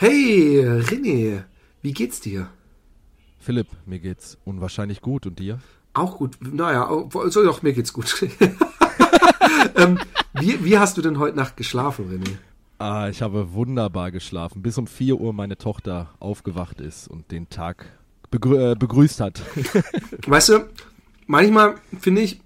Hey, René, wie geht's dir? Philipp, mir geht's unwahrscheinlich gut und dir? Auch gut. Naja, so doch, mir geht's gut. ähm, wie, wie hast du denn heute Nacht geschlafen, René? Ah, ich habe wunderbar geschlafen, bis um 4 Uhr meine Tochter aufgewacht ist und den Tag begrü äh, begrüßt hat. weißt du, manchmal finde ich,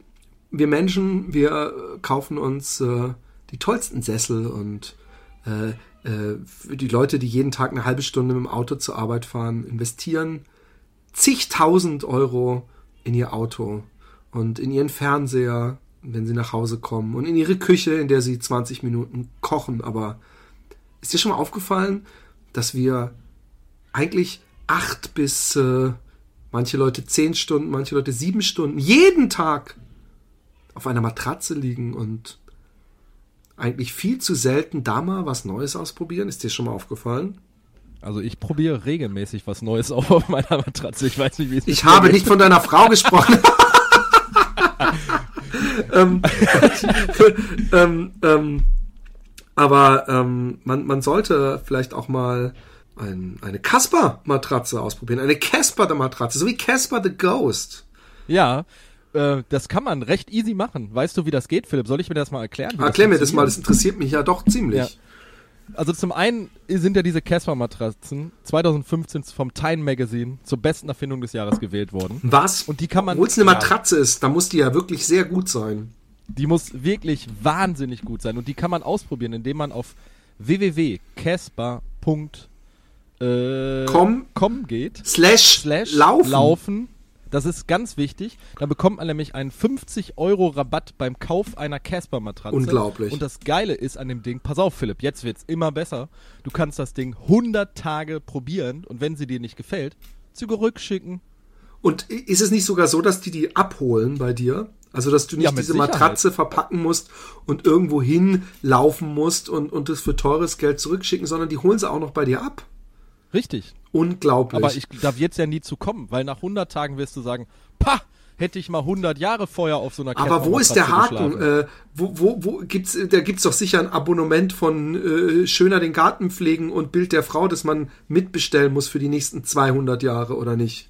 wir Menschen, wir kaufen uns äh, die tollsten Sessel und äh, äh, für die Leute, die jeden Tag eine halbe Stunde mit dem Auto zur Arbeit fahren, investieren zigtausend Euro in ihr Auto und in ihren Fernseher, wenn sie nach Hause kommen und in ihre Küche, in der sie 20 Minuten kochen. Aber ist dir schon mal aufgefallen, dass wir eigentlich acht bis äh, manche Leute zehn Stunden, manche Leute sieben Stunden jeden Tag auf einer Matratze liegen und eigentlich viel zu selten da mal was Neues ausprobieren. Ist dir schon mal aufgefallen? Also ich probiere regelmäßig was Neues auf meiner Matratze. Ich weiß nicht, wie es Ich habe geht. nicht von deiner Frau gesprochen. ähm, ähm, ähm, aber ähm, man, man sollte vielleicht auch mal ein, eine Casper-Matratze ausprobieren. Eine Casper-Matratze, so wie Casper the Ghost. Ja, äh, das kann man recht easy machen. Weißt du, wie das geht, Philipp? Soll ich mir das mal erklären? Erklär mir das mal, das interessiert mich ja doch ziemlich. Ja. Also zum einen sind ja diese Casper-Matratzen 2015 vom Time Magazine zur besten Erfindung des Jahres gewählt worden. Was? Und die kann man. Obwohl es eine Matratze ja, ist, da muss die ja wirklich sehr gut sein. Die muss wirklich wahnsinnig gut sein und die kann man ausprobieren, indem man auf www.casper.com äh, geht. Slash, slash laufen. laufen das ist ganz wichtig. Da bekommt man nämlich einen 50 Euro Rabatt beim Kauf einer Casper-Matratze. Unglaublich. Und das Geile ist an dem Ding, pass auf Philipp, jetzt wird's immer besser. Du kannst das Ding 100 Tage probieren und wenn sie dir nicht gefällt, zurückschicken. Und ist es nicht sogar so, dass die die abholen bei dir? Also, dass du nicht ja, diese Sicherheit. Matratze verpacken musst und irgendwo hinlaufen musst und, und das für teures Geld zurückschicken, sondern die holen sie auch noch bei dir ab. Richtig. Unglaublich. Aber ich, da wird es ja nie zu kommen, weil nach 100 Tagen wirst du sagen, pah, hätte ich mal 100 Jahre vorher auf so einer Kette Aber wo ist der Haken? Äh, wo, wo, wo gibt's, da gibt's doch sicher ein Abonnement von äh, Schöner den Garten pflegen und Bild der Frau, das man mitbestellen muss für die nächsten 200 Jahre, oder nicht?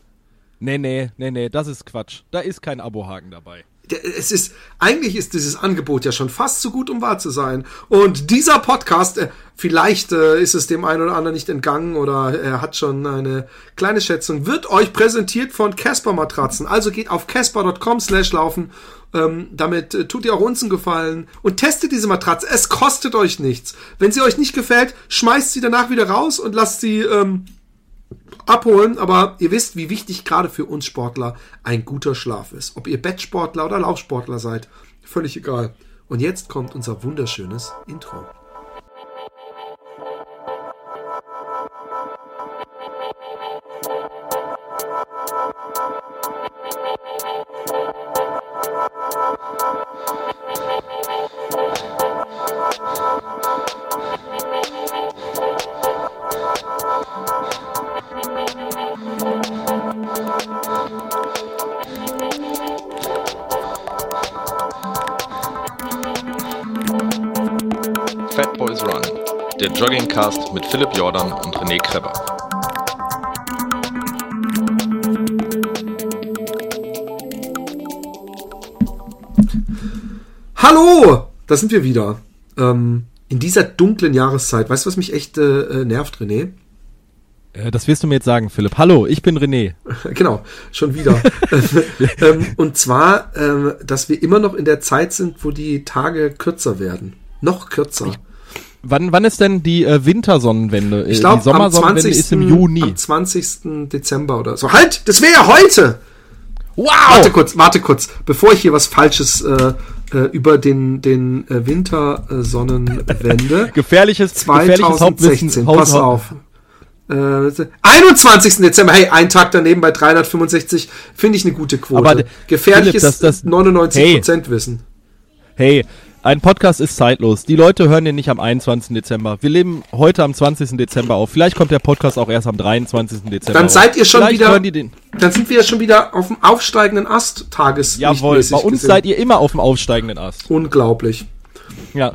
Nee, nee, nee, nee, das ist Quatsch. Da ist kein Abohaken dabei es ist, eigentlich ist dieses Angebot ja schon fast zu gut, um wahr zu sein. Und dieser Podcast, äh, vielleicht äh, ist es dem einen oder anderen nicht entgangen oder er hat schon eine kleine Schätzung, wird euch präsentiert von Casper Matratzen. Also geht auf casper.com slash laufen. Ähm, damit äh, tut ihr auch uns einen Gefallen und testet diese Matratze. Es kostet euch nichts. Wenn sie euch nicht gefällt, schmeißt sie danach wieder raus und lasst sie ähm, abholen, aber ihr wisst, wie wichtig gerade für uns Sportler ein guter Schlaf ist. Ob ihr Bettsportler oder Laufsportler seid, völlig egal. Und jetzt kommt unser wunderschönes Intro. Joggingcast mit Philipp Jordan und René Kreber. Hallo, da sind wir wieder. Ähm, in dieser dunklen Jahreszeit. Weißt du, was mich echt äh, nervt, René? Äh, das wirst du mir jetzt sagen, Philipp. Hallo, ich bin René. genau, schon wieder. ähm, und zwar, ähm, dass wir immer noch in der Zeit sind, wo die Tage kürzer werden. Noch kürzer. Ich, wann, wann ist denn die äh, Wintersonnenwende? Ich glaube, die Sommersonnenwende ist im Juni. Am 20. Dezember oder so. Halt, das wäre ja heute! Wow! Warte kurz, warte kurz, bevor ich hier was Falsches äh, äh, über den, den äh, Wintersonnenwende. gefährliches, 2016, pass auf. 21. Äh, Dezember, hey, ein Tag daneben bei 365, finde ich eine gute Quote. Aber Gefährlich Philipp, das, das 99% hey, Wissen. Hey, ein Podcast ist zeitlos. Die Leute hören den nicht am 21. Dezember. Wir leben heute am 20. Dezember auf. Vielleicht kommt der Podcast auch erst am 23. Dezember. Dann seid ihr schon Vielleicht wieder. Hören die den. Dann sind wir ja schon wieder auf dem aufsteigenden Ast Tages. Jawohl, bei uns gesehen. seid ihr immer auf dem aufsteigenden Ast. Unglaublich. Ja.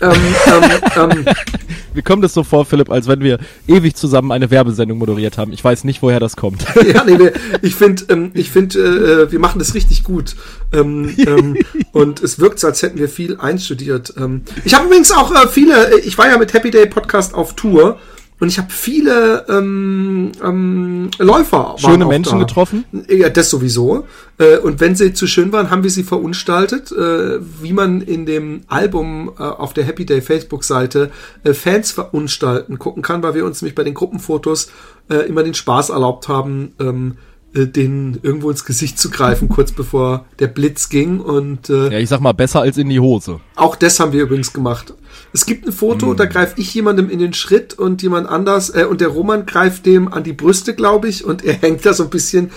Ähm, ähm, ähm, Mir kommt es so vor, Philipp, als wenn wir ewig zusammen eine Werbesendung moderiert haben. Ich weiß nicht, woher das kommt. ja, nee, wir, ich finde, ähm, ich finde, äh, wir machen das richtig gut. Ähm, ähm, und es wirkt so, als hätten wir viel einstudiert. Ähm, ich habe übrigens auch äh, viele, ich war ja mit Happy Day Podcast auf Tour und ich habe viele ähm, ähm, Läufer. Schöne Menschen da. getroffen? Ja, das sowieso. Äh, und wenn sie zu schön waren, haben wir sie verunstaltet, äh, wie man in dem Album äh, auf der Happy Day Facebook-Seite äh, Fans verunstalten gucken kann, weil wir uns nämlich bei den Gruppenfotos äh, immer den Spaß erlaubt haben, ähm, äh, den irgendwo ins Gesicht zu greifen, kurz bevor der Blitz ging. Und äh, ja, ich sag mal, besser als in die Hose. Auch das haben wir übrigens gemacht. Es gibt ein Foto, mm. da greife ich jemandem in den Schritt und jemand anders, äh, und der Roman greift dem an die Brüste, glaube ich, und er hängt da so ein bisschen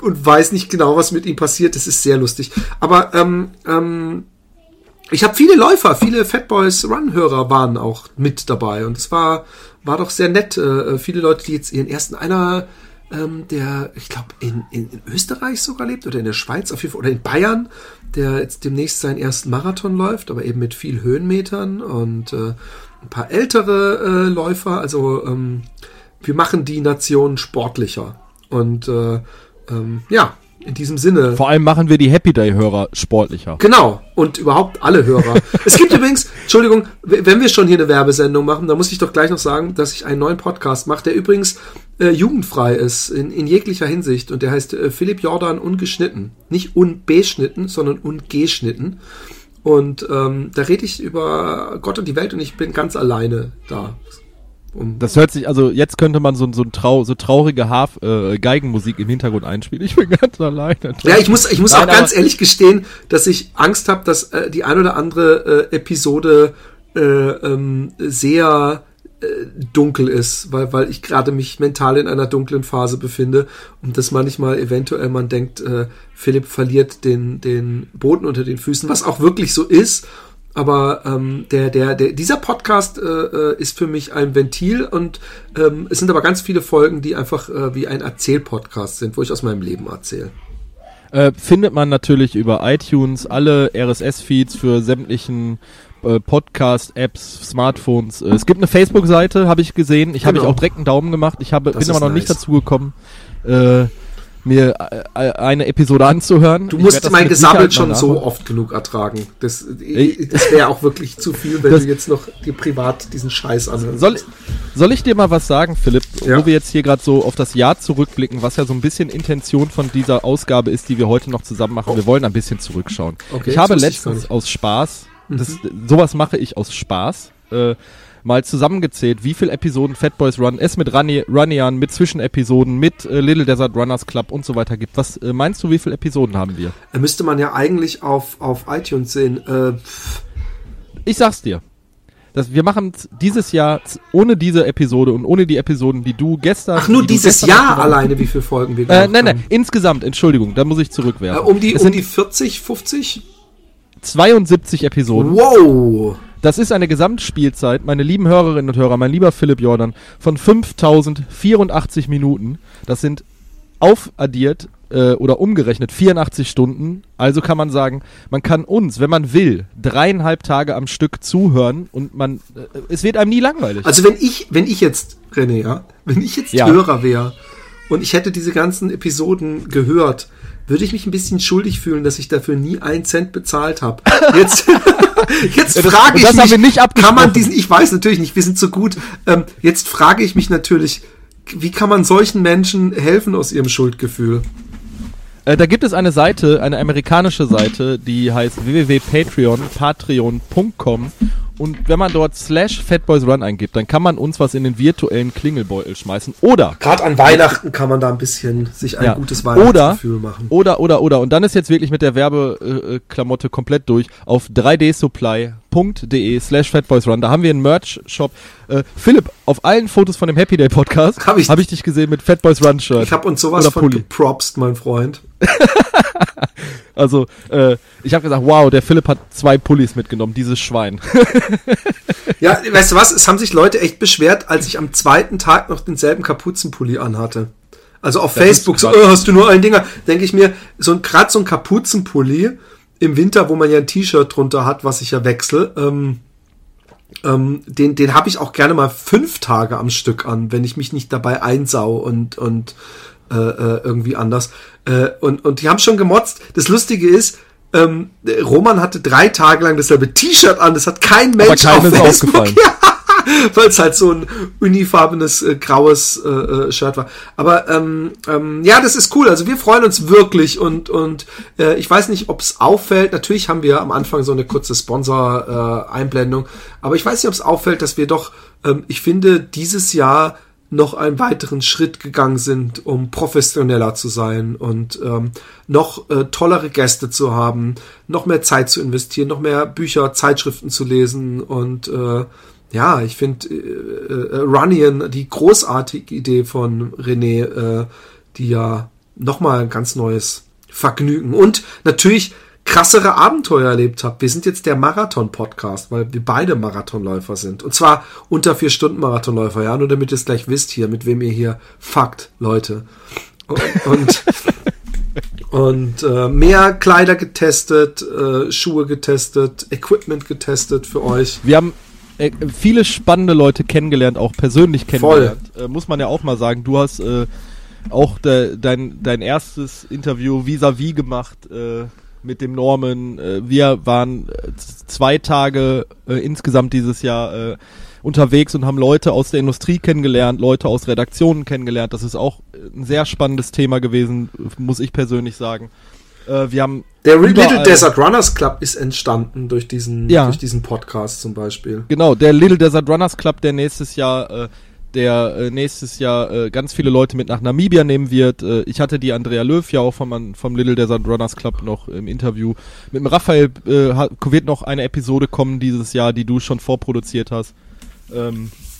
und weiß nicht genau, was mit ihm passiert. Das ist sehr lustig. Aber ähm, ähm, ich habe viele Läufer, viele Fatboys Run-Hörer waren auch mit dabei und es war war doch sehr nett. Äh, viele Leute, die jetzt ihren ersten einer ähm, der, ich glaube, in, in, in, Österreich sogar lebt oder in der Schweiz auf jeden Fall oder in Bayern, der jetzt demnächst seinen ersten Marathon läuft, aber eben mit viel Höhenmetern und äh, ein paar ältere äh, Läufer. Also ähm, wir machen die Nation sportlicher. Und äh, ähm, ja, in diesem Sinne. Vor allem machen wir die Happy Day-Hörer sportlicher. Genau. Und überhaupt alle Hörer. es gibt übrigens, Entschuldigung, wenn wir schon hier eine Werbesendung machen, dann muss ich doch gleich noch sagen, dass ich einen neuen Podcast mache, der übrigens äh, jugendfrei ist, in, in jeglicher Hinsicht. Und der heißt äh, Philipp Jordan ungeschnitten. Nicht unbeschnitten, sondern ungeschnitten. Und ähm, da rede ich über Gott und die Welt und ich bin ganz alleine da. Um das hört sich, also jetzt könnte man so, so, ein trau, so traurige Haf, äh, Geigenmusik im Hintergrund einspielen. Ich bin ganz alleine. Ja, ich muss, ich muss Nein, auch ganz ehrlich gestehen, dass ich Angst habe, dass äh, die ein oder andere äh, Episode äh, ähm, sehr dunkel ist, weil, weil ich gerade mich mental in einer dunklen Phase befinde und dass manchmal eventuell man denkt, äh, Philipp verliert den, den Boden unter den Füßen, was auch wirklich so ist aber ähm, der, der, der, dieser Podcast äh, äh, ist für mich ein Ventil und ähm, es sind aber ganz viele Folgen, die einfach äh, wie ein Erzählpodcast sind, wo ich aus meinem Leben erzähle. Äh, findet man natürlich über iTunes alle RSS-Feeds für sämtlichen äh, Podcast-Apps, Smartphones. Äh, es gibt eine Facebook-Seite, habe ich gesehen. Ich genau. habe ich auch direkt einen Daumen gemacht. Ich habe, bin aber noch nice. nicht dazu gekommen. Äh, mir äh, eine Episode anzuhören. Du musst mein Gesabbel schon so oft genug ertragen. Das, das wäre auch wirklich zu viel, wenn das, du jetzt noch dir privat diesen Scheiß anhörst. Soll, soll ich dir mal was sagen, Philipp? Ja. Wo wir jetzt hier gerade so auf das Jahr zurückblicken, was ja so ein bisschen Intention von dieser Ausgabe ist, die wir heute noch zusammen machen. Oh. Wir wollen ein bisschen zurückschauen. Okay, ich habe letztens ich aus Spaß, das, mhm. sowas mache ich aus Spaß, äh, mal zusammengezählt, wie viele Episoden Fatboys Run es mit Runnian, mit Zwischenepisoden, mit äh, Little Desert Runners Club und so weiter gibt. Was äh, meinst du, wie viele Episoden haben wir? Äh, müsste man ja eigentlich auf, auf iTunes sehen. Äh, ich sag's dir. Das, wir machen dieses Jahr ohne diese Episode und ohne die Episoden, die du gestern. Ach, nur dieses Jahr alleine, wie viele Folgen wir äh, Nein, nein, insgesamt, Entschuldigung, da muss ich zurückwerfen. Äh, um die, um die 40, 50? 72 Episoden. Wow! Das ist eine Gesamtspielzeit, meine lieben Hörerinnen und Hörer, mein lieber Philipp Jordan, von 5084 Minuten. Das sind aufaddiert äh, oder umgerechnet 84 Stunden. Also kann man sagen, man kann uns, wenn man will, dreieinhalb Tage am Stück zuhören und man, äh, es wird einem nie langweilig. Also wenn ich, wenn ich jetzt, René, ja, wenn ich jetzt ja. Hörer wäre und ich hätte diese ganzen Episoden gehört, würde ich mich ein bisschen schuldig fühlen, dass ich dafür nie einen Cent bezahlt habe. Jetzt, jetzt frage ich mich, kann man diesen, ich weiß natürlich nicht, wir sind so gut, ähm, jetzt frage ich mich natürlich, wie kann man solchen Menschen helfen aus ihrem Schuldgefühl? Äh, da gibt es eine Seite, eine amerikanische Seite, die heißt www.patreon, patreon.com und wenn man dort slash Fatboys Run eingibt, dann kann man uns was in den virtuellen Klingelbeutel schmeißen. Oder. Gerade an Weihnachten kann man da ein bisschen sich ein ja. gutes Weihnachtsgefühl machen. Oder, oder, oder. Und dann ist jetzt wirklich mit der Werbeklamotte komplett durch auf 3dsupply.de slash Fatboys Run. Da haben wir einen Merch-Shop. Äh, Philipp, auf allen Fotos von dem Happy Day Podcast habe ich, hab ich dich gesehen mit Fatboys Run Shirt. Ich habe uns sowas von gepropst, mein Freund. Also, äh, ich habe gesagt, wow, der Philipp hat zwei Pullis mitgenommen, dieses Schwein. ja, weißt du was? Es haben sich Leute echt beschwert, als ich am zweiten Tag noch denselben Kapuzenpulli anhatte. Also auf das Facebook, so, oh, hast du nur ein Dinger? Denke ich mir, so ein gerade so ein Kapuzenpulli im Winter, wo man ja ein T-Shirt drunter hat, was ich ja wechsle, ähm, ähm, den, den habe ich auch gerne mal fünf Tage am Stück an, wenn ich mich nicht dabei einsau und, und äh, äh, irgendwie anders. Äh, und, und die haben schon gemotzt. Das Lustige ist, ähm, Roman hatte drei Tage lang dasselbe T-Shirt an, das hat kein Mensch auf Facebook. Ja, weil es halt so ein unifarbenes äh, graues äh, äh, Shirt war. Aber ähm, ähm, ja, das ist cool. Also wir freuen uns wirklich und und äh, ich weiß nicht, ob es auffällt. Natürlich haben wir am Anfang so eine kurze Sponsor-Einblendung, äh, aber ich weiß nicht, ob es auffällt, dass wir doch, ähm, ich finde, dieses Jahr noch einen weiteren Schritt gegangen sind, um professioneller zu sein und ähm, noch äh, tollere Gäste zu haben, noch mehr Zeit zu investieren, noch mehr Bücher, Zeitschriften zu lesen und äh, ja, ich finde äh, äh, Runnion, die großartige Idee von René, äh, die ja nochmal ein ganz neues Vergnügen und natürlich krassere Abenteuer erlebt habe. Wir sind jetzt der Marathon-Podcast, weil wir beide Marathonläufer sind. Und zwar unter vier Stunden Marathonläufer, ja, nur damit ihr es gleich wisst hier, mit wem ihr hier fuckt, Leute. Und, und, und äh, mehr Kleider getestet, äh, Schuhe getestet, Equipment getestet für euch. Wir haben äh, viele spannende Leute kennengelernt, auch persönlich kennengelernt. Äh, muss man ja auch mal sagen. Du hast äh, auch de, dein, dein erstes Interview vis-à-vis -vis gemacht äh, mit dem Norman. Äh, wir waren äh, zwei Tage insgesamt dieses Jahr unterwegs und haben Leute aus der Industrie kennengelernt, Leute aus Redaktionen kennengelernt. Das ist auch ein sehr spannendes Thema gewesen, muss ich persönlich sagen. Äh, wir haben der Little Desert Runners Club ist entstanden durch diesen, ja. durch diesen Podcast zum Beispiel. Genau, der Little Desert Runners Club, der nächstes Jahr, äh, der äh, nächstes Jahr äh, ganz viele Leute mit nach Namibia nehmen wird. Äh, ich hatte die Andrea Löw ja auch vom, vom Little Desert Runners Club noch im Interview. Mit dem Raphael äh, wird noch eine Episode kommen dieses Jahr, die du schon vorproduziert hast. Ähm, äh,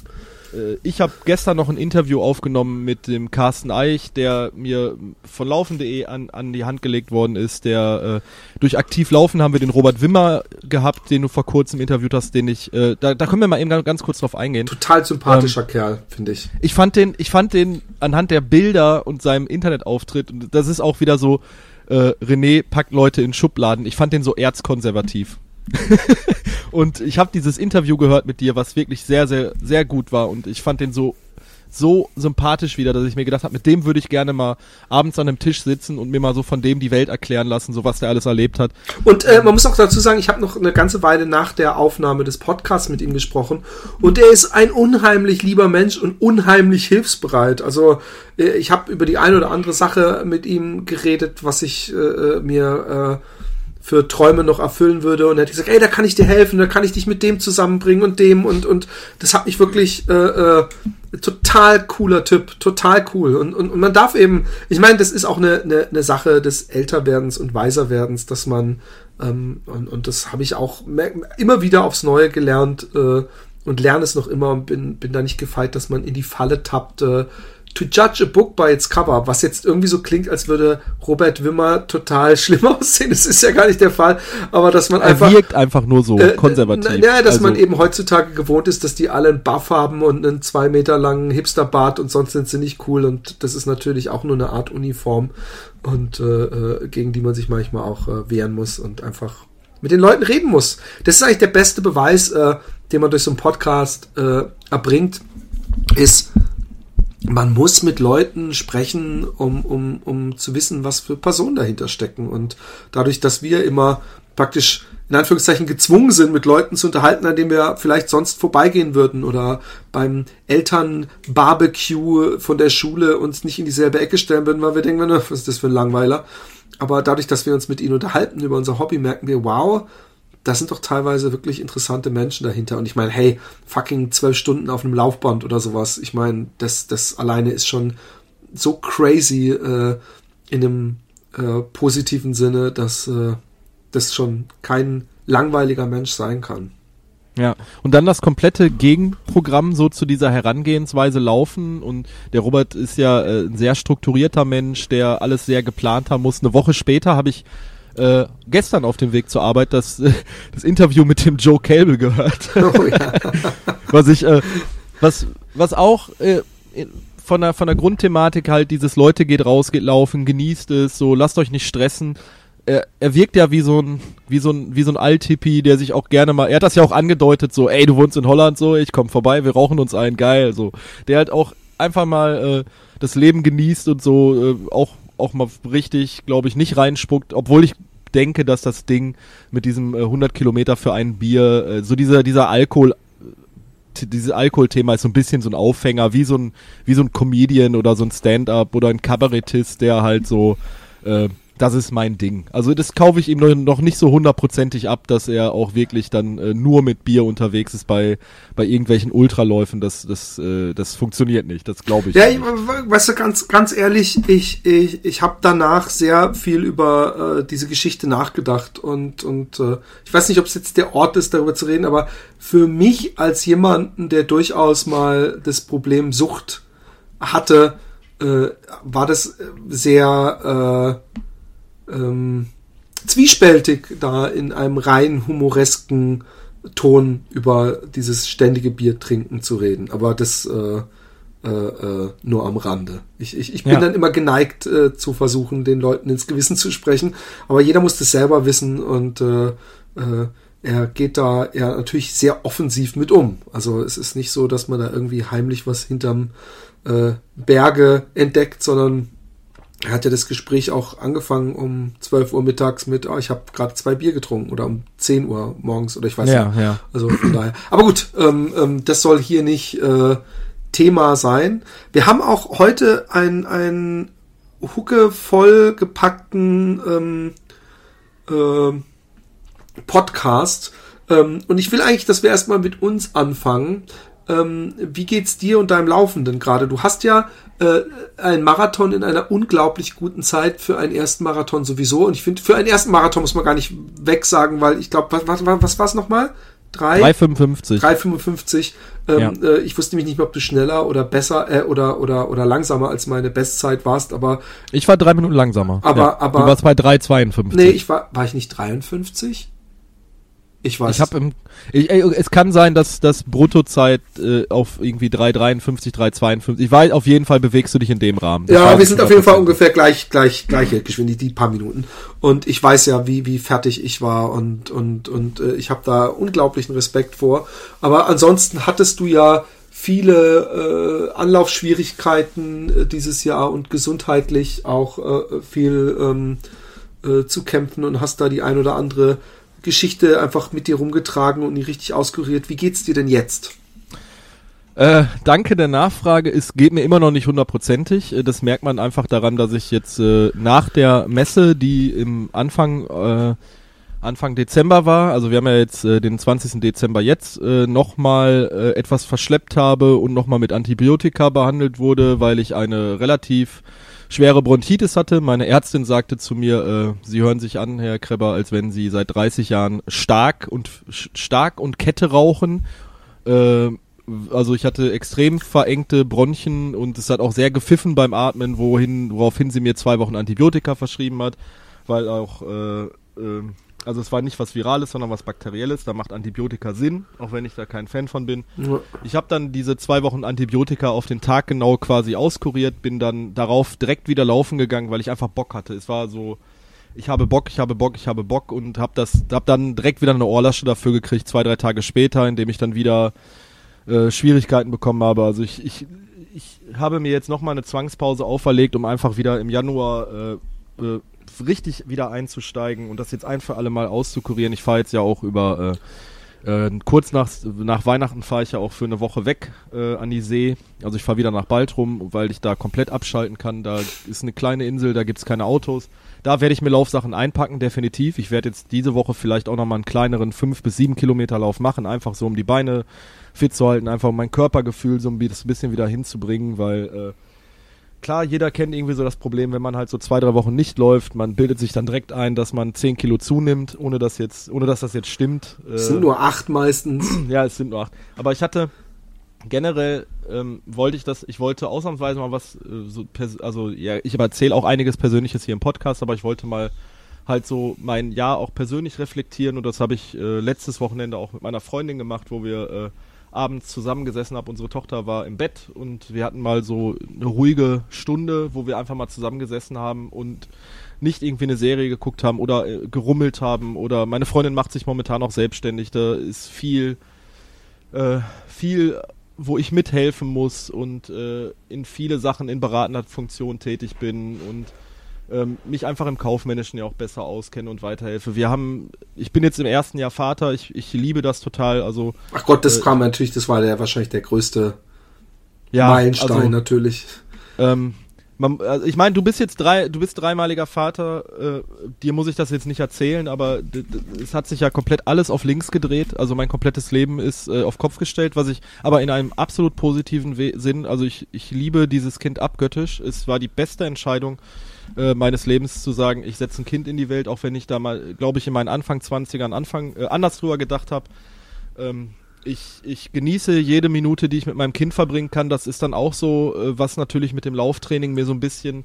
ich habe gestern noch ein Interview aufgenommen mit dem Carsten Eich, der mir von laufen.de an, an die Hand gelegt worden ist. Der äh, durch aktiv Laufen haben wir den Robert Wimmer gehabt, den du vor kurzem interviewt hast, den ich, äh, da, da können wir mal eben ganz kurz drauf eingehen. Total sympathischer ähm, Kerl, finde ich. Ich fand den, ich fand den anhand der Bilder und seinem Internetauftritt, und das ist auch wieder so, äh, René packt Leute in Schubladen. Ich fand den so erzkonservativ. und ich habe dieses Interview gehört mit dir, was wirklich sehr, sehr, sehr gut war. Und ich fand den so so sympathisch wieder, dass ich mir gedacht habe, mit dem würde ich gerne mal abends an einem Tisch sitzen und mir mal so von dem die Welt erklären lassen, so was der alles erlebt hat. Und äh, man muss auch dazu sagen, ich habe noch eine ganze Weile nach der Aufnahme des Podcasts mit ihm gesprochen und er ist ein unheimlich lieber Mensch und unheimlich hilfsbereit. Also äh, ich habe über die eine oder andere Sache mit ihm geredet, was ich äh, äh mir äh, für Träume noch erfüllen würde. Und er hätte gesagt, ey, da kann ich dir helfen, da kann ich dich mit dem zusammenbringen und dem und und das hat mich wirklich äh, äh, total cooler Typ, total cool. Und, und, und man darf eben, ich meine, das ist auch eine, eine, eine Sache des Älterwerdens und Weiserwerdens, dass man ähm, und, und das habe ich auch immer wieder aufs Neue gelernt äh, und lerne es noch immer und bin, bin da nicht gefeit, dass man in die Falle tappt, äh, to judge a book by its cover, was jetzt irgendwie so klingt, als würde Robert Wimmer total schlimm aussehen. Das ist ja gar nicht der Fall, aber dass man er einfach. Er wirkt einfach nur so äh, konservativ. Ja, dass also, man eben heutzutage gewohnt ist, dass die alle einen Buff haben und einen zwei Meter langen Hipsterbart und sonst sind sie nicht cool und das ist natürlich auch nur eine Art Uniform und äh, äh, gegen die man sich manchmal auch äh, wehren muss und einfach mit den Leuten reden muss. Das ist eigentlich der beste Beweis, äh, den man durch so einen Podcast äh, erbringt, ist, man muss mit Leuten sprechen, um, um, um zu wissen, was für Personen dahinter stecken. Und dadurch, dass wir immer praktisch in Anführungszeichen gezwungen sind, mit Leuten zu unterhalten, an denen wir vielleicht sonst vorbeigehen würden oder beim Eltern-Barbecue von der Schule uns nicht in dieselbe Ecke stellen würden, weil wir denken, was ist das für ein Langweiler? Aber dadurch, dass wir uns mit ihnen unterhalten über unser Hobby, merken wir, wow, da sind doch teilweise wirklich interessante Menschen dahinter. Und ich meine, hey, fucking zwölf Stunden auf einem Laufband oder sowas. Ich meine, das, das alleine ist schon so crazy äh, in einem äh, positiven Sinne, dass äh, das schon kein langweiliger Mensch sein kann. Ja, und dann das komplette Gegenprogramm so zu dieser Herangehensweise laufen. Und der Robert ist ja äh, ein sehr strukturierter Mensch, der alles sehr geplant haben muss. Eine Woche später habe ich äh, gestern auf dem Weg zur Arbeit das, äh, das Interview mit dem Joe Cable gehört. Oh, ja. was ich, äh, was, was auch äh, von der, von der Grundthematik halt dieses Leute geht raus, geht laufen, genießt es, so lasst euch nicht stressen. er, er wirkt ja wie so ein, wie so ein, wie so ein Altippi, der sich auch gerne mal, er hat das ja auch angedeutet, so, ey, du wohnst in Holland, so, ich komm vorbei, wir rauchen uns ein, geil, so. Der halt auch einfach mal äh, das Leben genießt und so, äh, auch, auch mal richtig, glaube ich, nicht reinspuckt, obwohl ich denke, dass das Ding mit diesem äh, 100 Kilometer für ein Bier, äh, so dieser, dieser Alkohol, dieses Alkoholthema ist so ein bisschen so ein Aufhänger, wie so ein, wie so ein Comedian oder so ein Stand-up oder ein Kabarettist, der halt so, äh, das ist mein Ding. Also das kaufe ich ihm noch nicht so hundertprozentig ab, dass er auch wirklich dann äh, nur mit Bier unterwegs ist bei bei irgendwelchen Ultraläufen. Das das äh, das funktioniert nicht. Das glaube ich. Ja, ich, weißt du ganz ganz ehrlich, ich ich ich habe danach sehr viel über äh, diese Geschichte nachgedacht und und äh, ich weiß nicht, ob es jetzt der Ort ist, darüber zu reden, aber für mich als jemanden, der durchaus mal das Problem Sucht hatte, äh, war das sehr äh, ähm, zwiespältig, da in einem rein humoresken Ton über dieses ständige Biertrinken zu reden. Aber das äh, äh, äh, nur am Rande. Ich, ich, ich bin ja. dann immer geneigt äh, zu versuchen, den Leuten ins Gewissen zu sprechen. Aber jeder muss das selber wissen und äh, äh, er geht da ja natürlich sehr offensiv mit um. Also es ist nicht so, dass man da irgendwie heimlich was hinterm äh, Berge entdeckt, sondern er hat ja das Gespräch auch angefangen um 12 Uhr mittags mit, oh, ich habe gerade zwei Bier getrunken oder um 10 Uhr morgens oder ich weiß ja, nicht. Ja. Also von daher. Aber gut, ähm, ähm, das soll hier nicht äh, Thema sein. Wir haben auch heute ein, ein Hucke voll gepackten ähm, äh, Podcast. Ähm, und ich will eigentlich, dass wir erstmal mit uns anfangen. Ähm, wie geht's dir und deinem Laufenden gerade? Du hast ja äh, einen Marathon in einer unglaublich guten Zeit für einen ersten Marathon sowieso. Und ich finde, für einen ersten Marathon muss man gar nicht wegsagen, weil ich glaube, was, was, was war es nochmal? 3,55. 3,55. Ähm, ja. äh, ich wusste nämlich nicht mehr, ob du schneller oder besser äh, oder, oder, oder langsamer als meine Bestzeit warst, aber. Ich war drei Minuten langsamer. Aber, ja. aber. Du warst bei 3,52. Nee, ich war, war ich nicht 53? Ich weiß. Ich habe im, ich, ey, es kann sein, dass das Bruttozeit äh, auf irgendwie 3,53, 3,52. Ich weiß, auf jeden Fall bewegst du dich in dem Rahmen. Das ja, wir sind auf jeden Fall ungefähr gleich, gleich, gleiche Geschwindigkeit, die paar Minuten. Und ich weiß ja, wie, wie fertig ich war und, und, und äh, ich habe da unglaublichen Respekt vor. Aber ansonsten hattest du ja viele äh, Anlaufschwierigkeiten äh, dieses Jahr und gesundheitlich auch äh, viel ähm, äh, zu kämpfen und hast da die ein oder andere Geschichte einfach mit dir rumgetragen und nie richtig auskuriert. Wie geht's dir denn jetzt? Äh, danke der Nachfrage. Es geht mir immer noch nicht hundertprozentig. Äh, das merkt man einfach daran, dass ich jetzt äh, nach der Messe, die im Anfang äh, Anfang Dezember war, also wir haben ja jetzt äh, den 20. Dezember jetzt, äh, nochmal äh, etwas verschleppt habe und nochmal mit Antibiotika behandelt wurde, weil ich eine relativ schwere Bronchitis hatte. Meine Ärztin sagte zu mir, äh, Sie hören sich an, Herr Kreber, als wenn Sie seit 30 Jahren stark und stark und Kette rauchen. Äh, also ich hatte extrem verengte Bronchien und es hat auch sehr gepfiffen beim Atmen, wohin, woraufhin sie mir zwei Wochen Antibiotika verschrieben hat, weil auch äh, äh, also es war nicht was Virales, sondern was Bakterielles. Da macht Antibiotika Sinn, auch wenn ich da kein Fan von bin. Ja. Ich habe dann diese zwei Wochen Antibiotika auf den Tag genau quasi auskuriert, bin dann darauf direkt wieder laufen gegangen, weil ich einfach Bock hatte. Es war so, ich habe Bock, ich habe Bock, ich habe Bock und habe das, habe dann direkt wieder eine Ohrlasche dafür gekriegt, zwei, drei Tage später, indem ich dann wieder äh, Schwierigkeiten bekommen habe. Also ich, ich, ich habe mir jetzt nochmal eine Zwangspause auferlegt, um einfach wieder im Januar äh, äh, richtig wieder einzusteigen und das jetzt ein für alle Mal auszukurieren. Ich fahre jetzt ja auch über äh, äh, kurz nach, nach Weihnachten fahre ich ja auch für eine Woche weg äh, an die See. Also ich fahre wieder nach Baltrum, weil ich da komplett abschalten kann. Da ist eine kleine Insel, da gibt es keine Autos. Da werde ich mir Laufsachen einpacken, definitiv. Ich werde jetzt diese Woche vielleicht auch nochmal einen kleineren 5 bis 7 Kilometer Lauf machen, einfach so um die Beine fit zu halten, einfach um mein Körpergefühl so ein bisschen wieder hinzubringen, weil äh, klar, jeder kennt irgendwie so das Problem, wenn man halt so zwei, drei Wochen nicht läuft, man bildet sich dann direkt ein, dass man zehn Kilo zunimmt, ohne dass jetzt, ohne dass das jetzt stimmt. Es sind nur acht meistens. Ja, es sind nur acht. Aber ich hatte generell ähm, wollte ich das, ich wollte ausnahmsweise mal was, äh, so also ja, ich erzähle auch einiges Persönliches hier im Podcast, aber ich wollte mal halt so mein Jahr auch persönlich reflektieren und das habe ich äh, letztes Wochenende auch mit meiner Freundin gemacht, wo wir äh, abends zusammengesessen habe. Unsere Tochter war im Bett und wir hatten mal so eine ruhige Stunde, wo wir einfach mal zusammengesessen haben und nicht irgendwie eine Serie geguckt haben oder äh, gerummelt haben oder meine Freundin macht sich momentan auch selbstständig. Da ist viel, äh, viel, wo ich mithelfen muss und äh, in viele Sachen in beratender Funktion tätig bin und ähm, mich einfach im Kaufmännischen ja auch besser auskenne und weiterhelfe. Wir haben, ich bin jetzt im ersten Jahr Vater, ich, ich liebe das total. Also Ach Gott, das äh, kam natürlich, das war der wahrscheinlich der größte ja, Meilenstein also, natürlich. Ähm, man, also ich meine, du bist jetzt drei, du bist dreimaliger Vater. Äh, dir muss ich das jetzt nicht erzählen, aber es hat sich ja komplett alles auf links gedreht. Also mein komplettes Leben ist äh, auf Kopf gestellt, was ich, aber in einem absolut positiven We Sinn. Also ich, ich liebe dieses Kind abgöttisch. Es war die beste Entscheidung äh, meines Lebens zu sagen, ich setze ein Kind in die Welt, auch wenn ich da mal, glaube ich, in meinen Anfang 20ern Anfang äh, anders drüber gedacht habe. Ähm, ich, ich genieße jede Minute, die ich mit meinem Kind verbringen kann. Das ist dann auch so, äh, was natürlich mit dem Lauftraining mir so ein bisschen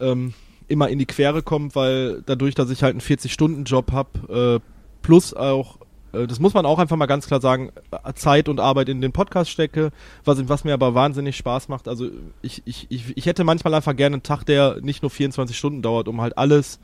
ähm, immer in die Quere kommt, weil dadurch, dass ich halt einen 40-Stunden-Job habe, äh, plus auch das muss man auch einfach mal ganz klar sagen, äh, Zeit und Arbeit in den Podcast stecke, was, was mir aber wahnsinnig Spaß macht. Also ich, ich, ich, ich hätte manchmal einfach gerne einen Tag, der nicht nur 24 Stunden dauert, um halt alles,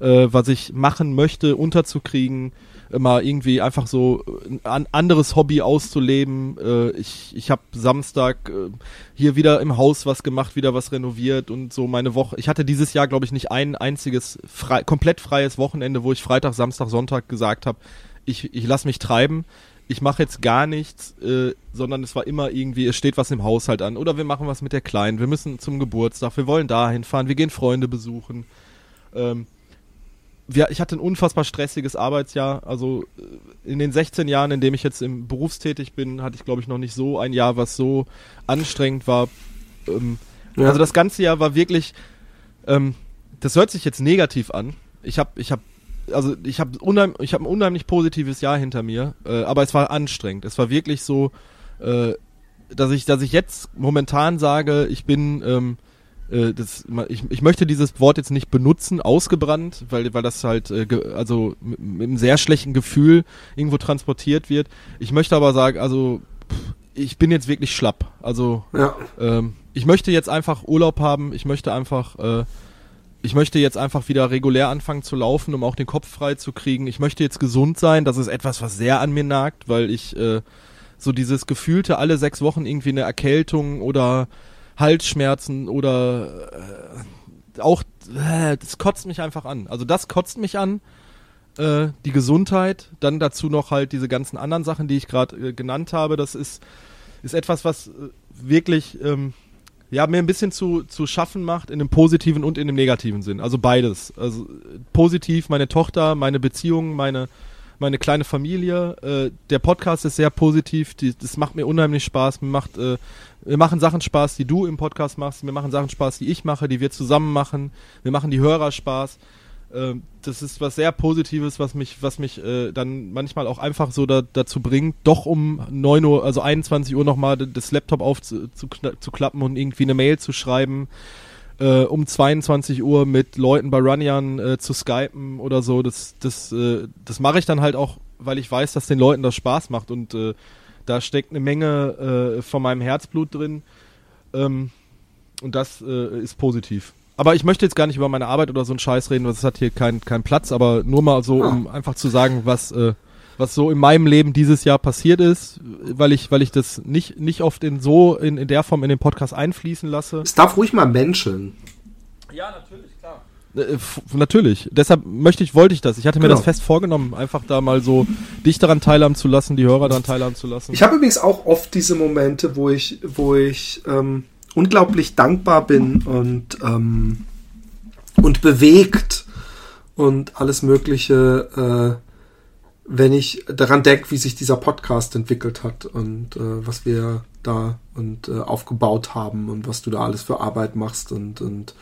äh, was ich machen möchte, unterzukriegen, immer irgendwie einfach so ein anderes Hobby auszuleben. Äh, ich ich habe Samstag äh, hier wieder im Haus was gemacht, wieder was renoviert und so meine Woche. Ich hatte dieses Jahr, glaube ich, nicht ein einziges frei, komplett freies Wochenende, wo ich Freitag, Samstag, Sonntag gesagt habe, ich, ich lasse mich treiben, ich mache jetzt gar nichts, äh, sondern es war immer irgendwie, es steht was im Haushalt an oder wir machen was mit der Kleinen, wir müssen zum Geburtstag, wir wollen dahin fahren, wir gehen Freunde besuchen. Ähm, wir, ich hatte ein unfassbar stressiges Arbeitsjahr. Also äh, in den 16 Jahren, in dem ich jetzt im Berufstätig bin, hatte ich glaube ich noch nicht so ein Jahr, was so anstrengend war. Ähm, ja. Also das ganze Jahr war wirklich, ähm, das hört sich jetzt negativ an. Ich habe ich habe also ich habe unheim, ich habe ein unheimlich positives Jahr hinter mir, äh, aber es war anstrengend. Es war wirklich so, äh, dass ich, dass ich jetzt momentan sage, ich bin, ähm, äh, das, ich, ich möchte dieses Wort jetzt nicht benutzen, ausgebrannt, weil, weil das halt, äh, ge, also mit, mit einem sehr schlechten Gefühl irgendwo transportiert wird. Ich möchte aber sagen, also pff, ich bin jetzt wirklich schlapp. Also ja. ähm, ich möchte jetzt einfach Urlaub haben. Ich möchte einfach äh, ich möchte jetzt einfach wieder regulär anfangen zu laufen, um auch den Kopf frei zu kriegen. Ich möchte jetzt gesund sein. Das ist etwas, was sehr an mir nagt, weil ich äh, so dieses gefühlte alle sechs Wochen irgendwie eine Erkältung oder Halsschmerzen oder äh, auch äh, das kotzt mich einfach an. Also das kotzt mich an. Äh, die Gesundheit, dann dazu noch halt diese ganzen anderen Sachen, die ich gerade äh, genannt habe. Das ist ist etwas, was äh, wirklich ähm, ja, mir ein bisschen zu, zu schaffen macht, in dem positiven und in dem negativen Sinn. Also beides. Also positiv meine Tochter, meine Beziehungen, meine, meine kleine Familie. Äh, der Podcast ist sehr positiv, die, das macht mir unheimlich Spaß. Mir macht, äh, mir machen Sachen Spaß, die du im Podcast machst, mir machen Sachen Spaß, die ich mache, die wir zusammen machen. Wir machen die Hörer Spaß. Ähm, das ist was sehr Positives, was mich, was mich äh, dann manchmal auch einfach so da, dazu bringt, doch um 9 Uhr, also 21 Uhr nochmal das Laptop aufzuklappen und irgendwie eine Mail zu schreiben, äh, um 22 Uhr mit Leuten bei Runyan äh, zu skypen oder so. Das, das, äh, das mache ich dann halt auch, weil ich weiß, dass den Leuten das Spaß macht und äh, da steckt eine Menge äh, von meinem Herzblut drin. Ähm, und das ist positiv. Aber ich möchte jetzt gar nicht über meine Arbeit oder so einen Scheiß reden, das hat hier keinen kein Platz, aber nur mal so, um ah. einfach zu sagen, was, äh, was so in meinem Leben dieses Jahr passiert ist, weil ich, weil ich das nicht, nicht oft in so, in, in der Form in den Podcast einfließen lasse. Es darf ruhig mal menscheln. Ja, natürlich, klar. Äh, natürlich. Deshalb möchte ich, wollte ich das. Ich hatte mir genau. das fest vorgenommen, einfach da mal so dich daran teilhaben zu lassen, die Hörer daran teilhaben zu lassen. Ich habe übrigens auch oft diese Momente, wo ich, wo ich ähm, unglaublich dankbar bin und, ähm, und bewegt und alles Mögliche, äh, wenn ich daran denke, wie sich dieser Podcast entwickelt hat und äh, was wir da und äh, aufgebaut haben und was du da alles für Arbeit machst und, und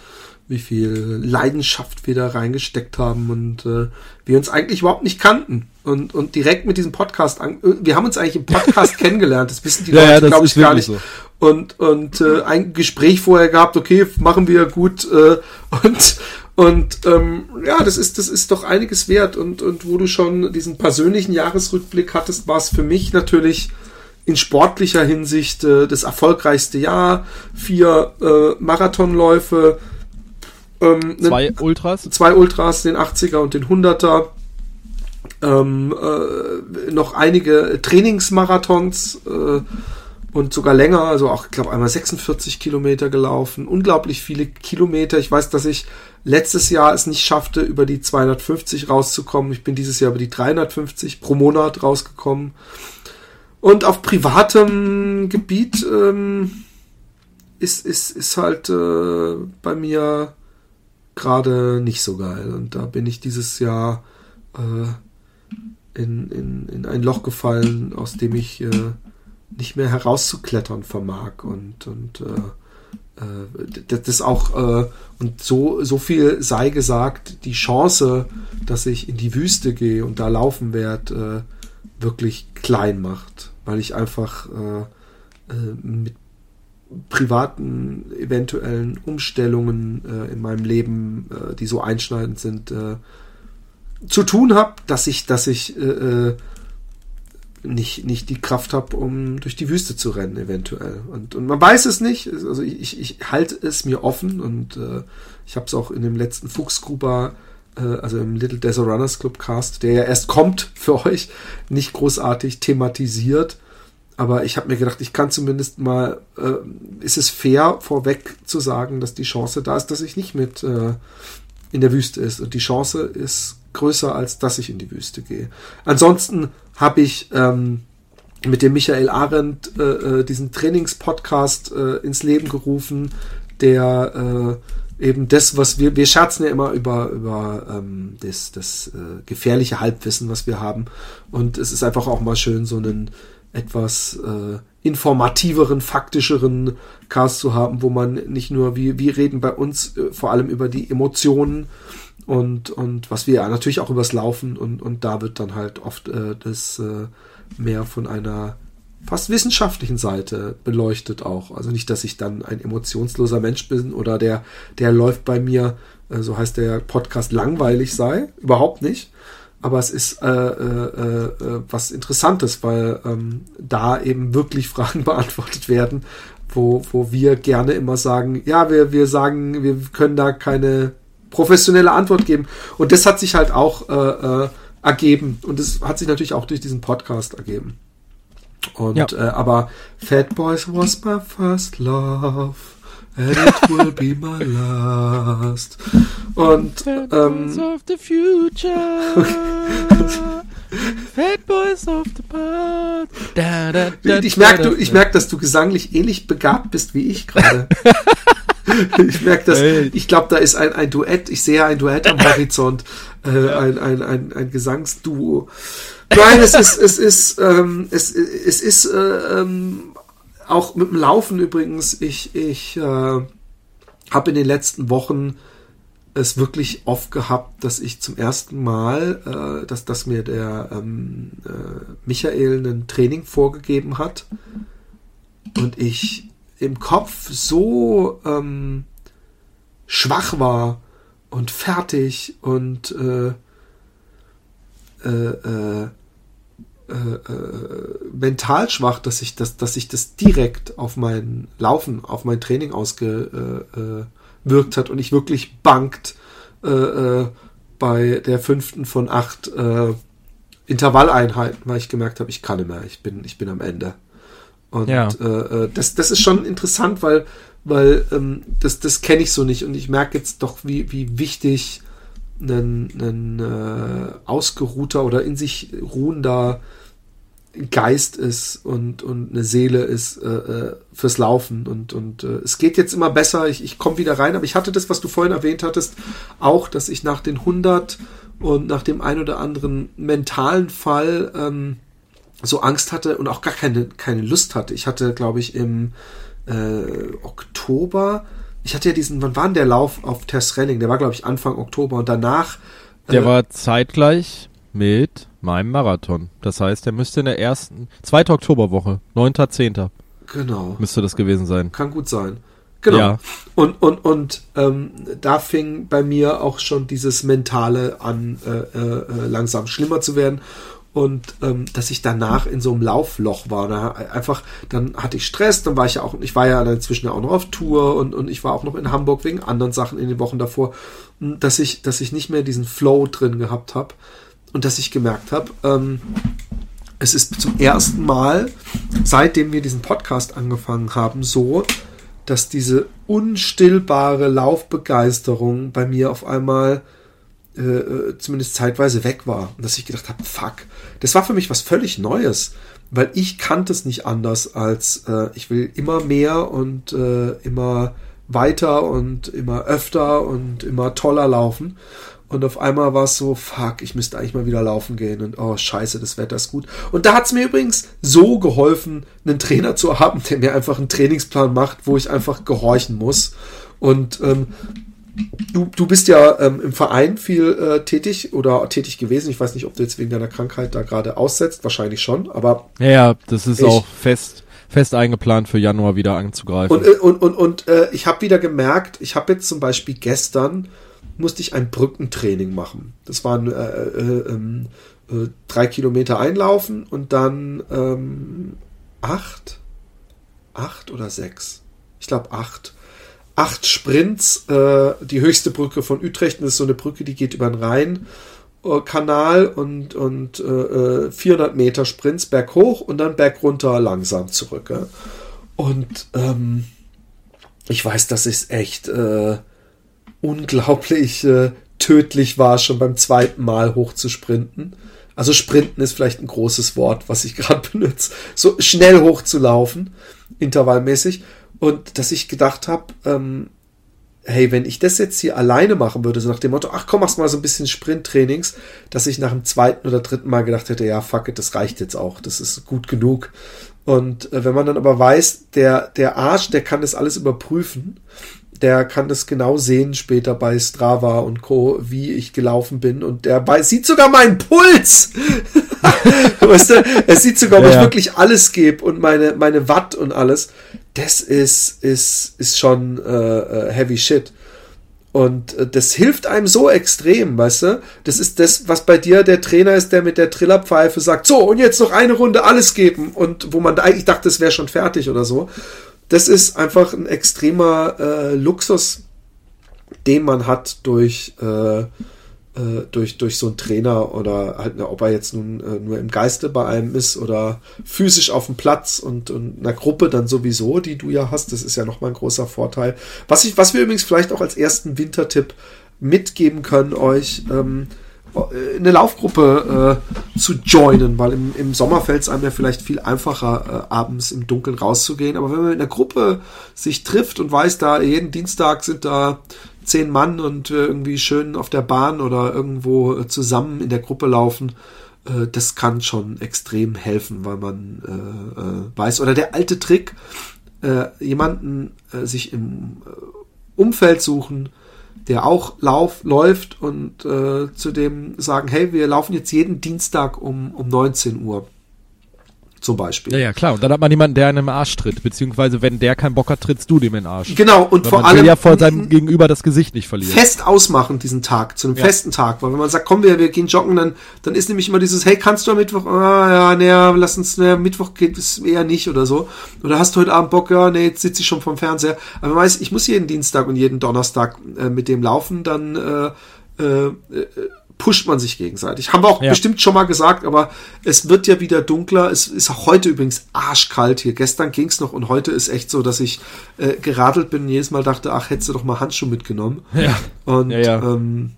wie viel Leidenschaft wir da reingesteckt haben und äh, wir uns eigentlich überhaupt nicht kannten und, und direkt mit diesem Podcast an, wir haben uns eigentlich im Podcast kennengelernt, das wissen die ja, Leute, ja, glaube ich, gar nicht. So und, und äh, ein Gespräch vorher gehabt, okay, machen wir gut äh, und und ähm, ja, das ist das ist doch einiges wert und und wo du schon diesen persönlichen Jahresrückblick hattest, war es für mich natürlich in sportlicher Hinsicht äh, das erfolgreichste Jahr. Vier äh, Marathonläufe. Ähm, zwei Ultras. Zwei Ultras, den 80er und den 100er. Ähm, äh, noch einige Trainingsmarathons äh, und sogar länger, also auch, ich glaube, einmal 46 Kilometer gelaufen, unglaublich viele Kilometer. Ich weiß, dass ich letztes Jahr es nicht schaffte, über die 250 rauszukommen. Ich bin dieses Jahr über die 350 pro Monat rausgekommen. Und auf privatem Gebiet ähm, ist, ist, ist halt äh, bei mir gerade nicht so geil. Und da bin ich dieses Jahr äh, in, in, in ein Loch gefallen, aus dem ich äh, nicht mehr herauszuklettern vermag. Und, und äh, äh, das auch, äh, und so, so viel sei gesagt, die Chance, dass ich in die Wüste gehe und da laufen werde, äh, wirklich klein macht, weil ich einfach äh, äh, mit privaten eventuellen Umstellungen äh, in meinem Leben, äh, die so einschneidend sind, äh, zu tun habe, dass ich, dass ich äh, äh, nicht, nicht die Kraft habe, um durch die Wüste zu rennen, eventuell. Und, und man weiß es nicht. Also ich, ich halte es mir offen und äh, ich habe es auch in dem letzten Fuchsgruber, äh, also im Little Desert Runners Club Cast, der ja erst kommt für euch, nicht großartig thematisiert. Aber ich habe mir gedacht, ich kann zumindest mal, äh, ist es fair, vorweg zu sagen, dass die Chance da ist, dass ich nicht mit äh, in der Wüste ist. Und die Chance ist größer, als dass ich in die Wüste gehe. Ansonsten habe ich ähm, mit dem Michael Arendt äh, äh, diesen Trainingspodcast äh, ins Leben gerufen, der äh, eben das, was wir, wir scherzen ja immer über, über ähm, das, das äh, gefährliche Halbwissen, was wir haben. Und es ist einfach auch mal schön, so einen etwas äh, informativeren, faktischeren Cast zu haben, wo man nicht nur, wie wir reden bei uns äh, vor allem über die Emotionen und, und was wir natürlich auch übers Laufen und, und da wird dann halt oft äh, das äh, mehr von einer fast wissenschaftlichen Seite beleuchtet auch. Also nicht, dass ich dann ein emotionsloser Mensch bin oder der, der läuft bei mir, äh, so heißt der Podcast, langweilig sei. Überhaupt nicht. Aber es ist äh, äh, äh, was Interessantes, weil ähm, da eben wirklich Fragen beantwortet werden, wo, wo wir gerne immer sagen, ja, wir, wir sagen, wir können da keine professionelle Antwort geben. Und das hat sich halt auch äh, äh, ergeben. Und das hat sich natürlich auch durch diesen Podcast ergeben. Und ja. äh, aber Fat Boys was my first love. And it will be my last. Und Fat ähm, Boys of the Future. Fat Boys of the Past. Da, da, da, ich merke, ich merk, dass du gesanglich ähnlich begabt bist wie ich gerade. ich merke das. Hey. Ich glaube, da ist ein, ein Duett. Ich sehe ein Duett am Horizont. Äh, ja. ein, ein, ein, ein Gesangsduo. Nein, es ist, es ist, ähm, es, es ist äh, ähm, auch mit dem Laufen übrigens. Ich, ich äh, habe in den letzten Wochen es wirklich oft gehabt, dass ich zum ersten Mal, äh, dass, dass mir der ähm, äh, Michael ein Training vorgegeben hat und ich im Kopf so ähm, schwach war und fertig und äh, äh, äh, äh, äh, mental schwach, dass ich das, dass ich das direkt auf mein Laufen, auf mein Training ausgewirkt hat und ich wirklich bangt äh, bei der fünften von acht Intervalleinheiten, weil ich gemerkt habe, ich kann nicht mehr, ich bin, ich bin am Ende. Und ja. äh, äh, das, das ist schon interessant, weil, weil ähm, das, das kenne ich so nicht und ich merke jetzt doch, wie, wie wichtig ein, ein äh, ausgeruhter oder in sich ruhender Geist ist und, und eine Seele ist äh, äh, fürs Laufen. Und, und äh, es geht jetzt immer besser, ich, ich komme wieder rein, aber ich hatte das, was du vorhin erwähnt hattest, auch, dass ich nach den 100 und nach dem ein oder anderen mentalen Fall ähm, so Angst hatte und auch gar keine, keine Lust hatte. Ich hatte, glaube ich, im äh, Oktober, ich hatte ja diesen, wann war denn der Lauf auf Tersrelling? Der war, glaube ich, Anfang Oktober und danach. Äh, der war zeitgleich mit meinem Marathon. Das heißt, der müsste in der ersten, zweite Oktoberwoche, 9.10. Genau. Müsste das gewesen sein. Kann gut sein. Genau. Ja. Und, und, und ähm, da fing bei mir auch schon dieses Mentale an, äh, äh, langsam schlimmer zu werden. Und ähm, dass ich danach in so einem Laufloch war. Da einfach, dann hatte ich Stress, dann war ich ja auch, ich war ja inzwischen auch noch auf Tour und, und ich war auch noch in Hamburg wegen anderen Sachen in den Wochen davor, dass ich, dass ich nicht mehr diesen Flow drin gehabt habe und dass ich gemerkt habe, ähm, es ist zum ersten Mal, seitdem wir diesen Podcast angefangen haben, so, dass diese unstillbare Laufbegeisterung bei mir auf einmal äh, zumindest zeitweise weg war. Und dass ich gedacht habe, fuck, das war für mich was völlig Neues, weil ich kannte es nicht anders als äh, ich will immer mehr und äh, immer weiter und immer öfter und immer toller laufen. Und auf einmal war es so, fuck, ich müsste eigentlich mal wieder laufen gehen und oh, scheiße, das Wetter ist gut. Und da hat es mir übrigens so geholfen, einen Trainer zu haben, der mir einfach einen Trainingsplan macht, wo ich einfach gehorchen muss. Und ähm, du, du bist ja ähm, im Verein viel äh, tätig oder tätig gewesen. Ich weiß nicht, ob du jetzt wegen deiner Krankheit da gerade aussetzt. Wahrscheinlich schon, aber. Ja, ja das ist ich, auch fest fest eingeplant für Januar wieder anzugreifen. Und, äh, und, und, und äh, ich habe wieder gemerkt, ich habe jetzt zum Beispiel gestern musste ich ein Brückentraining machen. Das waren äh, äh, ähm, äh, drei Kilometer einlaufen und dann ähm, acht, acht oder sechs. Ich glaube acht. Acht Sprints, äh, die höchste Brücke von Utrecht. Das ist so eine Brücke, die geht über den Rhein. Kanal und, und äh, 400 äh, Meter Sprints berghoch und dann bergunter langsam zurück. Ja? Und ähm, ich weiß, das ist echt äh, unglaublich äh, tödlich war, schon beim zweiten Mal hoch zu sprinten. Also sprinten ist vielleicht ein großes Wort, was ich gerade benutze. So schnell hoch zu laufen, intervallmäßig. Und dass ich gedacht habe, ähm, hey, wenn ich das jetzt hier alleine machen würde, so nach dem Motto, ach komm, machst mal so ein bisschen Sprinttrainings, dass ich nach dem zweiten oder dritten Mal gedacht hätte, ja, fuck it, das reicht jetzt auch, das ist gut genug. Und äh, wenn man dann aber weiß, der, der Arsch, der kann das alles überprüfen der kann das genau sehen später bei Strava und Co., wie ich gelaufen bin. Und der bei, sieht sogar meinen Puls. weißt du, er sieht sogar, ob ja. ich wirklich alles gebe und meine, meine Watt und alles. Das ist, ist, ist schon äh, äh, heavy shit. Und äh, das hilft einem so extrem, weißt du? Das ist das, was bei dir der Trainer ist, der mit der Trillerpfeife sagt, so, und jetzt noch eine Runde alles geben. Und wo man eigentlich dachte, es wäre schon fertig oder so das ist einfach ein extremer äh, Luxus, den man hat durch, äh, äh, durch, durch so einen Trainer oder halt, ob er jetzt nun äh, nur im Geiste bei einem ist oder physisch auf dem Platz und, und einer Gruppe dann sowieso, die du ja hast. Das ist ja nochmal ein großer Vorteil. Was, ich, was wir übrigens vielleicht auch als ersten Wintertipp mitgeben können euch, ähm, äh, eine Laufgruppe äh, zu joinen, weil im, im Sommer fällt es einem ja vielleicht viel einfacher, äh, abends im Dunkeln rauszugehen. Aber wenn man in einer Gruppe sich trifft und weiß, da jeden Dienstag sind da zehn Mann und äh, irgendwie schön auf der Bahn oder irgendwo äh, zusammen in der Gruppe laufen, äh, das kann schon extrem helfen, weil man weiß. Oder der alte Trick, jemanden sich im Umfeld suchen, der auch lauf, läuft und äh, zu dem sagen, hey, wir laufen jetzt jeden Dienstag um, um 19 Uhr zum Beispiel. Ja, ja, klar. Und dann hat man jemanden, der einem Arsch tritt. Beziehungsweise, wenn der keinen Bock hat, trittst du dem in den Arsch. Genau, und weil vor man allem. Will ja vor seinem Gegenüber das Gesicht nicht verlieren. Fest ausmachen, diesen Tag, zu einem ja. festen Tag. Weil wenn man sagt, komm, wir, wir gehen joggen, dann, dann ist nämlich immer dieses, hey, kannst du am Mittwoch, ah, ja, nee, lass uns, nee, Mittwoch geht es eher nicht oder so. Oder hast du heute Abend Bock, ja, nee, jetzt sitze ich schon vom Fernseher. Aber man weiß, ich muss jeden Dienstag und jeden Donnerstag äh, mit dem laufen, dann, äh, äh, äh pusht man sich gegenseitig. Haben wir auch ja. bestimmt schon mal gesagt, aber es wird ja wieder dunkler. Es ist auch heute übrigens arschkalt hier. Gestern ging es noch und heute ist echt so, dass ich äh, geradelt bin und jedes Mal dachte, ach, hättest du doch mal Handschuhe mitgenommen. Ja. Und ja, ja. Ähm,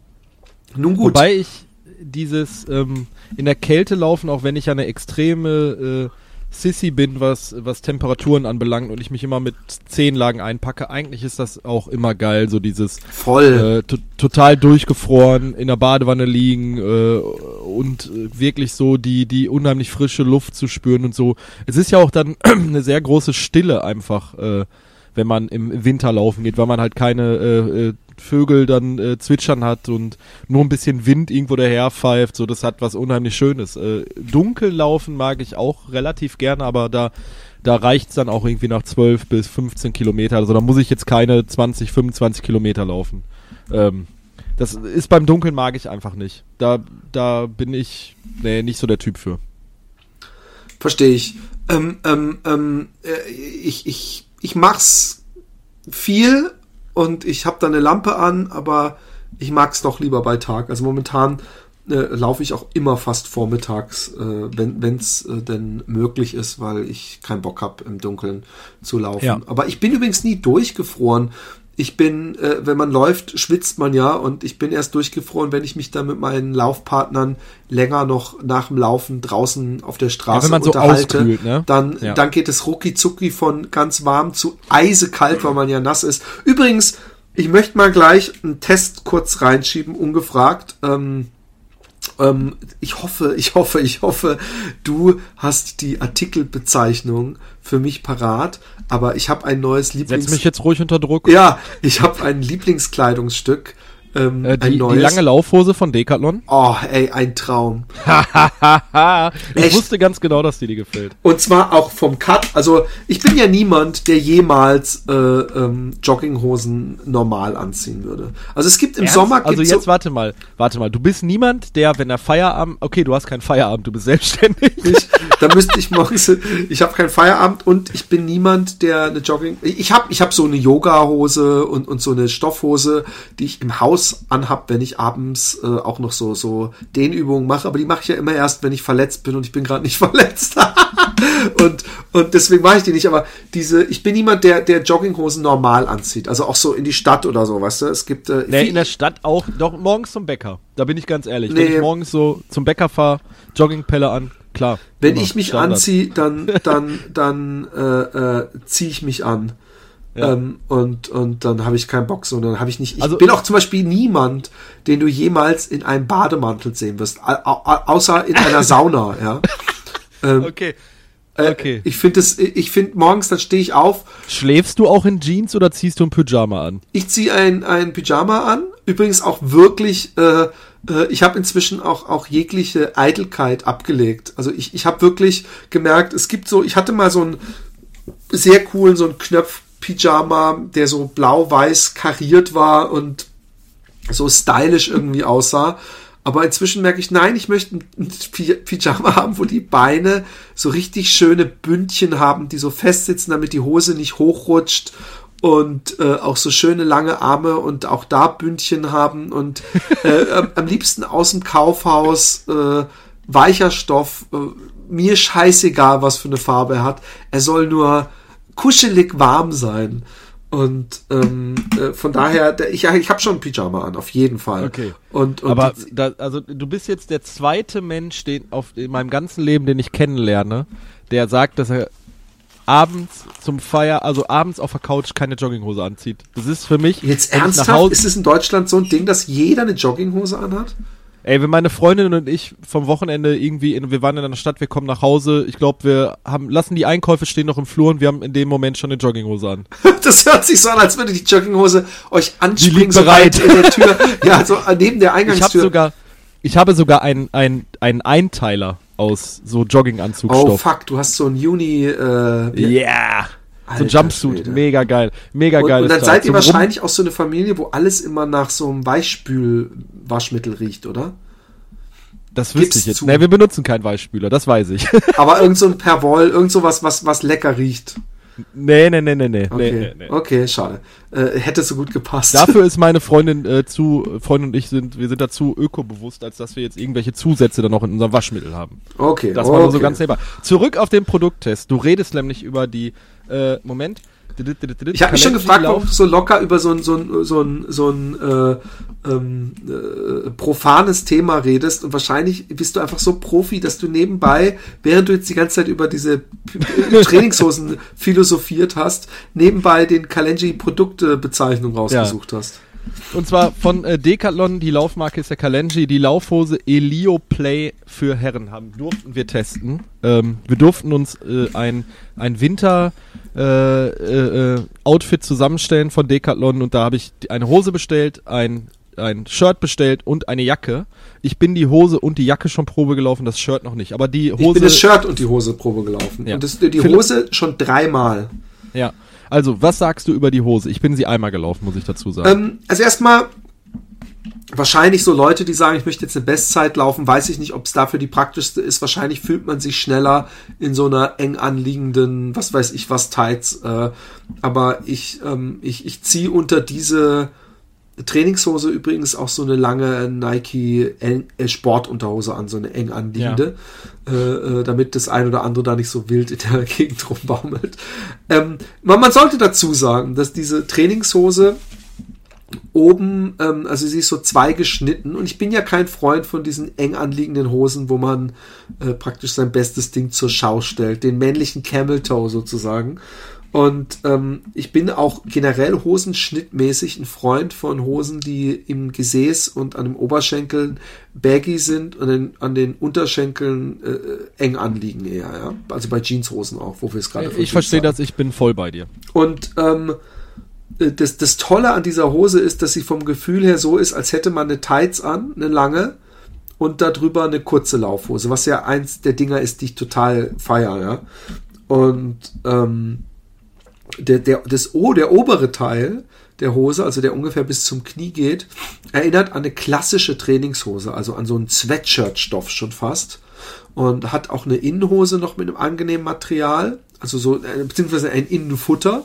nun gut. Wobei ich dieses ähm, in der Kälte laufen, auch wenn ich eine extreme äh, Sissy bin, was, was Temperaturen anbelangt und ich mich immer mit zehn Lagen einpacke. Eigentlich ist das auch immer geil, so dieses voll äh, total durchgefroren in der Badewanne liegen äh, und wirklich so die die unheimlich frische Luft zu spüren und so. Es ist ja auch dann eine sehr große Stille einfach, äh, wenn man im Winter laufen geht, weil man halt keine äh, äh, Vögel dann äh, zwitschern hat und nur ein bisschen Wind irgendwo daher pfeift. So, das hat was unheimlich Schönes. Äh, dunkel laufen mag ich auch relativ gerne, aber da, da reicht's dann auch irgendwie nach 12 bis 15 Kilometer. Also da muss ich jetzt keine 20, 25 Kilometer laufen. Ähm, Das ist beim Dunkeln mag ich einfach nicht. Da, da bin ich nee, nicht so der Typ für. Verstehe ich. Ähm, ähm, ähm, äh, ich, ich, ich mach's viel und ich habe da eine Lampe an, aber ich mag's doch lieber bei Tag. Also momentan äh, laufe ich auch immer fast vormittags, äh, wenn es äh, denn möglich ist, weil ich keinen Bock habe, im Dunkeln zu laufen. Ja. Aber ich bin übrigens nie durchgefroren ich bin, äh, wenn man läuft, schwitzt man ja und ich bin erst durchgefroren, wenn ich mich dann mit meinen Laufpartnern länger noch nach dem Laufen draußen auf der Straße ja, wenn man unterhalte. So auskühlt, ne? Dann, ja. dann geht es rucki zucki von ganz warm zu eisekalt, weil man ja nass ist. Übrigens, ich möchte mal gleich einen Test kurz reinschieben, ungefragt. Ähm, ähm, ich hoffe, ich hoffe, ich hoffe, du hast die Artikelbezeichnung für mich parat. Aber ich habe ein neues Lieblings... Setz mich jetzt ruhig unter Druck. Ja, ich habe ein Lieblingskleidungsstück ähm, äh, die, die, lange Laufhose von Decathlon? Oh, ey, ein Traum. ich Echt? wusste ganz genau, dass dir die gefällt. Und zwar auch vom Cut. Also ich bin ja niemand, der jemals äh, ähm, Jogginghosen normal anziehen würde. Also es gibt im Ernst? Sommer... Also jetzt so warte mal, warte mal. Du bist niemand, der, wenn er Feierabend... Okay, du hast keinen Feierabend, du bist selbstständig. Ich, da müsste ich morgens... Ich habe keinen Feierabend und ich bin niemand, der eine Jogging... Ich habe ich hab so eine Yoga-Hose und, und so eine Stoffhose, die ich im Haus Haus anhab, wenn ich abends äh, auch noch so, so Dehnübungen mache. Aber die mache ich ja immer erst, wenn ich verletzt bin und ich bin gerade nicht verletzt. und, und deswegen mache ich die nicht. Aber diese, ich bin niemand, der, der Jogginghosen normal anzieht. Also auch so in die Stadt oder so, weißt du? Es gibt. Äh, nee, in der Stadt auch, doch morgens zum Bäcker. Da bin ich ganz ehrlich. Nee. Wenn ich morgens so zum Bäcker fahre, Joggingpelle an, klar. Wenn ich mich Standard. anziehe, dann, dann, dann äh, äh, ziehe ich mich an. Ja. Ähm, und, und dann habe ich keinen Bock, sondern habe ich nicht. Ich also, bin auch zum Beispiel niemand, den du jemals in einem Bademantel sehen wirst, außer in einer Sauna, ja. Ähm, okay. Äh, okay. ich finde es, ich finde morgens, dann stehe ich auf. Schläfst du auch in Jeans oder ziehst du ein Pyjama an? Ich ziehe ein, ein Pyjama an. Übrigens auch wirklich, äh, äh, ich habe inzwischen auch, auch jegliche Eitelkeit abgelegt. Also ich, ich habe wirklich gemerkt, es gibt so, ich hatte mal so einen sehr coolen, so einen Knopf Pyjama, der so blau-weiß kariert war und so stylisch irgendwie aussah. Aber inzwischen merke ich, nein, ich möchte ein Pyjama haben, wo die Beine so richtig schöne Bündchen haben, die so festsitzen, damit die Hose nicht hochrutscht und äh, auch so schöne lange Arme und auch da Bündchen haben und äh, am liebsten aus dem Kaufhaus äh, weicher Stoff. Äh, mir scheißegal, was für eine Farbe er hat. Er soll nur kuschelig warm sein. Und ähm, äh, von daher, ich, ich habe schon ein Pyjama an, auf jeden Fall. Okay. Und, und Aber da, also du bist jetzt der zweite Mensch, den auf in meinem ganzen Leben, den ich kennenlerne, der sagt, dass er abends zum Feier, also abends auf der Couch keine Jogginghose anzieht. Das ist für mich. Jetzt ernsthaft? Ist es in Deutschland so ein Ding, dass jeder eine Jogginghose anhat? Ey, wenn meine Freundin und ich vom Wochenende irgendwie, in, wir waren in einer Stadt, wir kommen nach Hause, ich glaube, wir haben, lassen die Einkäufe stehen noch im Flur und wir haben in dem Moment schon eine Jogginghose an. Das hört sich so an, als würde die Jogginghose euch anspringen, so bereit in der Tür. ja, so neben der Eingangstür. Ich habe sogar, ich habe sogar einen, einen, einen Einteiler aus so Jogginganzugstoff. Oh fuck, du hast so ein Juni, äh, yeah. So ein Jumpsuit, Alter. mega geil, mega geil. Und dann seid ihr wahrscheinlich auch so eine Familie, wo alles immer nach so einem Weichspülwaschmittel riecht, oder? Das wüsste ich jetzt. Nee, wir benutzen keinen Weichspüler, das weiß ich. Aber irgend so ein Perwoll, irgend so was, was, was lecker riecht. Nee, nee, nee, nee, nee. Okay, nee, nee. okay schade. Äh, hätte so gut gepasst. Dafür ist meine Freundin äh, zu, Freundin und ich sind, wir sind dazu ökobewusst, als dass wir jetzt irgendwelche Zusätze dann noch in unserem Waschmittel haben. Okay. Das war okay. so ganz nebenbei. Zurück auf den Produkttest. Du redest nämlich über die, äh, Moment, ich habe mich schon gefragt, warum du so locker über so ein, so ein, so ein, so ein äh, ähm, äh, profanes Thema redest und wahrscheinlich bist du einfach so Profi, dass du nebenbei, während du jetzt die ganze Zeit über diese Trainingshosen philosophiert hast, nebenbei den Kalenji Produktbezeichnung rausgesucht ja. hast. Und zwar von äh, Decathlon, die Laufmarke ist der Kalenji, die Laufhose Elio Play für Herren haben, durften wir testen. Ähm, wir durften uns äh, ein, ein Winter äh, äh, äh Outfit zusammenstellen von Decathlon und da habe ich eine Hose bestellt, ein ein Shirt bestellt und eine Jacke. Ich bin die Hose und die Jacke schon Probe gelaufen, das Shirt noch nicht. Aber die Hose. Ich bin das Shirt und die Hose Probe gelaufen. Ja. Und das, die Hose schon dreimal. Ja. Also, was sagst du über die Hose? Ich bin sie einmal gelaufen, muss ich dazu sagen. Ähm, also erstmal, wahrscheinlich so Leute, die sagen, ich möchte jetzt eine Bestzeit laufen, weiß ich nicht, ob es dafür die praktischste ist. Wahrscheinlich fühlt man sich schneller in so einer eng anliegenden, was weiß ich was, Tights. Äh, aber ich, ähm, ich, ich ziehe unter diese Trainingshose übrigens auch so eine lange Nike äh, Sportunterhose an, so eine eng anliegende, ja. äh, äh, damit das ein oder andere da nicht so wild in der Gegend rumbaumelt. Ähm, man, man sollte dazu sagen, dass diese Trainingshose oben, ähm, also sie ist so zwei geschnitten und ich bin ja kein Freund von diesen eng anliegenden Hosen, wo man äh, praktisch sein bestes Ding zur Schau stellt, den männlichen Camel Toe sozusagen. Und ähm, ich bin auch generell hosenschnittmäßig ein Freund von Hosen, die im Gesäß und an den Oberschenkeln baggy sind und den, an den Unterschenkeln äh, eng anliegen eher, ja. Also bei Jeanshosen auch, wo wir es gerade Ich verstehe das, ich bin voll bei dir. Und ähm, äh, das, das Tolle an dieser Hose ist, dass sie vom Gefühl her so ist, als hätte man eine Tights an, eine lange, und darüber eine kurze Laufhose, was ja eins der Dinger ist, die ich total feier, ja. Und ähm, der, der, das, oh, der obere Teil der Hose, also der ungefähr bis zum Knie geht, erinnert an eine klassische Trainingshose, also an so einen Sweatshirt-Stoff schon fast. Und hat auch eine Innenhose noch mit einem angenehmen Material, also so, äh, beziehungsweise ein Innenfutter.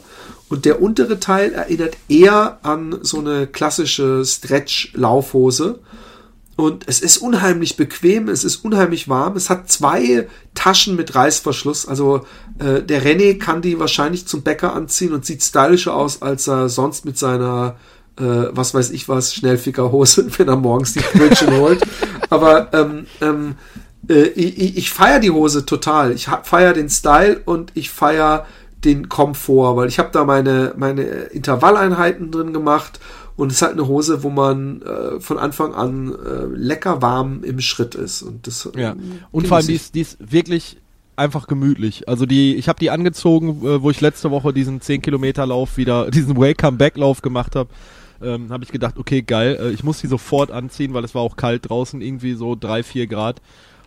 Und der untere Teil erinnert eher an so eine klassische Stretch-Laufhose. Und es ist unheimlich bequem, es ist unheimlich warm. Es hat zwei Taschen mit Reißverschluss. Also äh, der René kann die wahrscheinlich zum Bäcker anziehen und sieht stylischer aus, als er sonst mit seiner, äh, was weiß ich was, Schnellfickerhose, wenn er morgens die Brötchen holt. Aber ähm, ähm, äh, ich, ich feiere die Hose total. Ich feiere den Style und ich feiere den Komfort, weil ich habe da meine, meine Intervalleinheiten drin gemacht und es ist halt eine Hose, wo man äh, von Anfang an äh, lecker warm im Schritt ist. Und das ja. Und vor allem, die ist, die ist wirklich einfach gemütlich. Also die, ich habe die angezogen, äh, wo ich letzte Woche diesen 10 Kilometer Lauf wieder, diesen Welcome Back Lauf gemacht habe. Ähm, habe ich gedacht, okay, geil, äh, ich muss die sofort anziehen, weil es war auch kalt draußen, irgendwie so drei, vier Grad.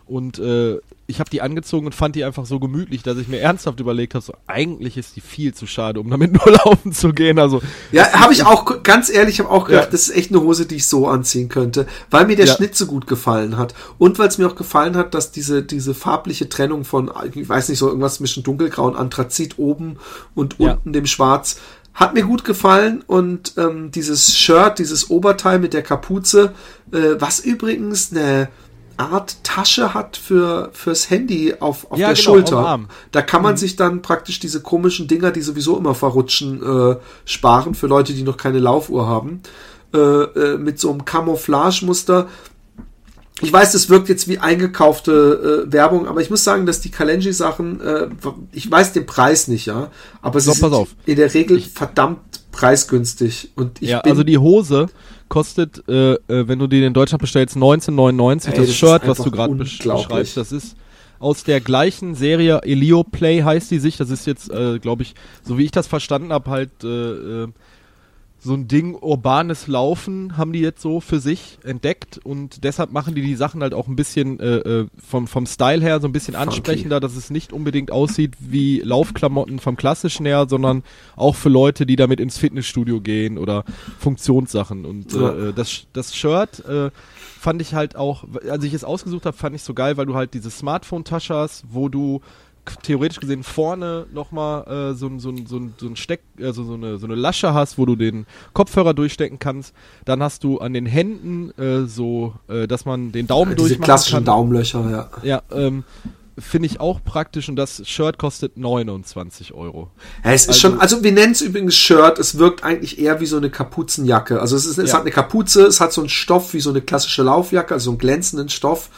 Und äh, ich habe die angezogen und fand die einfach so gemütlich, dass ich mir ernsthaft überlegt habe, so eigentlich ist die viel zu schade, um damit nur laufen zu gehen. Also ja, habe ich auch ganz ehrlich, habe auch gedacht, ja. das ist echt eine Hose, die ich so anziehen könnte, weil mir der ja. Schnitt so gut gefallen hat und weil es mir auch gefallen hat, dass diese diese farbliche Trennung von, ich weiß nicht so irgendwas zwischen dunkelgrau und Anthrazit oben und ja. unten dem Schwarz hat mir gut gefallen und ähm, dieses Shirt, dieses Oberteil mit der Kapuze, äh, was übrigens eine Art Tasche hat für fürs Handy auf, auf ja, der genau, Schulter. Da kann man mhm. sich dann praktisch diese komischen Dinger, die sowieso immer verrutschen, äh, sparen für Leute, die noch keine Laufuhr haben. Äh, äh, mit so einem Camouflage-Muster. Ich weiß, das wirkt jetzt wie eingekaufte äh, Werbung, aber ich muss sagen, dass die Kalenji-Sachen, äh, ich weiß den Preis nicht, ja, aber sie so, sind in der Regel ich, verdammt preisgünstig. Und ich ja, also die Hose kostet, äh, äh, wenn du die in Deutschland bestellst, 19,99. Das, das Shirt, was du gerade beschreibst, das ist aus der gleichen Serie Elio Play heißt die sich. Das ist jetzt, äh, glaube ich, so wie ich das verstanden habe, halt äh, äh so ein Ding urbanes Laufen haben die jetzt so für sich entdeckt und deshalb machen die die Sachen halt auch ein bisschen äh, äh vom, vom Style her so ein bisschen Funky. ansprechender, dass es nicht unbedingt aussieht wie Laufklamotten vom klassischen her, sondern auch für Leute, die damit ins Fitnessstudio gehen oder Funktionssachen und ja. äh, das, das Shirt äh, fand ich halt auch, als ich es ausgesucht habe, fand ich so geil, weil du halt diese Smartphone-Tasche hast, wo du theoretisch gesehen vorne nochmal äh, so, so, so, so ein Steck, also so eine, so eine Lasche hast, wo du den Kopfhörer durchstecken kannst. Dann hast du an den Händen äh, so, äh, dass man den Daumen ja, diese durchmachen klassischen kann. Daumenlöcher, ja. Ja, ähm, finde ich auch praktisch und das Shirt kostet 29 Euro. Ja, es ist also, schon, also wir nennen es übrigens Shirt, es wirkt eigentlich eher wie so eine Kapuzenjacke. Also es, ist, es ja. hat eine Kapuze, es hat so einen Stoff wie so eine klassische Laufjacke, also so einen glänzenden Stoff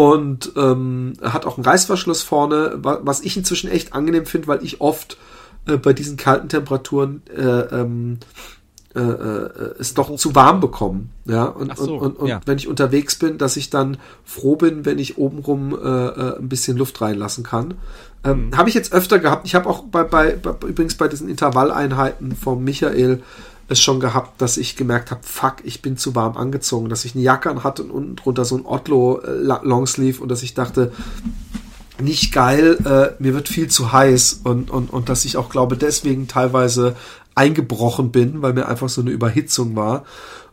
und ähm, hat auch einen Reißverschluss vorne, was ich inzwischen echt angenehm finde, weil ich oft äh, bei diesen kalten Temperaturen äh, ähm, äh, äh, es doch zu warm bekomme. Ja, und, so, und, und, und ja. wenn ich unterwegs bin, dass ich dann froh bin, wenn ich obenrum äh, äh, ein bisschen Luft reinlassen kann. Ähm, mhm. Habe ich jetzt öfter gehabt. Ich habe auch bei, bei, bei, übrigens bei diesen Intervalleinheiten vom Michael es schon gehabt, dass ich gemerkt habe, fuck, ich bin zu warm angezogen, dass ich eine Jacke an hatte und unten drunter so ein Otlo äh, Longsleeve und dass ich dachte, nicht geil, äh, mir wird viel zu heiß und, und, und dass ich auch glaube, deswegen teilweise eingebrochen bin, weil mir einfach so eine Überhitzung war.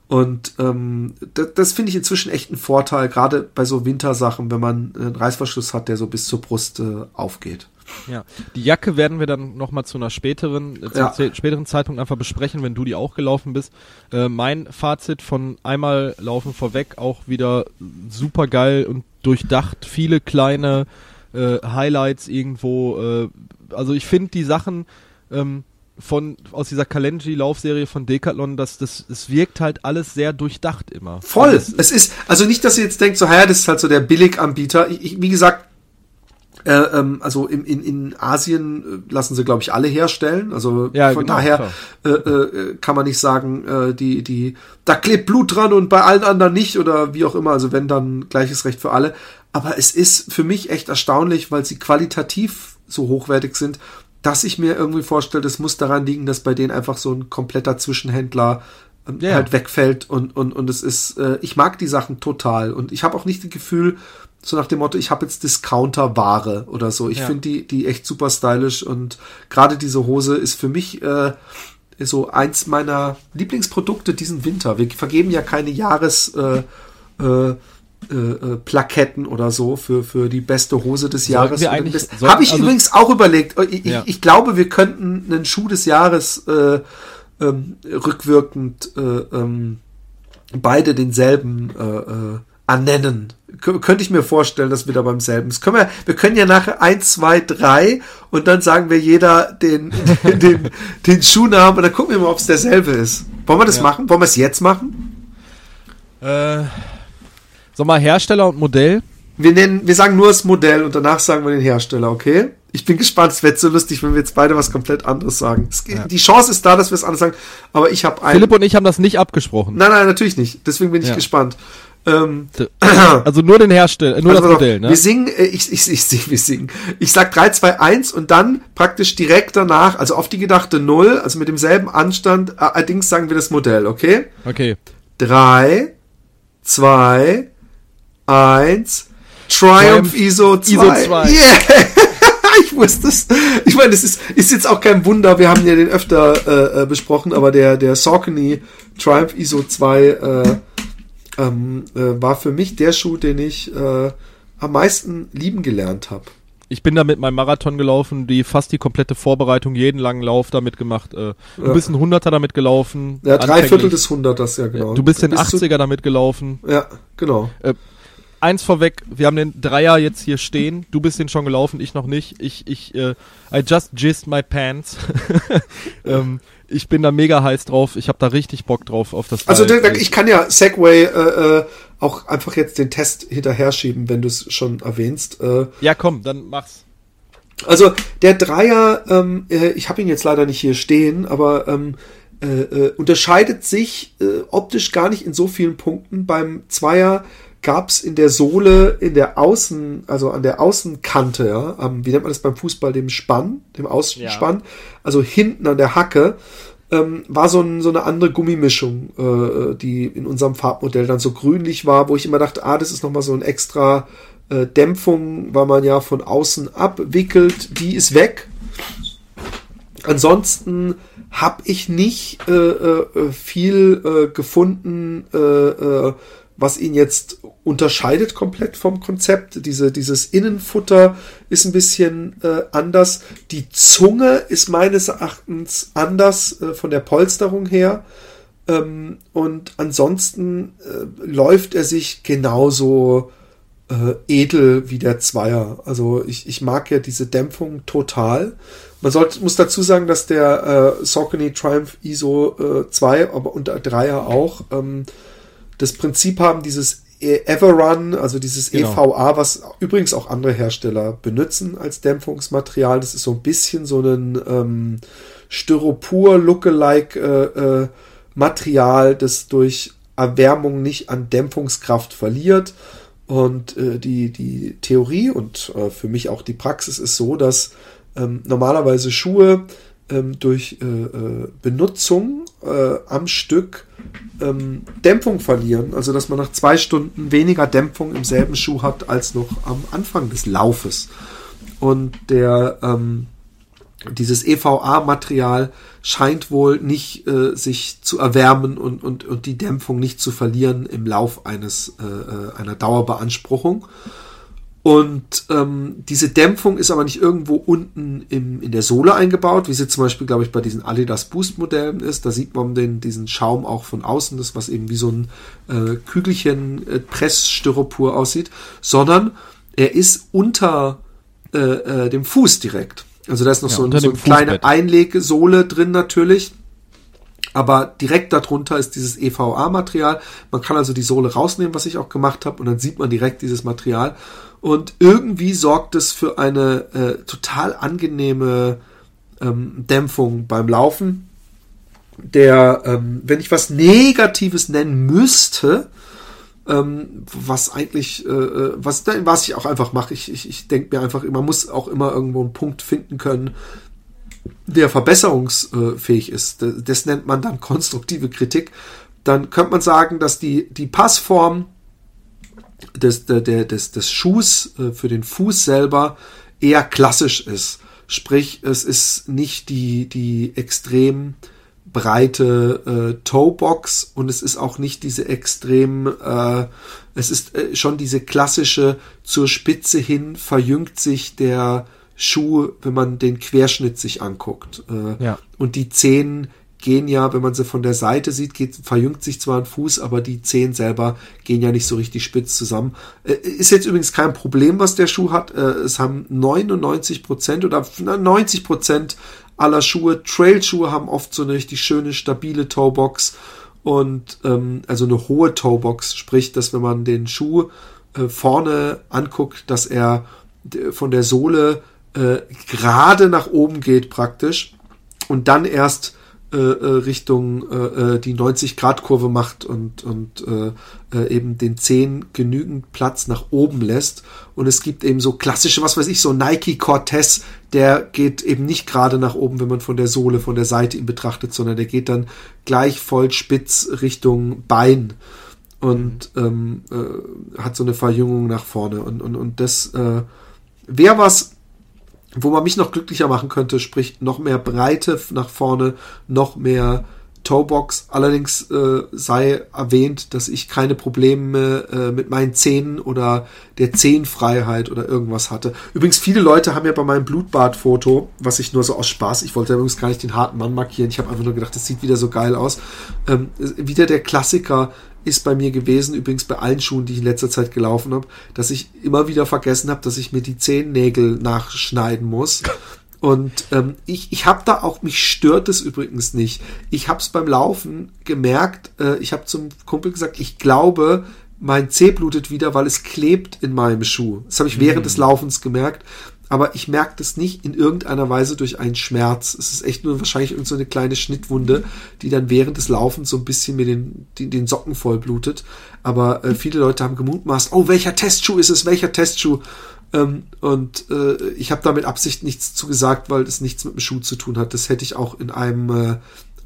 Und ähm, das, das finde ich inzwischen echt ein Vorteil, gerade bei so Wintersachen, wenn man einen Reißverschluss hat, der so bis zur Brust äh, aufgeht. Ja, die Jacke werden wir dann nochmal zu einer späteren, äh, ja. späteren Zeitpunkt einfach besprechen, wenn du die auch gelaufen bist. Äh, mein Fazit von einmal laufen vorweg auch wieder super geil und durchdacht, viele kleine äh, Highlights irgendwo. Äh, also ich finde die Sachen ähm, von aus dieser Kalenji-Laufserie von Decathlon, das, das, das wirkt halt alles sehr durchdacht immer. Voll. Es ist, also nicht, dass ihr jetzt denkt, so, ja, das ist halt so der Billiganbieter. Ich, ich, wie gesagt, äh, ähm, also in, in, in Asien äh, lassen sie, glaube ich, alle herstellen. Also ja, von genau, daher äh, äh, kann man nicht sagen, äh, die, die, da klebt Blut dran und bei allen anderen nicht oder wie auch immer. Also wenn dann gleiches Recht für alle. Aber es ist für mich echt erstaunlich, weil sie qualitativ so hochwertig sind, dass ich mir irgendwie vorstelle, das muss daran liegen, dass bei denen einfach so ein kompletter Zwischenhändler ähm, ja. halt wegfällt und, und, und es ist, äh, ich mag die Sachen total und ich habe auch nicht das Gefühl, so nach dem Motto, ich habe jetzt Discounter-Ware oder so. Ich ja. finde die, die echt super stylisch und gerade diese Hose ist für mich äh, so eins meiner Lieblingsprodukte diesen Winter. Wir vergeben ja keine Jahres äh, äh, äh, äh Plaketten oder so für, für die beste Hose des Jahres. Habe ich also, übrigens auch überlegt. Ich, ja. ich, ich, glaube, wir könnten einen Schuh des Jahres äh, ähm, rückwirkend äh, ähm, beide denselben äh, äh, ernennen. Könnte ich mir vorstellen, dass wir da beim selben sind. Können wir, wir können ja nachher eins, zwei, drei und dann sagen wir jeder den, den, den Schuhnamen und dann gucken wir mal, ob es derselbe ist. Wollen wir das ja. machen? Wollen wir es jetzt machen? Äh, sag mal, Hersteller und Modell? Wir nennen, wir sagen nur das Modell und danach sagen wir den Hersteller, okay? Ich bin gespannt, es wird so lustig, wenn wir jetzt beide was komplett anderes sagen. Es, ja. Die Chance ist da, dass wir es anders sagen, aber ich habe ein. Philipp und ich haben das nicht abgesprochen. Nein, nein, natürlich nicht. Deswegen bin ich ja. gespannt. Ähm, also nur den Hersteller, nur also das Modell, ne? Wir singen, äh, ich, ich, ich, ich, wir singen. Ich sag 3, 2, 1 und dann praktisch direkt danach, also auf die gedachte 0, also mit demselben Anstand, äh, allerdings sagen wir das Modell, okay? Okay. 3, 2, 1, Triumph, ISO 2. ISO 2. Yeah! ich wusste es. Ich meine, es ist, ist jetzt auch kein Wunder, wir haben ja den öfter äh, äh besprochen, aber der, der Saucony Triumph ISO 2 äh, ähm, äh, war für mich der Schuh, den ich äh, am meisten lieben gelernt habe. Ich bin da mit meinem Marathon gelaufen, die fast die komplette Vorbereitung, jeden langen Lauf damit gemacht. Äh, du ja. bist ein Hunderter damit gelaufen. Ja, drei Viertel des Hunderters, ja genau. Du bist den 80er damit gelaufen. Ja, genau. Äh, eins vorweg, wir haben den Dreier jetzt hier stehen. Du bist den schon gelaufen, ich noch nicht. Ich, ich, äh, I just jizzed my pants. ähm, ich bin da mega heiß drauf. Ich habe da richtig Bock drauf auf das. Also Teil. ich kann ja Segway äh, äh, auch einfach jetzt den Test hinterher schieben, wenn du es schon erwähnst. Äh, ja, komm, dann mach's. Also der Dreier, ähm, äh, ich habe ihn jetzt leider nicht hier stehen, aber ähm, äh, äh, unterscheidet sich äh, optisch gar nicht in so vielen Punkten. Beim Zweier gab es in der Sohle, in der Außen, also an der Außenkante, ja, am, wie nennt man das beim Fußball, dem Spann, dem Außenspann, ja. also hinten an der Hacke, ähm, war so, ein, so eine andere Gummimischung, äh, die in unserem Farbmodell dann so grünlich war, wo ich immer dachte, ah, das ist nochmal so ein extra äh, Dämpfung, weil man ja von außen abwickelt, die ist weg. Ansonsten habe ich nicht äh, äh, viel äh, gefunden, äh, äh, was ihn jetzt unterscheidet komplett vom Konzept. Diese, dieses Innenfutter ist ein bisschen äh, anders. Die Zunge ist meines Erachtens anders äh, von der Polsterung her. Ähm, und ansonsten äh, läuft er sich genauso äh, edel wie der Zweier. Also ich, ich mag ja diese Dämpfung total. Man sollte, muss dazu sagen, dass der äh, Saucony Triumph ISO äh, 2, aber unter Dreier auch, ähm, das Prinzip haben, dieses Everrun, also dieses genau. EVA, was übrigens auch andere Hersteller benutzen als Dämpfungsmaterial. Das ist so ein bisschen so ein ähm, Styropor-Lookalike äh, äh, Material, das durch Erwärmung nicht an Dämpfungskraft verliert. Und äh, die, die Theorie und äh, für mich auch die Praxis ist so, dass ähm, normalerweise Schuhe ähm, durch äh, äh, Benutzung äh, am Stück ähm, Dämpfung verlieren. Also dass man nach zwei Stunden weniger Dämpfung im selben Schuh hat als noch am Anfang des Laufes. Und der ähm, dieses EVA-Material scheint wohl nicht äh, sich zu erwärmen und, und, und die Dämpfung nicht zu verlieren im Lauf eines äh, äh, einer Dauerbeanspruchung. Und ähm, diese Dämpfung ist aber nicht irgendwo unten im, in der Sohle eingebaut, wie sie zum Beispiel, glaube ich, bei diesen Adidas Boost Modellen ist. Da sieht man den, diesen Schaum auch von außen, das was eben wie so ein äh, Kügelchen äh, Pressstyropor aussieht, sondern er ist unter äh, äh, dem Fuß direkt. Also da ist noch ja, so, so eine kleine Einlegsohle drin natürlich. Aber direkt darunter ist dieses EVA-Material. Man kann also die Sohle rausnehmen, was ich auch gemacht habe, und dann sieht man direkt dieses Material. Und irgendwie sorgt es für eine äh, total angenehme ähm, Dämpfung beim Laufen. Der, ähm, wenn ich was Negatives nennen müsste, ähm, was eigentlich, äh, äh was, was ich auch einfach mache. Ich, ich, ich denke mir einfach, man muss auch immer irgendwo einen Punkt finden können, der verbesserungsfähig ist. Das nennt man dann konstruktive Kritik. Dann könnte man sagen, dass die, die Passform des, der, des, des Schuhs äh, für den Fuß selber eher klassisch ist. Sprich, es ist nicht die, die extrem breite äh, Toebox und es ist auch nicht diese extrem, äh, es ist äh, schon diese klassische zur Spitze hin verjüngt sich der Schuh, wenn man den Querschnitt sich anguckt. Äh, ja. Und die Zehen gehen ja, wenn man sie von der Seite sieht, geht, verjüngt sich zwar ein Fuß, aber die Zehen selber gehen ja nicht so richtig spitz zusammen. Äh, ist jetzt übrigens kein Problem, was der Schuh hat. Äh, es haben 99 Prozent oder 90 Prozent aller Schuhe. Trailschuhe haben oft so eine richtig schöne, stabile Toebox und ähm, also eine hohe Toebox, sprich, dass wenn man den Schuh äh, vorne anguckt, dass er von der Sohle äh, gerade nach oben geht praktisch und dann erst äh, äh, Richtung äh, äh die 90-Grad-Kurve macht und, und äh, äh, eben den Zehen genügend Platz nach oben lässt. Und es gibt eben so klassische, was weiß ich, so Nike Cortez, der geht eben nicht gerade nach oben, wenn man von der Sohle, von der Seite ihn betrachtet, sondern der geht dann gleich voll spitz Richtung Bein und ähm, äh, hat so eine Verjüngung nach vorne. Und, und, und das äh, wäre was, wo man mich noch glücklicher machen könnte, sprich noch mehr Breite nach vorne, noch mehr Toebox. Allerdings äh, sei erwähnt, dass ich keine Probleme äh, mit meinen Zähnen oder der Zehenfreiheit oder irgendwas hatte. Übrigens, viele Leute haben ja bei meinem Blutbad-Foto, was ich nur so aus Spaß, ich wollte übrigens gar nicht den harten Mann markieren, ich habe einfach nur gedacht, das sieht wieder so geil aus. Ähm, wieder der Klassiker, ist bei mir gewesen, übrigens bei allen Schuhen, die ich in letzter Zeit gelaufen habe, dass ich immer wieder vergessen habe, dass ich mir die Zehennägel nachschneiden muss. Und ähm, ich, ich habe da auch, mich stört es übrigens nicht. Ich habe es beim Laufen gemerkt, äh, ich habe zum Kumpel gesagt, ich glaube, mein Zeh blutet wieder, weil es klebt in meinem Schuh. Das habe ich während mhm. des Laufens gemerkt aber ich merke das nicht in irgendeiner Weise durch einen Schmerz. Es ist echt nur wahrscheinlich irgend so eine kleine Schnittwunde, die dann während des Laufens so ein bisschen mir den, den, den Socken voll blutet. Aber äh, viele Leute haben gemutmaßt, oh, welcher Testschuh ist es, welcher Testschuh? Ähm, und äh, ich habe da mit Absicht nichts zu gesagt, weil es nichts mit dem Schuh zu tun hat. Das hätte ich auch in einem äh,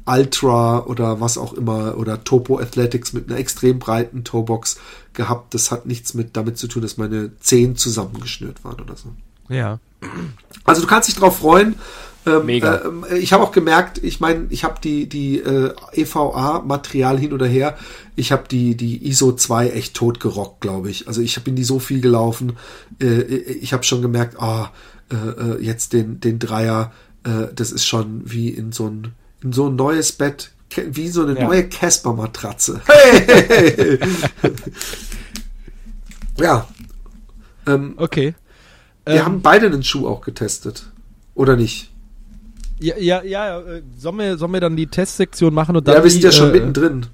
Ultra oder was auch immer oder Topo Athletics mit einer extrem breiten Toebox gehabt. Das hat nichts mit damit zu tun, dass meine Zehen zusammengeschnürt waren oder so. Ja. Also du kannst dich drauf freuen. Ähm, Mega. Äh, ich habe auch gemerkt, ich meine, ich habe die, die äh, EVA-Material hin oder her, ich habe die, die ISO 2 echt tot gerockt, glaube ich. Also ich habe in die so viel gelaufen. Äh, ich habe schon gemerkt, ah, oh, jetzt den, den Dreier, äh, das ist schon wie in so ein, in so ein neues Bett, wie so eine ja. neue Casper-Matratze. Hey! ja. Ähm, okay. Wir ähm, haben beide den Schuh auch getestet. Oder nicht? Ja, ja, ja. Äh, sollen wir, sollen wir dann die Testsektion machen und dann. Ja, wir sind ja schon äh, mittendrin.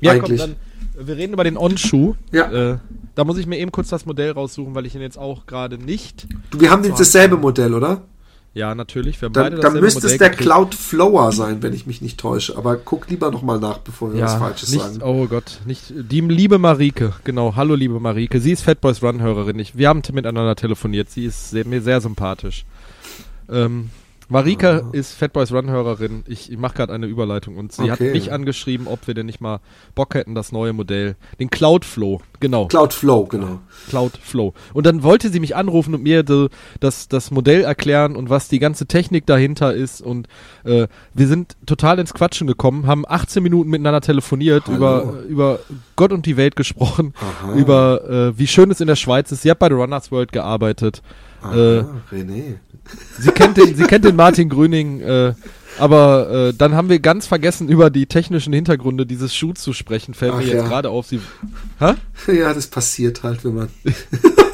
Ja, eigentlich. Komm, dann, wir reden über den On-Schuh. Ja. Äh, da muss ich mir eben kurz das Modell raussuchen, weil ich ihn jetzt auch gerade nicht. Du, wir haben jetzt dasselbe Modell, oder? Ja, natürlich. Wir haben dann, dann müsste es der Cloud Flower sein, wenn ich mich nicht täusche. Aber guck lieber nochmal nach, bevor wir ja, was Falsches nicht, sagen. Oh Gott, nicht die liebe Marike, genau. Hallo liebe Marike. Sie ist Fatboys Run Hörerin. wir haben miteinander telefoniert. Sie ist sehr, mir sehr sympathisch. Ähm, Marika ah. ist Fatboys Run-Hörerin. Ich, ich mache gerade eine Überleitung und sie okay. hat mich angeschrieben, ob wir denn nicht mal Bock hätten, das neue Modell, den Cloud Flow, genau. Cloud Flow, genau. Cloud Flow. Und dann wollte sie mich anrufen und mir de, das, das Modell erklären und was die ganze Technik dahinter ist. Und äh, wir sind total ins Quatschen gekommen, haben 18 Minuten miteinander telefoniert, über, über Gott und die Welt gesprochen, Aha. über äh, wie schön es in der Schweiz ist. Sie hat bei der Runners World gearbeitet. Aha, äh, René. Sie kennt den, sie kennt den Martin Grüning, äh, aber äh, dann haben wir ganz vergessen, über die technischen Hintergründe dieses Schuhs zu sprechen. Fällt Ach mir jetzt gerade auf. Sie, hä? Ja, das passiert halt, wenn man. ja.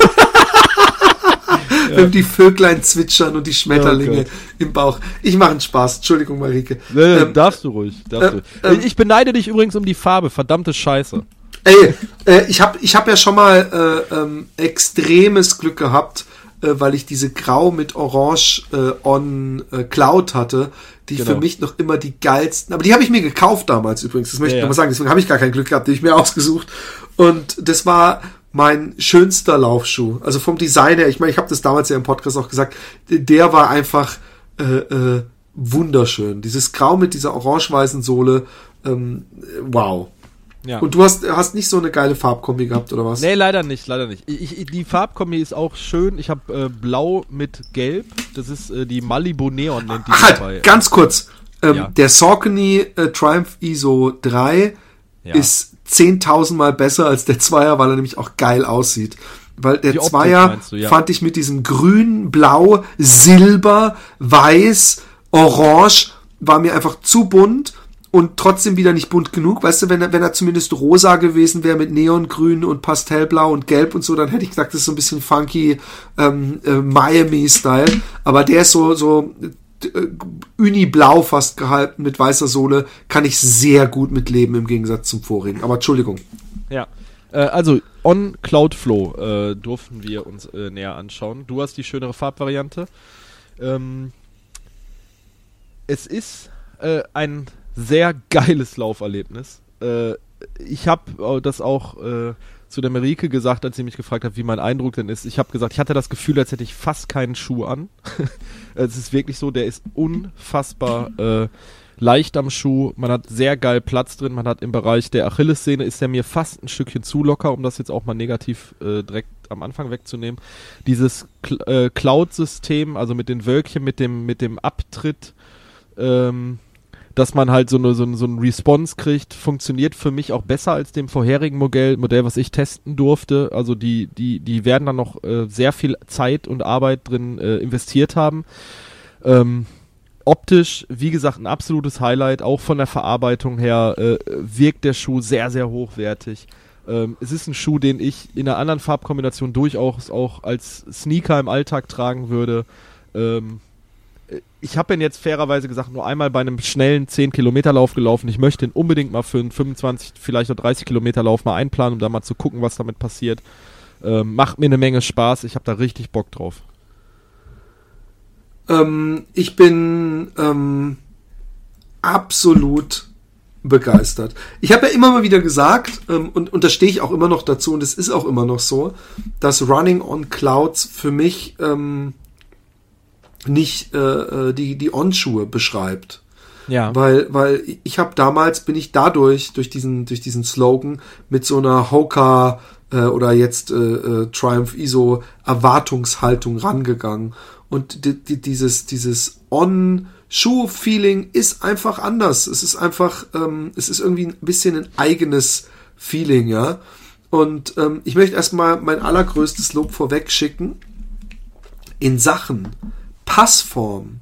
Wenn die Vöglein zwitschern und die Schmetterlinge ja, im Bauch. Ich mache einen Spaß. Entschuldigung, Marike. Nee, ähm, darfst du ruhig. Darfst äh, du. Ähm, ich beneide dich übrigens um die Farbe. Verdammte Scheiße. Ey, äh, ich habe ich hab ja schon mal äh, ähm, extremes Glück gehabt äh, weil ich diese Grau mit Orange äh, on äh, Cloud hatte, die genau. für mich noch immer die geilsten, aber die habe ich mir gekauft damals übrigens, das möchte ja, ich nochmal sagen, deswegen habe ich gar kein Glück gehabt, die ich mir ausgesucht. Und das war mein schönster Laufschuh, also vom Design her, ich meine, ich habe das damals ja im Podcast auch gesagt, der war einfach äh, äh, wunderschön, dieses Grau mit dieser orange-weißen Sohle, ähm, wow, ja. Und du hast, hast nicht so eine geile Farbkombi gehabt, oder was? Nee, leider nicht, leider nicht. Ich, ich, die Farbkombi ist auch schön. Ich habe äh, blau mit gelb. Das ist äh, die Malibu Neon, nennt die halt, dabei. Ganz kurz. Ähm, ja. Der Saucony äh, Triumph ISO 3 ja. ist 10.000 Mal besser als der Zweier, weil er nämlich auch geil aussieht. Weil der Zweier du, ja. fand ich mit diesem grün, blau, silber, weiß, orange war mir einfach zu bunt und trotzdem wieder nicht bunt genug. Weißt du, wenn er, wenn er zumindest rosa gewesen wäre mit Neongrün und Pastellblau und Gelb und so, dann hätte ich gesagt, das ist so ein bisschen funky ähm, äh, Miami-Style. Aber der ist so, so äh, Uni-Blau fast gehalten mit weißer Sohle, kann ich sehr gut mitleben im Gegensatz zum vorigen. Aber Entschuldigung. Ja. Äh, also on Cloudflow äh, durften wir uns äh, näher anschauen. Du hast die schönere Farbvariante. Ähm, es ist äh, ein sehr geiles Lauferlebnis. Äh, ich habe das auch äh, zu der Merike gesagt, als sie mich gefragt hat, wie mein Eindruck denn ist. Ich habe gesagt, ich hatte das Gefühl, als hätte ich fast keinen Schuh an. es ist wirklich so, der ist unfassbar äh, leicht am Schuh. Man hat sehr geil Platz drin. Man hat im Bereich der Achillessehne ist der mir fast ein Stückchen zu locker, um das jetzt auch mal negativ äh, direkt am Anfang wegzunehmen. Dieses Cl äh, Cloud-System, also mit den Wölkchen, mit dem mit dem Abtritt. Ähm, dass man halt so, eine, so, so einen Response kriegt, funktioniert für mich auch besser als dem vorherigen Modell, Modell, was ich testen durfte. Also die, die, die werden dann noch äh, sehr viel Zeit und Arbeit drin äh, investiert haben. Ähm, optisch, wie gesagt, ein absolutes Highlight, auch von der Verarbeitung her äh, wirkt der Schuh sehr, sehr hochwertig. Ähm, es ist ein Schuh, den ich in einer anderen Farbkombination durchaus auch als Sneaker im Alltag tragen würde. Ähm, ich habe ihn jetzt fairerweise gesagt, nur einmal bei einem schnellen 10-Kilometer-Lauf gelaufen. Ich möchte ihn unbedingt mal für einen 25, vielleicht noch 30-Kilometer-Lauf mal einplanen, um da mal zu gucken, was damit passiert. Ähm, macht mir eine Menge Spaß. Ich habe da richtig Bock drauf. Ähm, ich bin ähm, absolut begeistert. Ich habe ja immer mal wieder gesagt, ähm, und, und da stehe ich auch immer noch dazu, und es ist auch immer noch so, dass Running on Clouds für mich ähm, nicht äh, äh, die, die On-Schuhe beschreibt. Ja. Weil, weil ich habe damals, bin ich dadurch, durch diesen, durch diesen Slogan, mit so einer Hoka äh, oder jetzt äh, äh, Triumph ISO Erwartungshaltung rangegangen. Und die, die, dieses, dieses On-Schuh-Feeling ist einfach anders. Es ist einfach, ähm, es ist irgendwie ein bisschen ein eigenes Feeling, ja. Und ähm, ich möchte erstmal mein allergrößtes Lob vorweg schicken. In Sachen Passform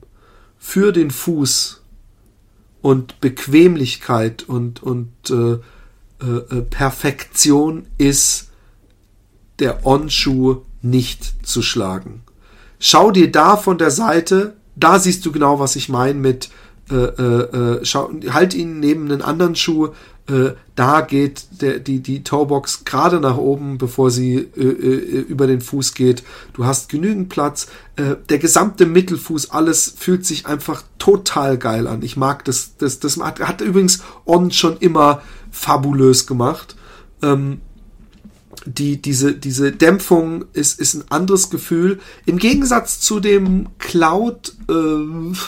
für den Fuß und Bequemlichkeit und, und äh, äh, äh, Perfektion ist der On-Schuh nicht zu schlagen. Schau dir da von der Seite, da siehst du genau, was ich meine mit äh, äh, äh schau, halt ihn neben einen anderen Schuh, äh, da geht der, die, die Toebox gerade nach oben, bevor sie äh, äh, über den Fuß geht. Du hast genügend Platz. Äh, der gesamte Mittelfuß, alles fühlt sich einfach total geil an. Ich mag das. Das, das hat, hat übrigens On schon immer fabulös gemacht. Ähm, die, diese, diese Dämpfung ist, ist ein anderes Gefühl. Im Gegensatz zu dem Cloud, äh,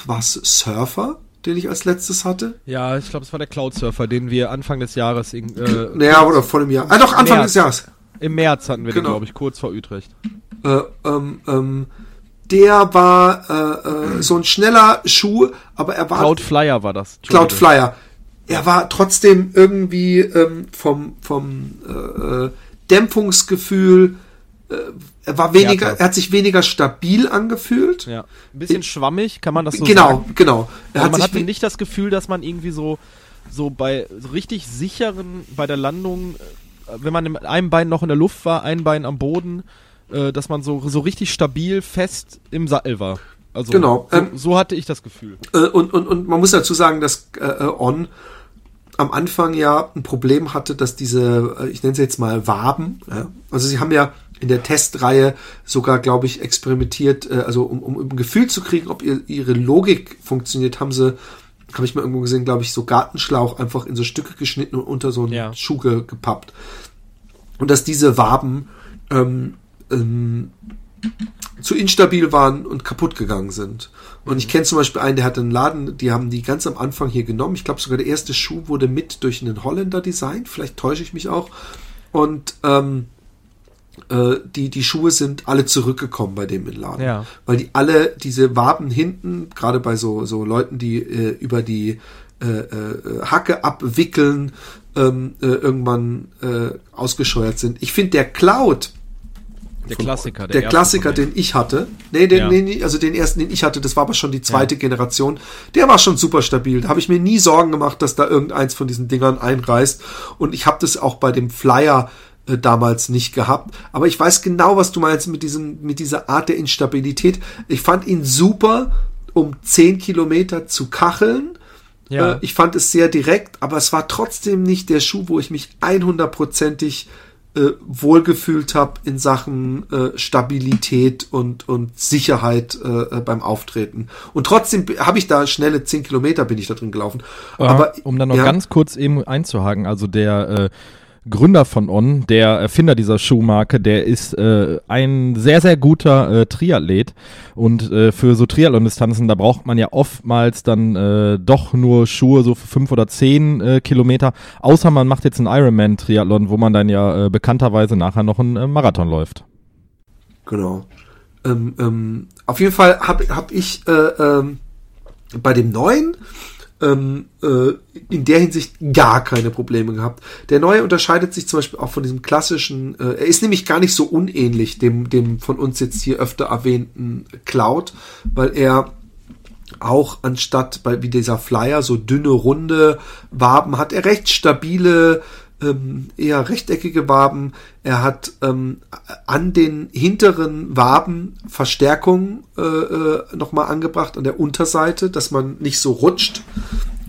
was, Surfer, den ich als letztes hatte. Ja, ich glaube, es war der Cloud Surfer, den wir Anfang des Jahres. Äh, naja, oder vor dem Jahr. Ah, doch, Anfang März. des Jahres. Im März hatten wir genau. den, glaube ich, kurz vor Utrecht. Äh, ähm, ähm, der war äh, äh, so ein schneller Schuh, aber er war. Cloud Flyer war das. Cloud Flyer. Er war trotzdem irgendwie ähm, vom, vom äh, äh Dämpfungsgefühl, äh, er war weniger, er hat sich weniger stabil angefühlt. Ja. Ein bisschen schwammig, kann man das so genau, sagen? Genau, genau. Man hatte nicht das Gefühl, dass man irgendwie so, so bei so richtig sicheren, bei der Landung, äh, wenn man mit einem Bein noch in der Luft war, ein Bein am Boden, äh, dass man so, so richtig stabil fest im Sattel war. Also genau. so, ähm, so hatte ich das Gefühl. Äh, und, und, und man muss dazu sagen, dass äh, On am Anfang ja ein Problem hatte, dass diese, äh, ich nenne sie jetzt mal Waben, ja, also sie haben ja in der Testreihe sogar, glaube ich, experimentiert, äh, also um, um ein Gefühl zu kriegen, ob ihr, ihre Logik funktioniert, haben sie, habe ich mal irgendwo gesehen, glaube ich, so Gartenschlauch einfach in so Stücke geschnitten und unter so einen ja. Schuh gepappt. Und dass diese Waben ähm, ähm, zu instabil waren und kaputt gegangen sind. Und ich kenne zum Beispiel einen, der hat einen Laden, die haben die ganz am Anfang hier genommen. Ich glaube sogar der erste Schuh wurde mit durch einen Holländer designt. Vielleicht täusche ich mich auch. Und ähm, äh, die, die Schuhe sind alle zurückgekommen bei dem im Laden. Ja. Weil die alle diese Waben hinten, gerade bei so, so Leuten, die äh, über die äh, äh, Hacke abwickeln, ähm, äh, irgendwann äh, ausgescheuert sind. Ich finde der Cloud, der Klassiker, der, der Klassiker, den ich hatte. Nee, den, ja. nee, also den ersten, den ich hatte, das war aber schon die zweite ja. Generation. Der war schon super stabil. Da habe ich mir nie Sorgen gemacht, dass da irgendeins von diesen Dingern einreißt. Und ich habe das auch bei dem Flyer äh, damals nicht gehabt. Aber ich weiß genau, was du meinst mit diesem, mit dieser Art der Instabilität. Ich fand ihn super, um 10 Kilometer zu kacheln. Ja. Äh, ich fand es sehr direkt, aber es war trotzdem nicht der Schuh, wo ich mich 100%ig äh, wohlgefühlt habe in Sachen äh, Stabilität und, und Sicherheit äh, beim Auftreten. Und trotzdem habe ich da schnelle 10 Kilometer bin ich da drin gelaufen. Aber, um dann noch ja, ganz kurz eben einzuhaken, also der äh, Gründer von On, der Erfinder dieser Schuhmarke, der ist äh, ein sehr, sehr guter äh, Triathlet. Und äh, für so Triathlon-Distanzen, da braucht man ja oftmals dann äh, doch nur Schuhe so für fünf oder zehn äh, Kilometer. Außer man macht jetzt einen Ironman-Triathlon, wo man dann ja äh, bekannterweise nachher noch einen äh, Marathon läuft. Genau. Ähm, ähm, auf jeden Fall habe hab ich äh, ähm, bei dem neuen ähm, äh, in der Hinsicht gar keine Probleme gehabt. Der neue unterscheidet sich zum Beispiel auch von diesem klassischen, äh, er ist nämlich gar nicht so unähnlich dem, dem von uns jetzt hier öfter erwähnten Cloud, weil er auch anstatt bei wie dieser Flyer so dünne runde Waben hat er recht stabile ähm, eher rechteckige Waben. Er hat ähm, an den hinteren Waben Verstärkung äh, äh, nochmal angebracht an der Unterseite, dass man nicht so rutscht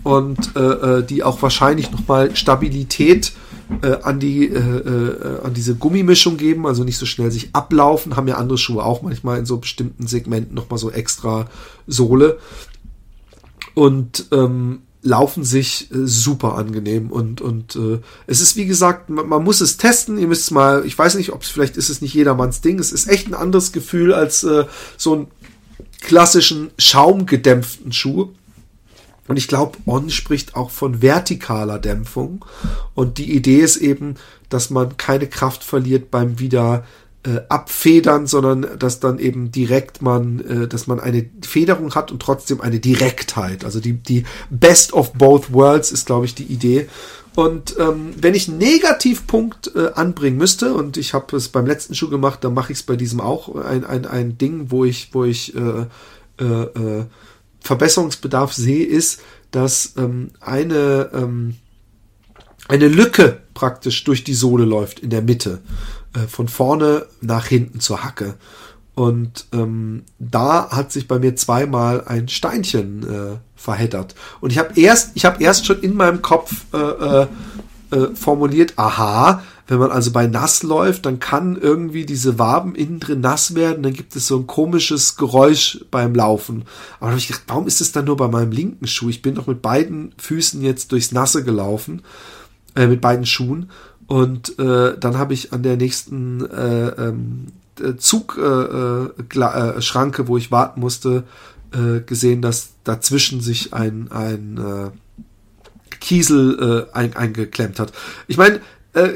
und äh, äh die auch wahrscheinlich nochmal Stabilität äh, an die äh, äh, an diese Gummimischung geben, also nicht so schnell sich ablaufen. Haben ja andere Schuhe auch manchmal in so bestimmten Segmenten nochmal so extra Sohle. Und ähm, laufen sich äh, super angenehm und und äh, es ist wie gesagt man, man muss es testen. Ihr müsst mal ich weiß nicht ob es vielleicht ist es nicht jedermanns Ding. Es ist echt ein anderes Gefühl als äh, so einen klassischen schaumgedämpften Schuh. Und ich glaube On spricht auch von vertikaler Dämpfung. Und die Idee ist eben dass man keine Kraft verliert beim wieder äh, abfedern, sondern dass dann eben direkt man, äh, dass man eine Federung hat und trotzdem eine Direktheit. Also die, die Best of both worlds ist, glaube ich, die Idee. Und ähm, wenn ich einen Negativpunkt äh, anbringen müsste, und ich habe es beim letzten Schuh gemacht, dann mache ich es bei diesem auch, ein, ein, ein Ding, wo ich, wo ich äh, äh, äh, Verbesserungsbedarf sehe, ist, dass ähm, eine, ähm, eine Lücke praktisch durch die Sohle läuft in der Mitte. Äh, von vorne nach hinten zur Hacke. Und ähm, da hat sich bei mir zweimal ein Steinchen äh, verheddert. Und ich habe erst, ich habe erst schon in meinem Kopf äh, äh, äh, formuliert, aha, wenn man also bei nass läuft, dann kann irgendwie diese Waben innen drin nass werden, dann gibt es so ein komisches Geräusch beim Laufen. Aber da habe ich gedacht, warum ist es dann nur bei meinem linken Schuh? Ich bin doch mit beiden Füßen jetzt durchs Nasse gelaufen, äh, mit beiden Schuhen. Und äh, dann habe ich an der nächsten äh, ähm, Zugschranke, äh, äh, äh wo ich warten musste, äh, gesehen, dass dazwischen sich ein, ein äh, Kiesel äh, ein, eingeklemmt hat. Ich meine, äh,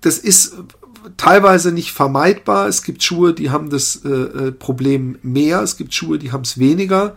das ist teilweise nicht vermeidbar. Es gibt Schuhe, die haben das äh, äh Problem mehr. Es gibt Schuhe, die haben es weniger.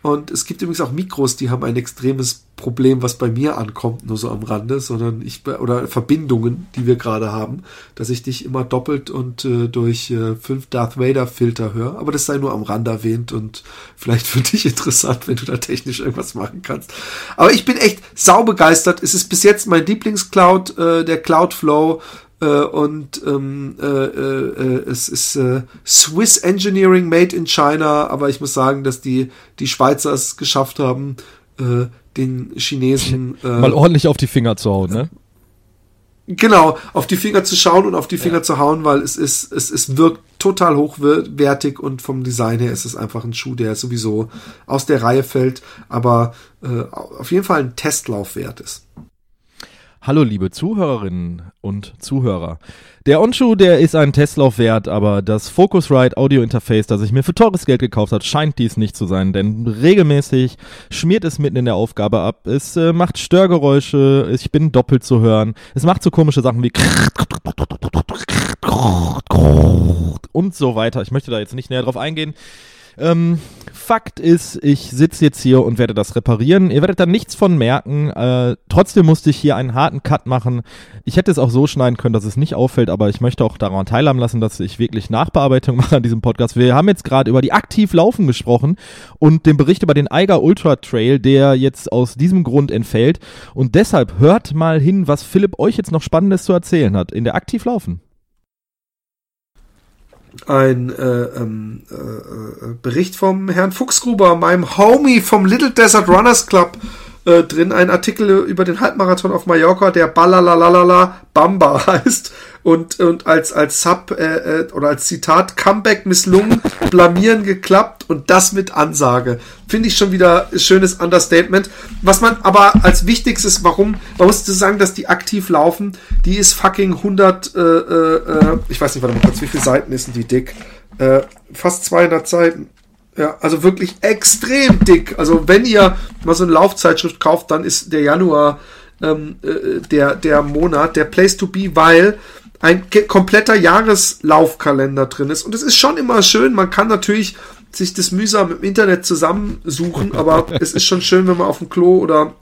Und es gibt übrigens auch Mikros, die haben ein extremes Problem, was bei mir ankommt, nur so am Rande, sondern ich oder Verbindungen, die wir gerade haben, dass ich dich immer doppelt und äh, durch äh, fünf Darth Vader Filter höre. Aber das sei nur am Rande erwähnt und vielleicht für dich interessant, wenn du da technisch irgendwas machen kannst. Aber ich bin echt saubegeistert. Es ist bis jetzt mein Lieblingscloud, äh, der Cloudflow. Äh, und ähm, äh, äh, es ist äh, Swiss Engineering made in China, aber ich muss sagen, dass die, die Schweizer es geschafft haben, äh, den Chinesen äh, mal ordentlich auf die Finger zu hauen, ne? Genau, auf die Finger zu schauen und auf die Finger ja. zu hauen, weil es ist, es, es wirkt total hochwertig und vom Design her ist es einfach ein Schuh, der sowieso aus der Reihe fällt, aber äh, auf jeden Fall ein Testlauf wert ist. Hallo liebe Zuhörerinnen und Zuhörer. Der Onshoe, der ist einen Testlauf wert, aber das Focusrite Audio Interface, das ich mir für teures Geld gekauft habe, scheint dies nicht zu sein, denn regelmäßig schmiert es mitten in der Aufgabe ab. Es äh, macht Störgeräusche, ich bin doppelt zu hören. Es macht so komische Sachen wie und so weiter. Ich möchte da jetzt nicht näher drauf eingehen. Ähm, Fakt ist, ich sitze jetzt hier und werde das reparieren. Ihr werdet da nichts von merken. Äh, trotzdem musste ich hier einen harten Cut machen. Ich hätte es auch so schneiden können, dass es nicht auffällt, aber ich möchte auch daran teilhaben lassen, dass ich wirklich Nachbearbeitung mache an diesem Podcast. Wir haben jetzt gerade über die aktiv Laufen gesprochen und den Bericht über den Eiger Ultra Trail, der jetzt aus diesem Grund entfällt. Und deshalb hört mal hin, was Philipp euch jetzt noch Spannendes zu erzählen hat in der aktiv Laufen ein äh, ähm, äh, äh, Bericht vom Herrn Fuchsgruber, meinem Homie vom Little Desert Runners Club, äh, drin. Ein Artikel über den Halbmarathon auf Mallorca, der Balalalala Bamba heißt und, und als, als Sub äh, äh, oder als Zitat Comeback misslungen, blamieren geklappt und das mit Ansage. Finde ich schon wieder ein schönes Understatement. Was man aber als wichtigstes, warum, man muss sagen, dass die aktiv laufen, die ist fucking 100, äh, äh, äh, ich weiß nicht, warte mal kurz, wie viele Seiten ist denn die dick? Äh, fast 200 Seiten. Ja, also wirklich extrem dick. Also wenn ihr mal so eine Laufzeitschrift kauft, dann ist der Januar ähm, äh, der, der Monat, der Place to be, weil ein kompletter Jahreslaufkalender drin ist. Und es ist schon immer schön, man kann natürlich sich das mühsam im Internet zusammensuchen, aber es ist schon schön, wenn man auf dem Klo oder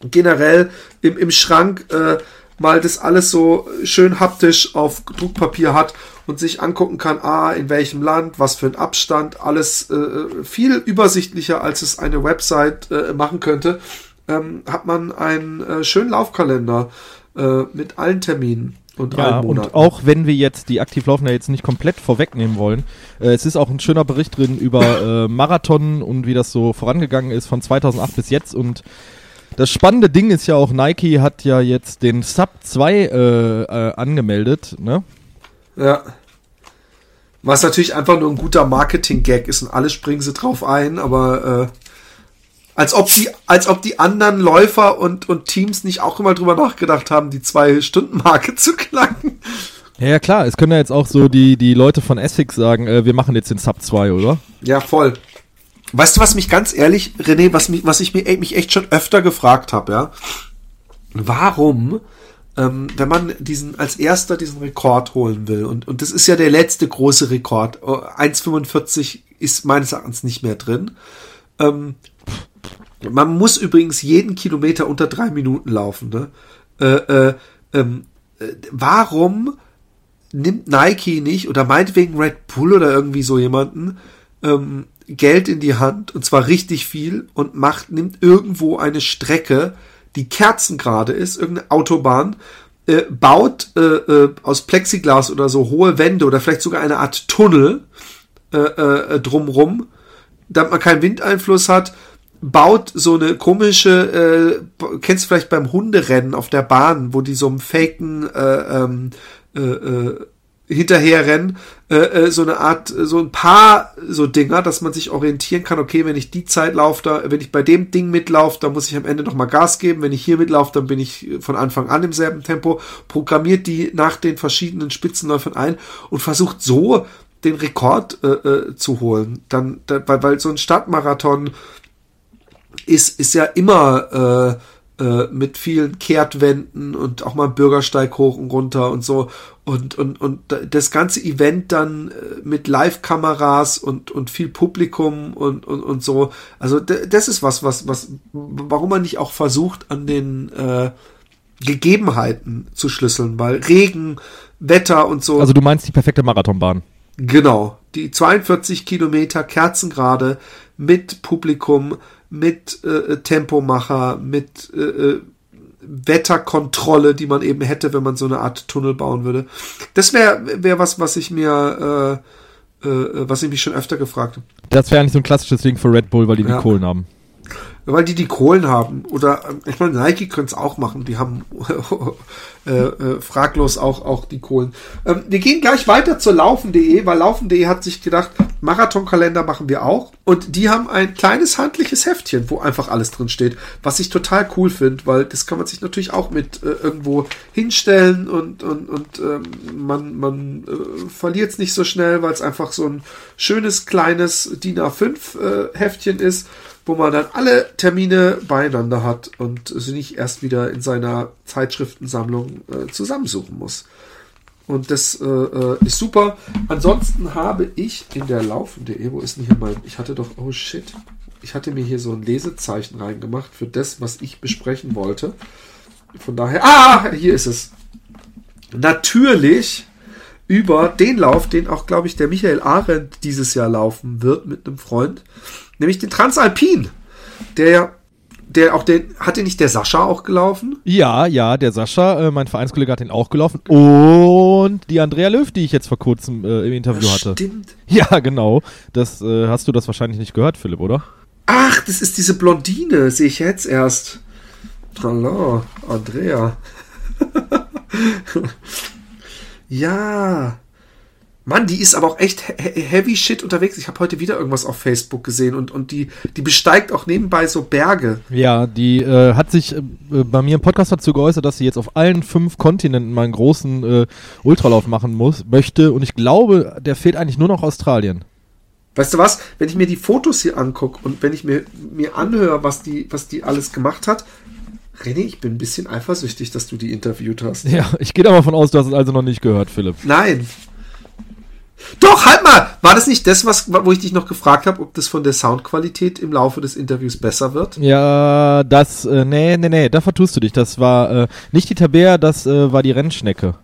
generell im, im Schrank äh, mal das alles so schön haptisch auf Druckpapier hat und sich angucken kann, ah, in welchem Land, was für ein Abstand, alles äh, viel übersichtlicher, als es eine Website äh, machen könnte, ähm, hat man einen äh, schönen Laufkalender äh, mit allen Terminen. Und ja, und auch wenn wir jetzt die aktiv laufen ja jetzt nicht komplett vorwegnehmen wollen, äh, es ist auch ein schöner Bericht drin über äh, Marathon und wie das so vorangegangen ist von 2008 bis jetzt und das spannende Ding ist ja auch, Nike hat ja jetzt den Sub 2 äh, äh, angemeldet, ne? Ja. Was natürlich einfach nur ein guter Marketing-Gag ist und alle springen sie drauf ein, aber äh, als ob die, als ob die anderen Läufer und, und Teams nicht auch immer drüber nachgedacht haben, die Zwei-Stunden-Marke zu knacken. Ja, ja, klar, es können ja jetzt auch so die, die Leute von Essex sagen, äh, wir machen jetzt den Sub 2, oder? Ja, voll. Weißt du, was mich ganz ehrlich, René, was, mich, was ich mir, mich echt schon öfter gefragt habe, ja? Warum, ähm, wenn man diesen als erster diesen Rekord holen will, und, und das ist ja der letzte große Rekord, 1,45 ist meines Erachtens nicht mehr drin, ähm, man muss übrigens jeden Kilometer unter drei Minuten laufen. Ne? Äh, äh, ähm, äh, warum nimmt Nike nicht oder meinetwegen Red Bull oder irgendwie so jemanden ähm, Geld in die Hand und zwar richtig viel und macht nimmt irgendwo eine Strecke, die kerzengerade ist, irgendeine Autobahn, äh, baut äh, äh, aus Plexiglas oder so hohe Wände oder vielleicht sogar eine Art Tunnel äh, äh, drumrum, damit man keinen Windeinfluss hat baut so eine komische, äh, kennst du vielleicht beim Hunderennen auf der Bahn, wo die so einen faken äh, ähm, äh, äh, hinterherrennen, äh, äh, so eine Art, so ein paar so Dinger, dass man sich orientieren kann, okay, wenn ich die Zeit laufe, da, wenn ich bei dem Ding mitlaufe, dann muss ich am Ende nochmal Gas geben, wenn ich hier mitlaufe, dann bin ich von Anfang an im selben Tempo, programmiert die nach den verschiedenen Spitzenläufern ein und versucht so den Rekord äh, äh, zu holen. Dann, da, weil, weil so ein Stadtmarathon ist, ist ja immer äh, äh, mit vielen Kehrtwänden und auch mal Bürgersteig hoch und runter und so. Und, und, und das ganze Event dann äh, mit Live-Kameras und, und viel Publikum und, und, und so. Also das ist was, was, was, warum man nicht auch versucht, an den äh, Gegebenheiten zu schlüsseln, weil Regen, Wetter und so. Also du meinst die perfekte Marathonbahn. Genau. Die 42 Kilometer Kerzengrade mit Publikum, mit äh, Tempomacher, mit äh, äh, Wetterkontrolle, die man eben hätte, wenn man so eine Art Tunnel bauen würde. Das wäre wär was, was ich mir, äh, äh, was ich mich schon öfter gefragt habe. Das wäre eigentlich so ein klassisches Ding für Red Bull, weil die ja. die Kohlen haben weil die die Kohlen haben. Oder ich meine, Nike könnte es auch machen. Die haben äh, äh, fraglos auch auch die Kohlen. Ähm, wir gehen gleich weiter zur Laufen.de, weil Laufen.de hat sich gedacht, Marathonkalender machen wir auch. Und die haben ein kleines handliches Heftchen, wo einfach alles drin steht, was ich total cool finde, weil das kann man sich natürlich auch mit äh, irgendwo hinstellen und und und ähm, man man äh, verliert es nicht so schnell, weil es einfach so ein schönes kleines DIN A5 äh, Heftchen ist wo man dann alle Termine beieinander hat und sie nicht erst wieder in seiner Zeitschriftensammlung äh, zusammensuchen muss. Und das äh, äh, ist super. Ansonsten habe ich in der Laufen.de, wo ist hier mein, ich hatte doch, oh shit, ich hatte mir hier so ein Lesezeichen reingemacht für das, was ich besprechen wollte. Von daher, ah, hier ist es. Natürlich über den Lauf, den auch, glaube ich, der Michael Arendt dieses Jahr laufen wird mit einem Freund nämlich den Transalpin, der der auch den, hat den nicht der Sascha auch gelaufen? Ja, ja, der Sascha, äh, mein Vereinskollege hat den auch gelaufen. Und die Andrea Löw, die ich jetzt vor kurzem äh, im Interview das hatte. Stimmt. Ja, genau. Das äh, hast du das wahrscheinlich nicht gehört, Philipp, oder? Ach, das ist diese Blondine, sehe ich jetzt erst. Hallo, Andrea. ja. Mann, die ist aber auch echt heavy shit unterwegs. Ich habe heute wieder irgendwas auf Facebook gesehen und, und die, die besteigt auch nebenbei so Berge. Ja, die äh, hat sich äh, bei mir im Podcast dazu geäußert, dass sie jetzt auf allen fünf Kontinenten mal einen großen äh, Ultralauf machen muss, möchte. Und ich glaube, der fehlt eigentlich nur noch Australien. Weißt du was? Wenn ich mir die Fotos hier angucke und wenn ich mir, mir anhöre, was die, was die alles gemacht hat, René, ich bin ein bisschen eifersüchtig, dass du die interviewt hast. Ja, ich gehe davon aus, du hast es also noch nicht gehört, Philipp. Nein, doch, halt mal! War das nicht das, was, wo ich dich noch gefragt habe, ob das von der Soundqualität im Laufe des Interviews besser wird? Ja, das, äh, nee, nee, nee, da vertust du dich. Das war äh, nicht die Tabea, das äh, war die Rennschnecke.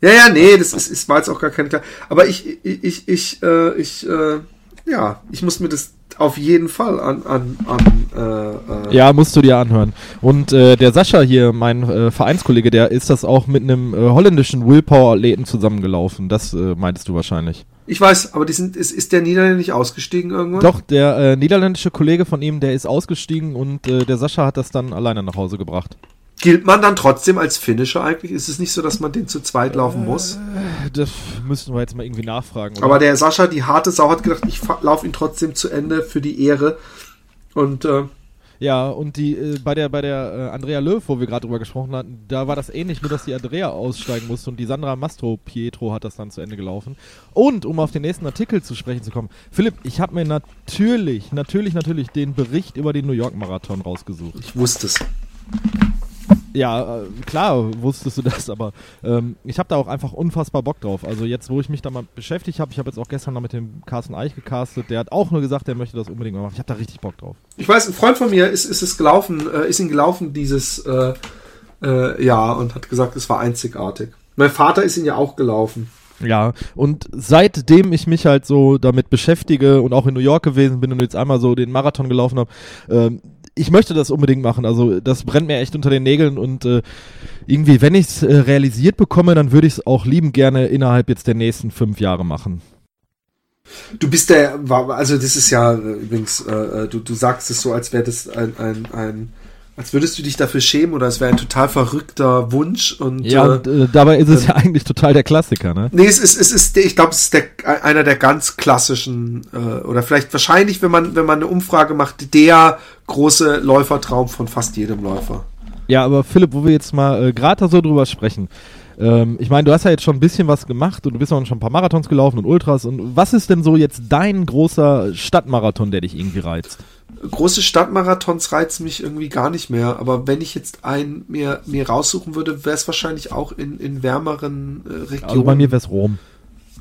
Ja, ja, nee, das ist, ist, war jetzt auch gar keine klar. Aber ich, ich, ich, ich, äh, ich äh, ja, ich muss mir das auf jeden Fall an, an, an äh, äh Ja, musst du dir anhören. Und äh, der Sascha hier, mein äh, Vereinskollege, der ist das auch mit einem äh, holländischen Willpower-Athleten zusammengelaufen. Das äh, meintest du wahrscheinlich. Ich weiß, aber die sind, ist, ist der Niederländer nicht ausgestiegen irgendwann? Doch, der äh, niederländische Kollege von ihm, der ist ausgestiegen und äh, der Sascha hat das dann alleine nach Hause gebracht. Gilt man dann trotzdem als Finisher eigentlich? Ist es nicht so, dass man den zu zweit laufen muss? Äh, das müssten wir jetzt mal irgendwie nachfragen. Oder? Aber der Sascha, die harte Sau, hat gedacht, ich laufe ihn trotzdem zu Ende für die Ehre. Und äh, ja, und die äh, bei der bei der äh, Andrea Löw, wo wir gerade drüber gesprochen hatten, da war das ähnlich, nur dass die Andrea aussteigen musste und die Sandra Mastro Pietro hat das dann zu Ende gelaufen. Und um auf den nächsten Artikel zu sprechen zu kommen, Philipp, ich habe mir natürlich, natürlich, natürlich den Bericht über den New York Marathon rausgesucht. Ich wusste es. Ja, äh, klar wusstest du das, aber ähm, ich habe da auch einfach unfassbar Bock drauf. Also jetzt, wo ich mich da mal beschäftigt habe, ich habe jetzt auch gestern noch mit dem Carsten Eich gecastet, der hat auch nur gesagt, der möchte das unbedingt machen. Ich habe da richtig Bock drauf. Ich weiß, ein Freund von mir ist, ist es gelaufen, äh, ist ihn gelaufen dieses äh, äh, Jahr und hat gesagt, es war einzigartig. Mein Vater ist ihn ja auch gelaufen. Ja, und seitdem ich mich halt so damit beschäftige und auch in New York gewesen bin und jetzt einmal so den Marathon gelaufen habe, ähm, ich möchte das unbedingt machen. Also das brennt mir echt unter den Nägeln und äh, irgendwie, wenn ich es äh, realisiert bekomme, dann würde ich es auch lieben gerne innerhalb jetzt der nächsten fünf Jahre machen. Du bist der, also das ist ja äh, übrigens, äh, äh, du, du sagst es so, als wäre das ein, ein, ein Als würdest du dich dafür schämen oder es wäre ein total verrückter Wunsch und ja, äh, und, äh, dabei ist es ja eigentlich total der Klassiker, ne? Nee, es ist es ist ich glaube, es ist der, einer der ganz klassischen äh, oder vielleicht wahrscheinlich, wenn man wenn man eine Umfrage macht, der große Läufertraum von fast jedem Läufer. Ja, aber Philipp, wo wir jetzt mal äh, gerade so drüber sprechen. Ähm, ich meine, du hast ja jetzt schon ein bisschen was gemacht und du bist auch schon ein paar Marathons gelaufen und Ultras. Und was ist denn so jetzt dein großer Stadtmarathon, der dich irgendwie reizt? Große Stadtmarathons reizen mich irgendwie gar nicht mehr. Aber wenn ich jetzt einen mir, mir raussuchen würde, wäre es wahrscheinlich auch in, in wärmeren äh, Regionen. Also bei mir wäre es Rom.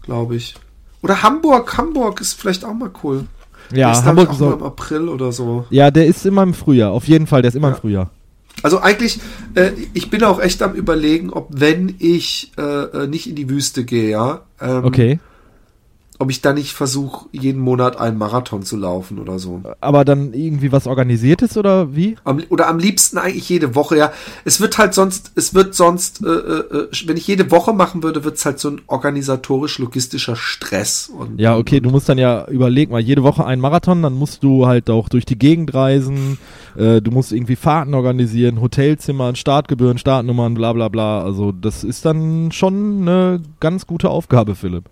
Glaube ich. Oder Hamburg. Hamburg ist vielleicht auch mal cool. Ja, ist, Hamburg auch so, im April oder so. Ja, der ist immer im Frühjahr. Auf jeden Fall, der ist immer ja. im Frühjahr. Also eigentlich, äh, ich bin auch echt am überlegen, ob wenn ich äh, äh nicht in die Wüste gehe, ja. Ähm, okay ob ich da nicht versuche, jeden Monat einen Marathon zu laufen oder so. Aber dann irgendwie was organisiertes oder wie? Am, oder am liebsten eigentlich jede Woche, ja. Es wird halt sonst, es wird sonst, äh, äh, äh wenn ich jede Woche machen würde, wird es halt so ein organisatorisch-logistischer Stress. Und, ja, okay, du musst dann ja überlegen, mal jede Woche einen Marathon, dann musst du halt auch durch die Gegend reisen, äh, du musst irgendwie Fahrten organisieren, Hotelzimmern, Startgebühren, Startnummern, bla bla bla. Also das ist dann schon eine ganz gute Aufgabe, Philipp.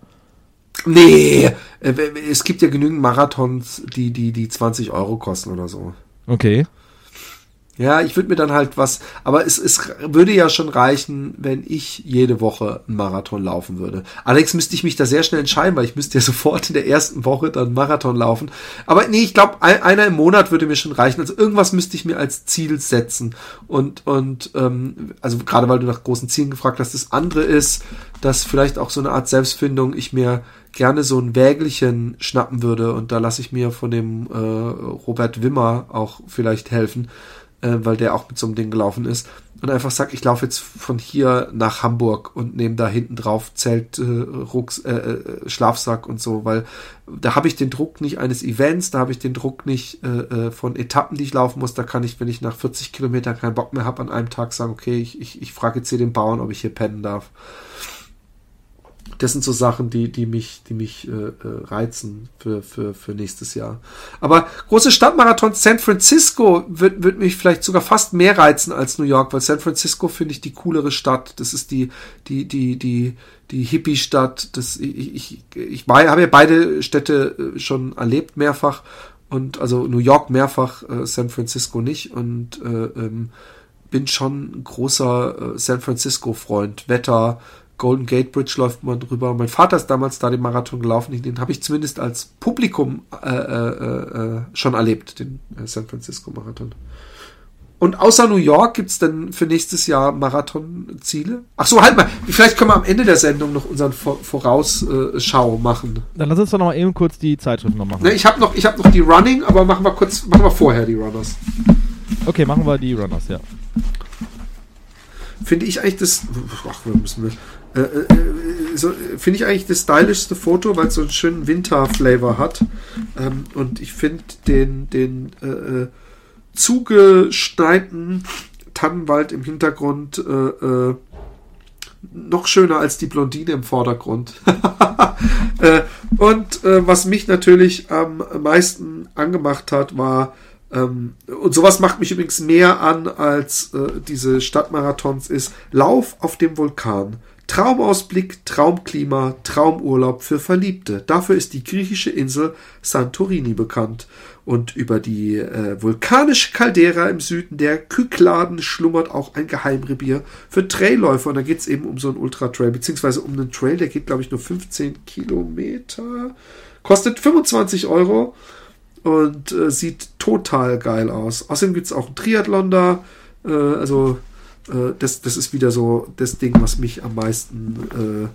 Nee, äh, es gibt ja genügend Marathons, die, die, die 20 Euro kosten oder so. Okay. Ja, ich würde mir dann halt was, aber es, es würde ja schon reichen, wenn ich jede Woche einen Marathon laufen würde. Allerdings müsste ich mich da sehr schnell entscheiden, weil ich müsste ja sofort in der ersten Woche dann Marathon laufen. Aber nee, ich glaube, einer im Monat würde mir schon reichen. Also irgendwas müsste ich mir als Ziel setzen. Und, und ähm, also gerade weil du nach großen Zielen gefragt hast, das andere ist, dass vielleicht auch so eine Art Selbstfindung ich mir gerne so ein Wägelchen schnappen würde und da lasse ich mir von dem äh, Robert Wimmer auch vielleicht helfen äh, weil der auch mit so einem Ding gelaufen ist. Und einfach sagt, ich laufe jetzt von hier nach Hamburg und nehme da hinten drauf Zelt, äh, Rucks, äh, äh, Schlafsack und so, weil da habe ich den Druck nicht eines Events, da habe ich den Druck nicht äh, äh, von Etappen, die ich laufen muss. Da kann ich, wenn ich nach 40 Kilometern keinen Bock mehr habe, an einem Tag sagen, okay, ich, ich, ich frage jetzt hier den Bauern, ob ich hier pennen darf das sind so Sachen, die, die mich, die mich äh, äh, reizen für, für, für nächstes Jahr. Aber große Stadtmarathon San Francisco wird, wird mich vielleicht sogar fast mehr reizen als New York, weil San Francisco finde ich die coolere Stadt. Das ist die, die, die, die, die Hippie-Stadt. Das, ich, ich, ich habe ja beide Städte äh, schon erlebt mehrfach und also New York mehrfach, äh, San Francisco nicht und äh, ähm, bin schon ein großer äh, San Francisco-Freund. Wetter, Golden Gate Bridge läuft man drüber. Mein Vater ist damals da den Marathon gelaufen. Den habe ich zumindest als Publikum äh, äh, äh, schon erlebt, den äh, San Francisco Marathon. Und außer New York gibt es denn für nächstes Jahr Marathonziele? Ach so, halt mal. Vielleicht können wir am Ende der Sendung noch unseren Vorausschau machen. Dann lass uns doch noch mal eben kurz die Zeitschrift noch machen. Ne, ich habe noch, hab noch die Running, aber machen wir kurz, machen wir vorher die Runners. Okay, machen wir die Runners, ja. Finde ich eigentlich das. Ach, wir müssen wir. Äh, äh, so, finde ich eigentlich das stylischste Foto, weil es so einen schönen Winter-Flavor hat. Ähm, und ich finde den, den äh, äh, zugeschneiten Tannenwald im Hintergrund äh, äh, noch schöner als die Blondine im Vordergrund. und was mich natürlich am meisten angemacht hat, war ähm, und sowas macht mich übrigens mehr an als äh, diese Stadtmarathons ist. Lauf auf dem Vulkan. Traumausblick, Traumklima, Traumurlaub für Verliebte. Dafür ist die griechische Insel Santorini bekannt. Und über die äh, vulkanische Caldera im Süden der Kykladen schlummert auch ein Geheimrevier für Trailläufer. Und da geht es eben um so einen Ultra-Trail, beziehungsweise um einen Trail, der geht, glaube ich, nur 15 Kilometer. Kostet 25 Euro und äh, sieht total geil aus. Außerdem gibt es auch einen Triathlon da. Äh, also äh, das, das ist wieder so das Ding, was mich am meisten äh,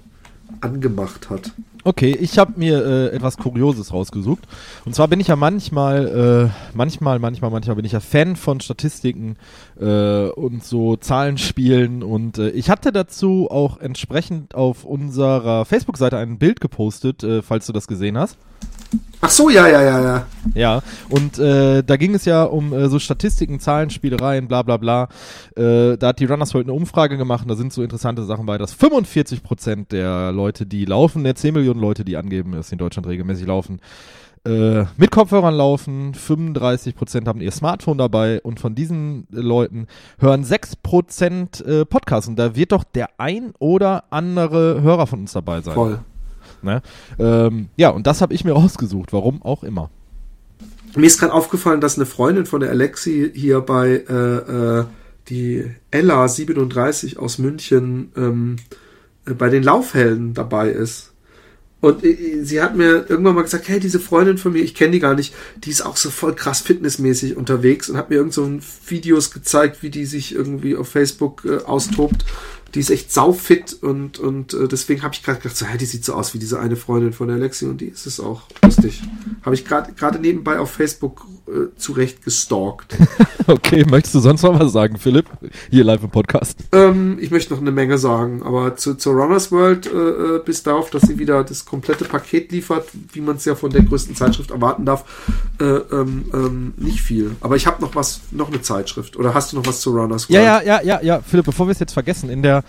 angemacht hat. Okay, ich habe mir äh, etwas Kurioses rausgesucht. Und zwar bin ich ja manchmal, äh, manchmal, manchmal, manchmal bin ich ja Fan von Statistiken äh, und so Zahlenspielen. Und äh, ich hatte dazu auch entsprechend auf unserer Facebook-Seite ein Bild gepostet, äh, falls du das gesehen hast. Ach so, ja, ja, ja, ja. Ja, und äh, da ging es ja um äh, so Statistiken, Zahlen, Spielereien, bla bla bla. Äh, da hat die Runners heute eine Umfrage gemacht und da sind so interessante Sachen bei, dass 45% der Leute, die laufen, der 10 Millionen Leute, die angeben, dass sie in Deutschland regelmäßig laufen, äh, mit Kopfhörern laufen, 35% haben ihr Smartphone dabei und von diesen äh, Leuten hören 6% äh, Podcasts und da wird doch der ein oder andere Hörer von uns dabei sein. Voll. Ne? Ähm, ja, und das habe ich mir rausgesucht, warum auch immer. Mir ist gerade aufgefallen, dass eine Freundin von der Alexi hier bei äh, äh, die Ella 37 aus München ähm, äh, bei den Laufhelden dabei ist. Und äh, sie hat mir irgendwann mal gesagt, hey, diese Freundin von mir, ich kenne die gar nicht, die ist auch so voll krass fitnessmäßig unterwegs und hat mir irgend so Videos gezeigt, wie die sich irgendwie auf Facebook äh, austobt die ist echt saufit und, und äh, deswegen habe ich gerade gedacht, so, hey, die sieht so aus wie diese eine Freundin von der Lexi und die ist es auch lustig. Habe ich gerade nebenbei auf Facebook äh, zurecht gestalkt. okay, möchtest du sonst noch was sagen, Philipp? Hier live im Podcast. Ähm, ich möchte noch eine Menge sagen, aber zu, zur Runners World äh, äh bis darauf, dass sie wieder das komplette Paket liefert, wie man es ja von der größten Zeitschrift erwarten darf, äh, ähm, ähm, nicht viel. Aber ich habe noch was, noch eine Zeitschrift. Oder hast du noch was zu Runners World? Ja, ja, ja, ja, ja, Philipp, bevor wir es jetzt vergessen, in der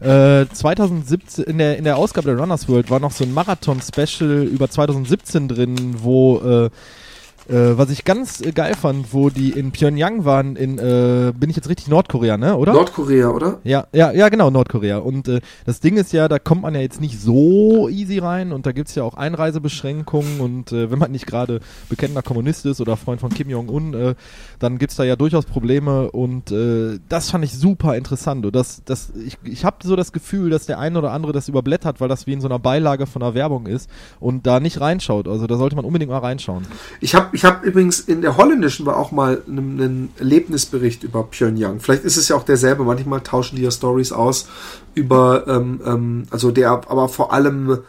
äh, 2017, in der, in der Ausgabe der Runners World war noch so ein Marathon-Special über 2017 drin, wo äh, äh, was ich ganz äh, geil fand, wo die in Pyongyang waren, in, äh, bin ich jetzt richtig Nordkorea, ne, oder? Nordkorea, oder? Ja, ja, ja, genau, Nordkorea. Und äh, das Ding ist ja, da kommt man ja jetzt nicht so easy rein und da gibt es ja auch Einreisebeschränkungen und äh, wenn man nicht gerade bekennender Kommunist ist oder Freund von Kim Jong-un, äh, dann gibt es da ja durchaus Probleme und äh, das fand ich super interessant. Und das, das, ich, ich habe so das Gefühl, dass der eine oder andere das überblättert, weil das wie in so einer Beilage von einer Werbung ist und da nicht reinschaut. Also da sollte man unbedingt mal reinschauen. Ich habe ich habe übrigens in der holländischen war auch mal einen Erlebnisbericht über Pyongyang. Vielleicht ist es ja auch derselbe. Manchmal tauschen die ja Stories aus über, ähm, ähm, also der, aber vor allem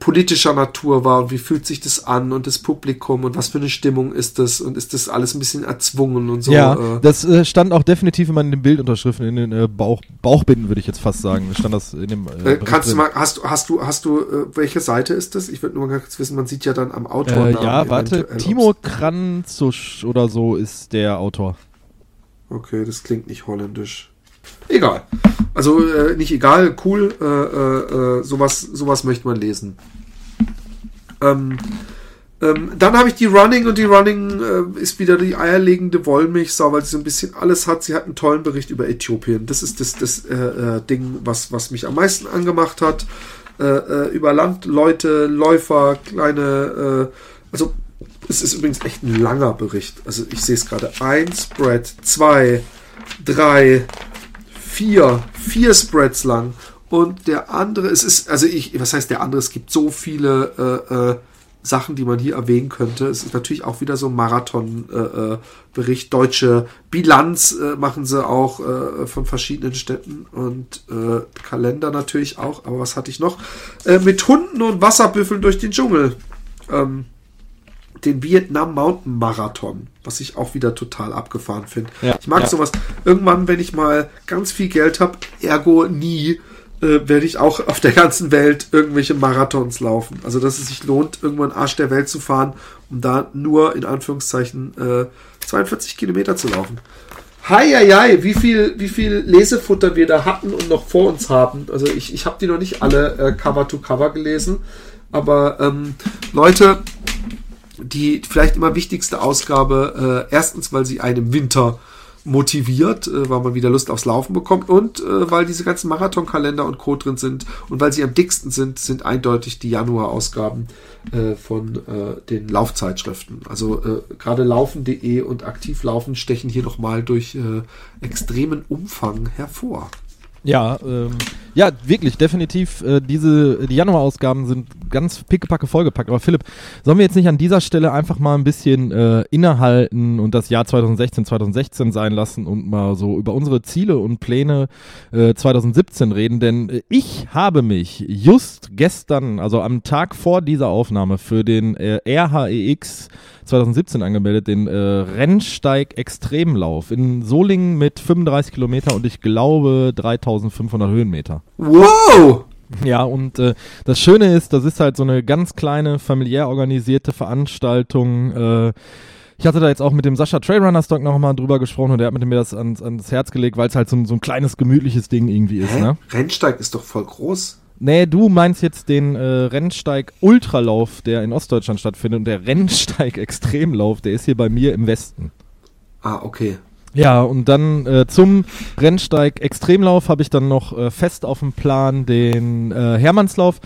politischer Natur war und wie fühlt sich das an und das Publikum und was für eine Stimmung ist das und ist das alles ein bisschen erzwungen und so. Ja, äh. das äh, stand auch definitiv immer in den Bildunterschriften, in den äh, Bauch, Bauchbinden würde ich jetzt fast sagen, stand das in dem äh, äh Kannst du mal, hast du, hast du, hast du, äh, welche Seite ist das? Ich würde nur mal kurz wissen, man sieht ja dann am Autor. ja, warte, Timo Kranzusch oder so ist der Autor. Okay, das klingt nicht holländisch. Egal. Also äh, nicht egal, cool. Äh, äh, äh, sowas, sowas möchte man lesen. Ähm, ähm, dann habe ich die Running und die Running äh, ist wieder die eierlegende Wollmilchsau, weil sie so ein bisschen alles hat. Sie hat einen tollen Bericht über Äthiopien. Das ist das, das äh, äh, Ding, was, was mich am meisten angemacht hat. über Landleute, Läufer, kleine, also es ist übrigens echt ein langer Bericht. Also ich sehe es gerade. Ein Spread, zwei, drei, vier, vier Spreads lang. Und der andere, es ist, also ich, was heißt der andere? Es gibt so viele äh, äh, Sachen, die man hier erwähnen könnte. Es ist natürlich auch wieder so ein Marathon-Bericht. Äh, äh Deutsche Bilanz äh, machen sie auch äh, von verschiedenen Städten und äh, Kalender natürlich auch. Aber was hatte ich noch? Äh, mit Hunden und Wasserbüffeln durch den Dschungel. Ähm, den Vietnam Mountain Marathon, was ich auch wieder total abgefahren finde. Ja, ich mag ja. sowas. Irgendwann, wenn ich mal ganz viel Geld habe, ergo nie, äh, werde ich auch auf der ganzen Welt irgendwelche Marathons laufen. Also, dass es sich lohnt, irgendwann Arsch der Welt zu fahren, um da nur in Anführungszeichen äh, 42 Kilometer zu laufen. Heieiei, wie viel, wie viel Lesefutter wir da hatten und noch vor uns haben. Also ich, ich habe die noch nicht alle äh, Cover to Cover gelesen. Aber ähm, Leute, die vielleicht immer wichtigste Ausgabe, äh, erstens, weil sie einen Winter motiviert, äh, weil man wieder Lust aufs Laufen bekommt und äh, weil diese ganzen Marathonkalender und Co. drin sind und weil sie am dicksten sind, sind eindeutig die Januar-Ausgaben äh, von äh, den Laufzeitschriften. Also äh, gerade laufen.de und aktivlaufen stechen hier nochmal durch äh, extremen Umfang hervor. Ja, ähm, ja, wirklich, definitiv. Äh, diese, die Januarausgaben sind ganz pickepacke vollgepackt. Aber Philipp, sollen wir jetzt nicht an dieser Stelle einfach mal ein bisschen äh, innehalten und das Jahr 2016, 2016 sein lassen und mal so über unsere Ziele und Pläne äh, 2017 reden? Denn äh, ich habe mich just gestern, also am Tag vor dieser Aufnahme, für den äh, RHEX 2017 angemeldet, den äh, Rennsteig Extremlauf in Solingen mit 35 Kilometer und ich glaube 3500 Höhenmeter. Wow! Ja, und äh, das Schöne ist, das ist halt so eine ganz kleine, familiär organisierte Veranstaltung. Äh, ich hatte da jetzt auch mit dem Sascha Trailrunner Stock nochmal drüber gesprochen und der hat mit mir das ans, ans Herz gelegt, weil es halt so ein, so ein kleines, gemütliches Ding irgendwie ist. Ne? Rennsteig ist doch voll groß. Nee, du meinst jetzt den äh, Rennsteig Ultralauf, der in Ostdeutschland stattfindet und der Rennsteig Extremlauf, der ist hier bei mir im Westen. Ah, okay. Ja, und dann äh, zum Rennsteig Extremlauf habe ich dann noch äh, fest auf dem Plan den äh, Hermannslauf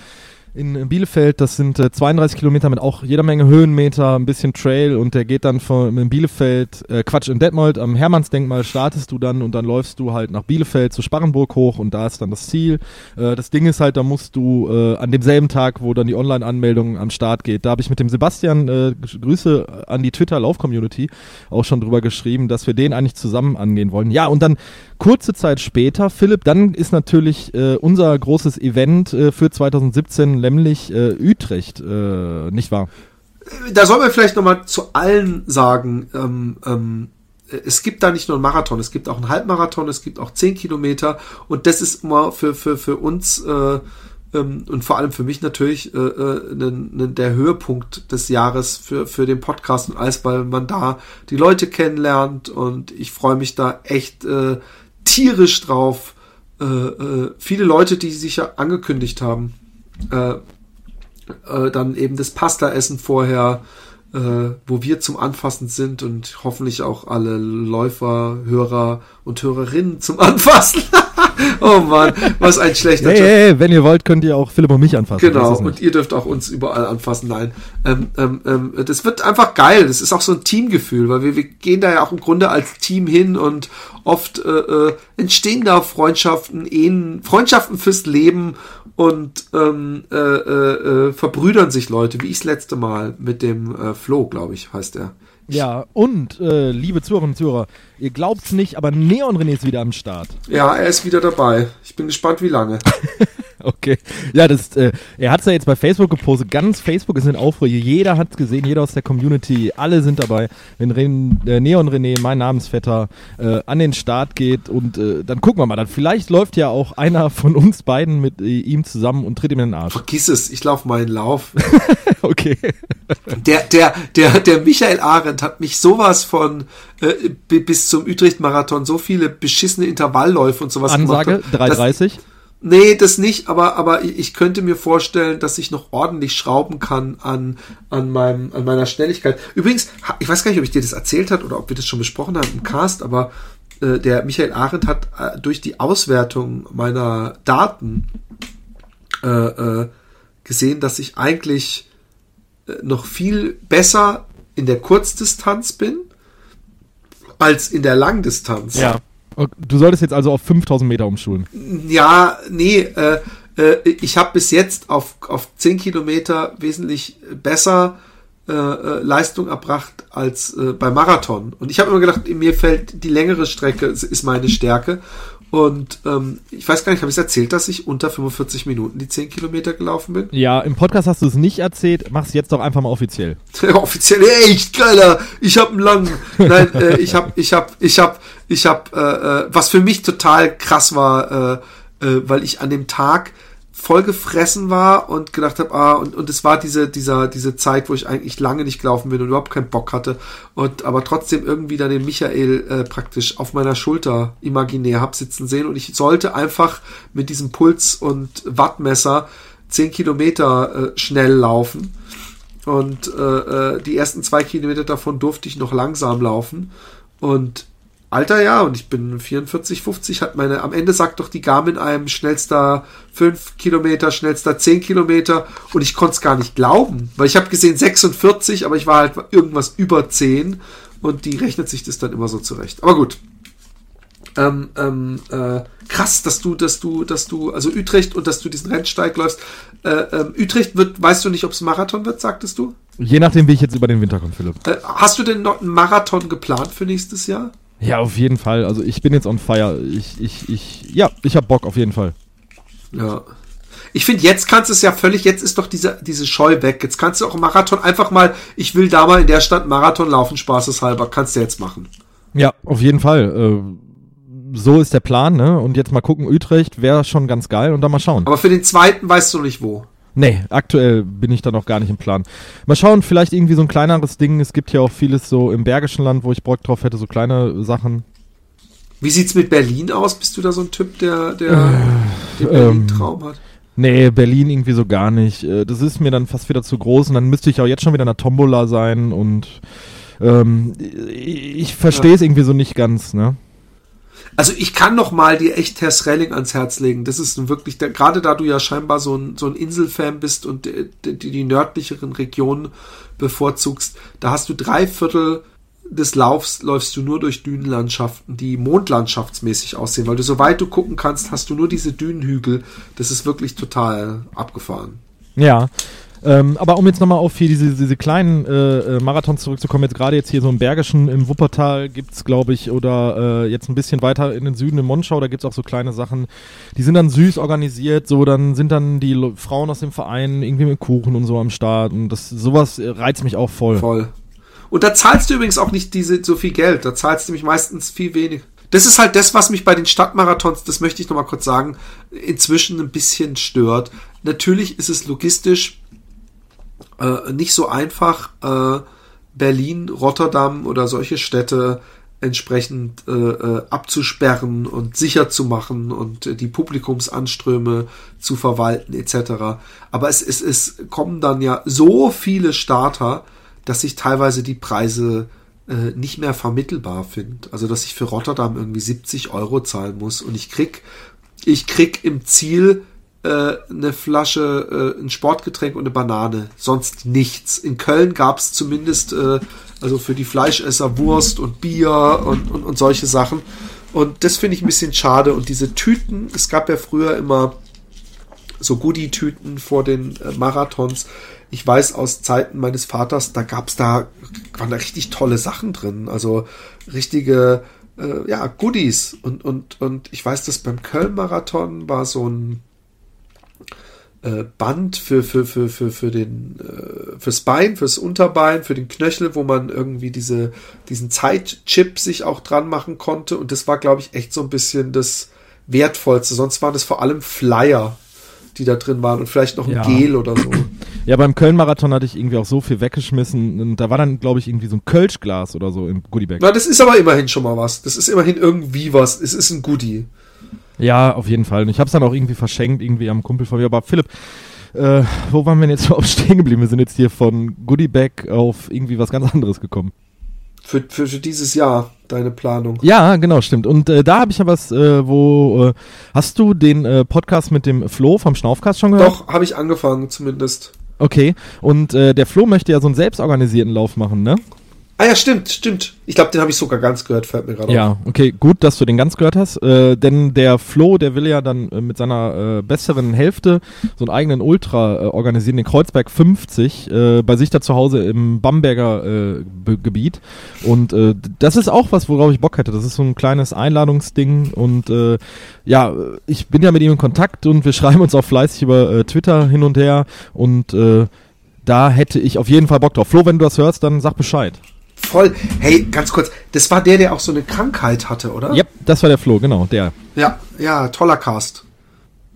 in Bielefeld. Das sind äh, 32 Kilometer mit auch jeder Menge Höhenmeter, ein bisschen Trail und der geht dann von in Bielefeld, äh, Quatsch, in Detmold am Hermannsdenkmal startest du dann und dann läufst du halt nach Bielefeld zu Sparrenburg hoch und da ist dann das Ziel. Äh, das Ding ist halt, da musst du äh, an demselben Tag, wo dann die Online-Anmeldung am Start geht, da habe ich mit dem Sebastian, äh, Grüße an die Twitter-Lauf-Community, auch schon drüber geschrieben, dass wir den eigentlich zusammen angehen wollen. Ja, und dann kurze Zeit später, Philipp, dann ist natürlich äh, unser großes Event äh, für 2017 nämlich äh, Utrecht, äh, nicht wahr? Da sollen wir vielleicht nochmal zu allen sagen, ähm, ähm, es gibt da nicht nur einen Marathon, es gibt auch einen Halbmarathon, es gibt auch 10 Kilometer und das ist immer für, für, für uns äh, ähm, und vor allem für mich natürlich äh, äh, ne, ne, der Höhepunkt des Jahres für, für den Podcast und alles, weil man da die Leute kennenlernt und ich freue mich da echt äh, tierisch drauf. Äh, äh, viele Leute, die sich ja angekündigt haben, äh, äh, dann eben das Pasta-Essen vorher, äh, wo wir zum Anfassen sind und hoffentlich auch alle Läufer, Hörer und Hörerinnen zum Anfassen. oh Mann, was ein schlechter hey, Job. Hey, wenn ihr wollt, könnt ihr auch Philipp und mich anfassen. Genau, und ihr dürft auch uns überall anfassen. Nein, ähm, ähm, ähm, das wird einfach geil. Das ist auch so ein Teamgefühl, weil wir, wir gehen da ja auch im Grunde als Team hin und oft äh, äh, entstehen da Freundschaften, Ehen, Freundschaften fürs Leben und ähm, äh, äh, äh, verbrüdern sich Leute, wie ich das letzte Mal mit dem äh, Flo, glaube ich, heißt er. Ja, und äh, liebe Zuhörerinnen und Zuhörer, ihr glaubt's nicht, aber Neon René ist wieder am Start. Ja, er ist wieder dabei. Ich bin gespannt, wie lange. Okay. Ja, das, äh, er hat es ja jetzt bei Facebook gepostet. Ganz Facebook ist in Aufruhr. Jeder hat es gesehen, jeder aus der Community, alle sind dabei. Wenn Ren, äh, Neon René, mein Namensvetter, äh, an den Start geht und äh, dann gucken wir mal. Dann vielleicht läuft ja auch einer von uns beiden mit äh, ihm zusammen und tritt ihm in den Arsch. Vergiss es, ich laufe meinen Lauf. okay. Der, der, der, der Michael Arendt hat mich sowas von äh, bis zum Utrecht-Marathon so viele beschissene Intervallläufe und sowas Ansage, gemacht. Ansage 3,30? Nee, das nicht, aber, aber ich könnte mir vorstellen, dass ich noch ordentlich schrauben kann an, an, meinem, an meiner Schnelligkeit. Übrigens, ich weiß gar nicht, ob ich dir das erzählt hat oder ob wir das schon besprochen haben im Cast, aber äh, der Michael Arendt hat äh, durch die Auswertung meiner Daten äh, äh, gesehen, dass ich eigentlich äh, noch viel besser in der Kurzdistanz bin als in der Langdistanz. Ja. Du solltest jetzt also auf 5000 Meter umschulen. Ja, nee, äh, äh, ich habe bis jetzt auf, auf 10 Kilometer wesentlich besser äh, äh, Leistung erbracht als äh, beim Marathon. Und ich habe immer gedacht, mir fällt die längere Strecke ist meine Stärke. Und ähm, ich weiß gar nicht, habe ich erzählt, dass ich unter 45 Minuten die 10 Kilometer gelaufen bin? Ja, im Podcast hast du es nicht erzählt. Mach's jetzt doch einfach mal offiziell. offiziell, echt geiler. Ich habe einen langen. Nein, äh, ich habe, ich habe, ich habe, ich habe, äh, äh, was für mich total krass war, äh, äh, weil ich an dem Tag voll gefressen war und gedacht habe, ah, und, und es war diese, dieser, diese Zeit, wo ich eigentlich lange nicht gelaufen bin und überhaupt keinen Bock hatte. Und aber trotzdem irgendwie dann den Michael äh, praktisch auf meiner Schulter imaginär hab sitzen sehen. Und ich sollte einfach mit diesem Puls und Wattmesser zehn Kilometer äh, schnell laufen. Und äh, äh, die ersten zwei Kilometer davon durfte ich noch langsam laufen. Und Alter, ja, und ich bin 44, 50, hat meine, am Ende sagt doch die Garmin einem schnellster 5 Kilometer, schnellster 10 Kilometer und ich konnte es gar nicht glauben, weil ich habe gesehen 46, aber ich war halt irgendwas über 10 und die rechnet sich das dann immer so zurecht. Aber gut. Ähm, ähm, äh, krass, dass du, dass du, dass du, also Utrecht und dass du diesen Rennsteig läufst. Äh, ähm, Utrecht wird, weißt du nicht, ob es Marathon wird, sagtest du? Je nachdem, wie ich jetzt über den Winter komme, Philipp. Äh, hast du denn noch einen Marathon geplant für nächstes Jahr? Ja, auf jeden Fall. Also ich bin jetzt on fire. Ich, ich, ich, ja, ich hab Bock auf jeden Fall. Ja. Ich finde, jetzt kannst du es ja völlig, jetzt ist doch diese, diese Scheu weg. Jetzt kannst du auch Marathon einfach mal, ich will da mal in der Stadt Marathon laufen, spaßeshalber. Kannst du jetzt machen. Ja, auf jeden Fall. Äh, so ist der Plan, ne? Und jetzt mal gucken, Utrecht wäre schon ganz geil und dann mal schauen. Aber für den zweiten weißt du nicht wo. Nee, aktuell bin ich da noch gar nicht im Plan. Mal schauen, vielleicht irgendwie so ein kleineres Ding. Es gibt ja auch vieles so im Bergischen Land, wo ich Bock drauf hätte, so kleine Sachen. Wie sieht's mit Berlin aus? Bist du da so ein Typ, der, der äh, den Berlin-Traum ähm, hat? Nee, Berlin irgendwie so gar nicht. Äh, das ist mir dann fast wieder zu groß und dann müsste ich auch jetzt schon wieder in der Tombola sein und ähm, ich verstehe ja. es irgendwie so nicht ganz, ne? Also ich kann noch mal die echt Tess Relling ans Herz legen. Das ist wirklich, der, gerade da du ja scheinbar so ein, so ein Inselfan bist und die, die, die nördlicheren Regionen bevorzugst, da hast du drei Viertel des Laufs läufst du nur durch Dünenlandschaften, die mondlandschaftsmäßig aussehen, weil du so weit du gucken kannst, hast du nur diese Dünenhügel. Das ist wirklich total abgefahren. Ja, ähm, aber um jetzt nochmal auf hier diese, diese kleinen äh, äh, Marathons zurückzukommen, jetzt gerade jetzt hier so im Bergischen, im Wuppertal gibt es, glaube ich, oder äh, jetzt ein bisschen weiter in den Süden, in Monschau, da gibt es auch so kleine Sachen, die sind dann süß organisiert, so, dann sind dann die L Frauen aus dem Verein irgendwie mit Kuchen und so am Start und das, sowas reizt mich auch voll. Voll. Und da zahlst du übrigens auch nicht diese, so viel Geld, da zahlst du nämlich meistens viel weniger. Das ist halt das, was mich bei den Stadtmarathons, das möchte ich nochmal kurz sagen, inzwischen ein bisschen stört. Natürlich ist es logistisch äh, nicht so einfach, äh, Berlin, Rotterdam oder solche Städte entsprechend äh, äh, abzusperren und sicher zu machen und äh, die Publikumsanströme zu verwalten etc. Aber es, es, es kommen dann ja so viele Starter, dass sich teilweise die Preise äh, nicht mehr vermittelbar finde. Also dass ich für Rotterdam irgendwie 70 Euro zahlen muss und ich krieg ich krieg im Ziel äh, eine Flasche, äh, ein Sportgetränk und eine Banane. Sonst nichts. In Köln gab es zumindest, äh, also für die Fleischesser Wurst und Bier und, und, und solche Sachen. Und das finde ich ein bisschen schade. Und diese Tüten, es gab ja früher immer so Goodie-Tüten vor den äh, Marathons. Ich weiß aus Zeiten meines Vaters, da gab's da, waren da richtig tolle Sachen drin. Also richtige, äh, ja, Goodies. Und, und, und ich weiß, dass beim Köln-Marathon war so ein äh, Band für, für, für, für, für den, äh, fürs Bein, fürs Unterbein, für den Knöchel, wo man irgendwie diese, diesen Zeitchip sich auch dran machen konnte. Und das war, glaube ich, echt so ein bisschen das Wertvollste. Sonst waren es vor allem Flyer, die da drin waren und vielleicht noch ein ja. Gel oder so. Ja, beim Köln-Marathon hatte ich irgendwie auch so viel weggeschmissen. Und da war dann, glaube ich, irgendwie so ein Kölschglas oder so im Goodiebag. Na, das ist aber immerhin schon mal was. Das ist immerhin irgendwie was. Es ist ein Goodie. Ja, auf jeden Fall. Und ich habe es dann auch irgendwie verschenkt, irgendwie am Kumpel von mir. Aber Philipp, äh, wo waren wir denn jetzt überhaupt stehen geblieben? Wir sind jetzt hier von Goodiebag auf irgendwie was ganz anderes gekommen. Für, für, für dieses Jahr, deine Planung. Ja, genau, stimmt. Und äh, da habe ich ja was, äh, wo äh, hast du den äh, Podcast mit dem Flo vom Schnaufcast schon gehört? Doch, habe ich angefangen zumindest. Okay, und äh, der Flo möchte ja so einen selbstorganisierten Lauf machen, ne? Ah ja, stimmt, stimmt. Ich glaube, den habe ich sogar ganz gehört, fällt mir gerade Ja, auf. okay, gut, dass du den ganz gehört hast. Äh, denn der Flo, der will ja dann äh, mit seiner äh, besseren Hälfte so einen eigenen Ultra äh, organisieren, den Kreuzberg 50, äh, bei sich da zu Hause im Bamberger äh, Gebiet. Und das ist auch was, worauf ich Bock hätte. Das ist so ein kleines Einladungsding. Und ja, ich bin ja mit ihm in Kontakt und wir schreiben uns auch fleißig über Twitter hin und her. Und da hätte ich auf jeden Fall Bock drauf. Flo, wenn du das hörst, dann sag Bescheid voll. Hey, ganz kurz, das war der, der auch so eine Krankheit hatte, oder? Ja, das war der Flo, genau, der. Ja, ja, toller Cast.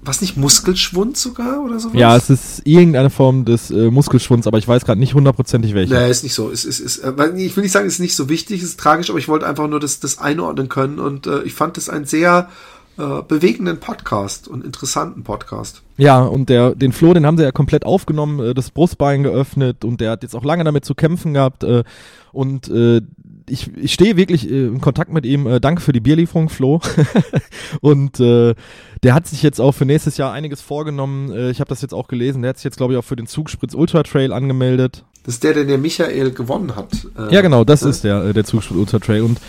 Was nicht Muskelschwund sogar oder sowas? Ja, es ist irgendeine Form des äh, Muskelschwunds, aber ich weiß gerade nicht hundertprozentig welche. Nee, ist nicht so. Es ist, ist, äh, ich will nicht sagen, es ist nicht so wichtig, es ist tragisch, aber ich wollte einfach nur das, das einordnen können und äh, ich fand es ein sehr äh, bewegenden Podcast und interessanten Podcast. Ja, und der, den Flo, den haben sie ja komplett aufgenommen, äh, das Brustbein geöffnet und der hat jetzt auch lange damit zu kämpfen gehabt. Und äh, ich, ich stehe wirklich äh, in Kontakt mit ihm. Äh, danke für die Bierlieferung, Flo. und äh, der hat sich jetzt auch für nächstes Jahr einiges vorgenommen. Äh, ich habe das jetzt auch gelesen. Der hat sich jetzt, glaube ich, auch für den Zugspritz Ultra Trail angemeldet. Das ist der, den der Michael gewonnen hat. Äh, ja, genau, das äh? ist der, äh, der Zugspritz Ultra Trail. Und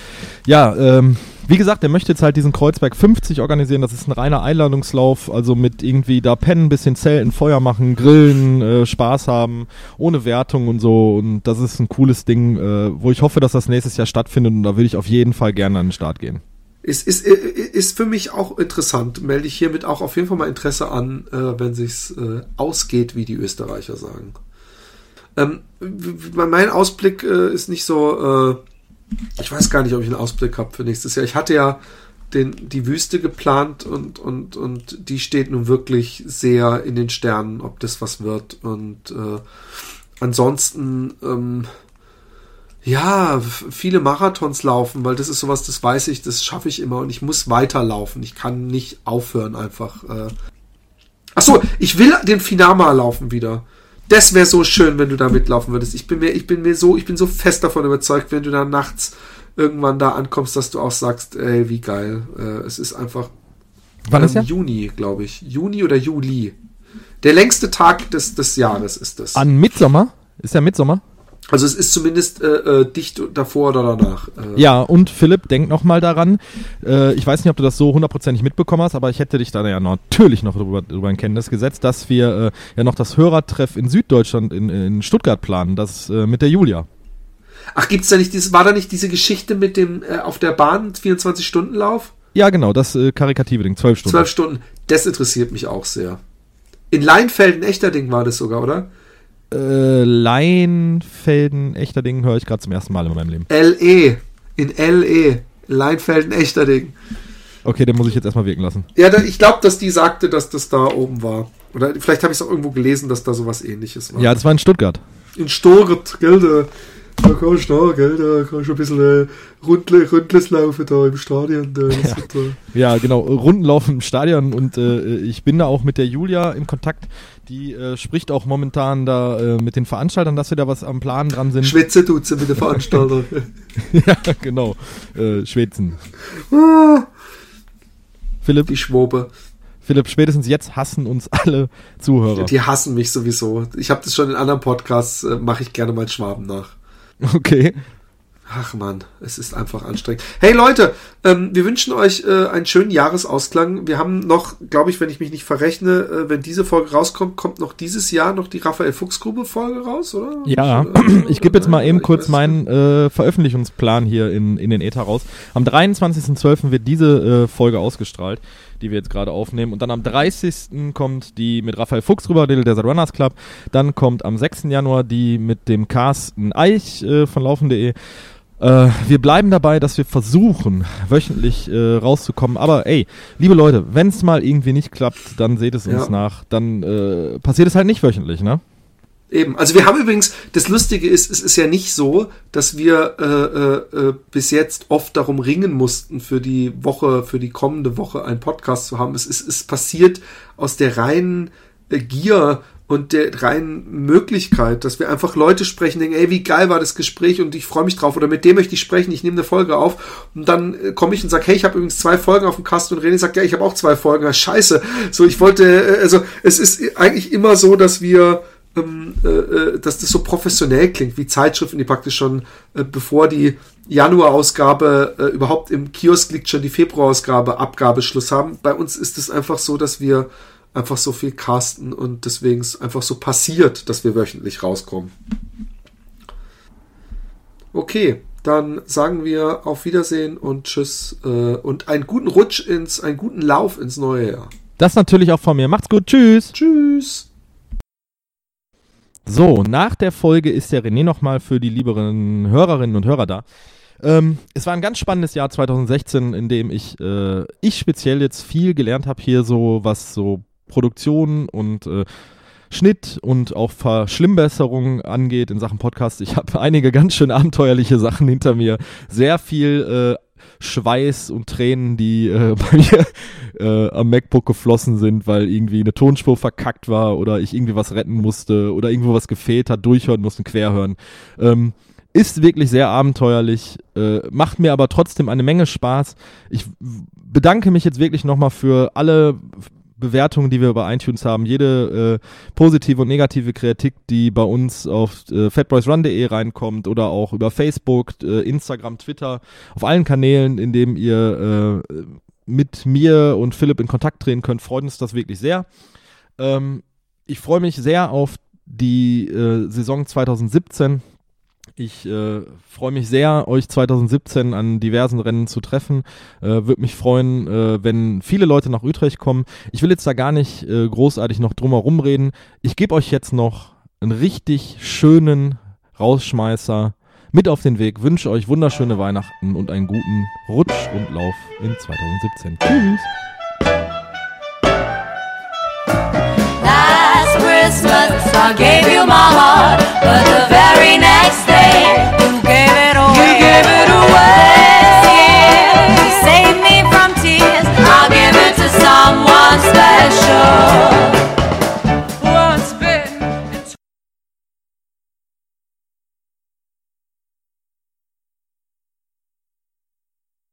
ja, ähm, wie gesagt, der möchte jetzt halt diesen Kreuzberg 50 organisieren. Das ist ein reiner Einladungslauf, also mit irgendwie da pennen, bisschen Zelten, Feuer machen, grillen, äh, Spaß haben, ohne Wertung und so. Und das ist ein cooles Ding, äh, wo ich hoffe, dass das nächstes Jahr stattfindet. Und da würde ich auf jeden Fall gerne an den Start gehen. Ist, ist, ist für mich auch interessant. Melde ich hiermit auch auf jeden Fall mal Interesse an, äh, wenn sich's äh, ausgeht, wie die Österreicher sagen. Ähm, mein Ausblick äh, ist nicht so äh, ich weiß gar nicht, ob ich einen Ausblick habe für nächstes Jahr. Ich hatte ja den, die Wüste geplant und, und, und die steht nun wirklich sehr in den Sternen, ob das was wird. Und äh, ansonsten, ähm, ja, viele Marathons laufen, weil das ist sowas, das weiß ich, das schaffe ich immer und ich muss weiterlaufen. Ich kann nicht aufhören einfach. Äh. Achso, ich will den Finama laufen wieder. Das wäre so schön, wenn du da mitlaufen würdest. Ich bin mir, ich bin mir so, ich bin so fest davon überzeugt, wenn du da nachts irgendwann da ankommst, dass du auch sagst, ey, wie geil. Äh, es ist einfach Wann ist ja? Juni, glaube ich. Juni oder Juli. Der längste Tag des, des Jahres ist das. An Mitsommer? Ist ja Mitsommer? Also es ist zumindest äh, äh, dicht davor oder danach. Äh. Ja, und Philipp, denk noch mal daran. Äh, ich weiß nicht, ob du das so hundertprozentig mitbekommen hast, aber ich hätte dich da ja natürlich noch darüber, darüber in Kenntnis gesetzt, dass wir äh, ja noch das Hörertreff in Süddeutschland in, in Stuttgart planen, das äh, mit der Julia. Ach, gibt's da nicht diese, war da nicht diese Geschichte mit dem auf der Bahn 24-Stunden-Lauf? Ja, genau, das karikative Ding, zwölf Stunden. Zwölf Stunden, das interessiert mich auch sehr. In Leinfelden, echter Ding war das sogar, oder? Äh, Leinfelden, echter Ding höre ich gerade zum ersten Mal in meinem Leben. LE. In LE. Leinfelden, echter Ding. Okay, den muss ich jetzt erstmal wirken lassen. Ja, da, ich glaube, dass die sagte, dass das da oben war. Oder vielleicht habe ich es auch irgendwo gelesen, dass da sowas ähnliches war. Ja, das war in Stuttgart. In Stuttgart, gell? Da, da kannst du da, gell? Da kannst du ein bisschen äh, Rundle, Rundles laufen da im Stadion. Da, ja. Äh ja, genau, Runden laufen im Stadion und äh, ich bin da auch mit der Julia in Kontakt die äh, spricht auch momentan da äh, mit den Veranstaltern, dass wir da was am Plan dran sind. Schwätze tut sie mit den Veranstaltern. ja, genau. Äh, Schwätzen. Ah. Philipp. Die Schwobe. Philipp, spätestens jetzt hassen uns alle Zuhörer. Die hassen mich sowieso. Ich habe das schon in anderen Podcasts, äh, mache ich gerne mal Schwaben nach. Okay. Ach man, es ist einfach anstrengend. Hey Leute, ähm, wir wünschen euch äh, einen schönen Jahresausklang. Wir haben noch, glaube ich, wenn ich mich nicht verrechne, äh, wenn diese Folge rauskommt, kommt noch dieses Jahr noch die Raphael Fuchs Grube Folge raus, oder? Ja, ich, ich gebe jetzt mal eben kurz meinen äh, Veröffentlichungsplan hier in, in den Äther raus. Am 23.12. wird diese äh, Folge ausgestrahlt die wir jetzt gerade aufnehmen. Und dann am 30. kommt die mit Raphael Fuchs rüber, der Desert Runners Club. Dann kommt am 6. Januar die mit dem Carsten Eich äh, von laufen.de. Äh, wir bleiben dabei, dass wir versuchen, wöchentlich äh, rauszukommen. Aber ey, liebe Leute, wenn es mal irgendwie nicht klappt, dann seht es uns ja. nach. Dann äh, passiert es halt nicht wöchentlich, ne? Eben. Also wir haben übrigens, das Lustige ist, es ist ja nicht so, dass wir äh, äh, äh, bis jetzt oft darum ringen mussten, für die Woche, für die kommende Woche einen Podcast zu haben. Es ist, es passiert aus der reinen äh, Gier und der reinen Möglichkeit, dass wir einfach Leute sprechen, denken, ey, wie geil war das Gespräch und ich freue mich drauf oder mit dem möchte ich sprechen, ich nehme eine Folge auf und dann äh, komme ich und sage, hey, ich habe übrigens zwei Folgen auf dem Kasten und René sagt, ja, ich habe auch zwei Folgen, ja, scheiße. So, ich wollte, äh, also es ist eigentlich immer so, dass wir ähm, äh, äh, dass das so professionell klingt, wie Zeitschriften, die praktisch schon, äh, bevor die Januarausgabe äh, überhaupt im Kiosk liegt, schon die Februarausgabe Abgabeschluss haben. Bei uns ist es einfach so, dass wir einfach so viel casten und deswegen es einfach so passiert, dass wir wöchentlich rauskommen. Okay, dann sagen wir auf Wiedersehen und Tschüss äh, und einen guten Rutsch ins, einen guten Lauf ins neue Jahr. Das natürlich auch von mir. Macht's gut. Tschüss. Tschüss. So, nach der Folge ist der René nochmal für die lieberen Hörerinnen und Hörer da. Ähm, es war ein ganz spannendes Jahr 2016, in dem ich, äh, ich speziell jetzt viel gelernt habe hier so, was so Produktion und äh, Schnitt und auch Verschlimmbesserung angeht in Sachen Podcast. Ich habe einige ganz schön abenteuerliche Sachen hinter mir. Sehr viel äh, Schweiß und Tränen, die äh, bei mir äh, am MacBook geflossen sind, weil irgendwie eine Tonspur verkackt war oder ich irgendwie was retten musste oder irgendwo was gefehlt hat, durchhören mussten, querhören. Ähm, ist wirklich sehr abenteuerlich, äh, macht mir aber trotzdem eine Menge Spaß. Ich bedanke mich jetzt wirklich nochmal für alle Bewertungen, die wir bei iTunes haben, jede äh, positive und negative Kritik, die bei uns auf äh, fatboysrun.de reinkommt oder auch über Facebook, äh, Instagram, Twitter, auf allen Kanälen, in denen ihr äh, mit mir und Philipp in Kontakt treten könnt, freut uns das wirklich sehr. Ähm, ich freue mich sehr auf die äh, Saison 2017. Ich äh, freue mich sehr, euch 2017 an diversen Rennen zu treffen. Äh, Würde mich freuen, äh, wenn viele Leute nach Utrecht kommen. Ich will jetzt da gar nicht äh, großartig noch drumherum reden. Ich gebe euch jetzt noch einen richtig schönen Rausschmeißer mit auf den Weg. Wünsche euch wunderschöne Weihnachten und einen guten Rutsch und Lauf in 2017. Tschüss. Christmas, I gave you my heart, but the very next day, you gave it away. You gave it away. Yeah. You saved me from tears. I'll give it to someone special.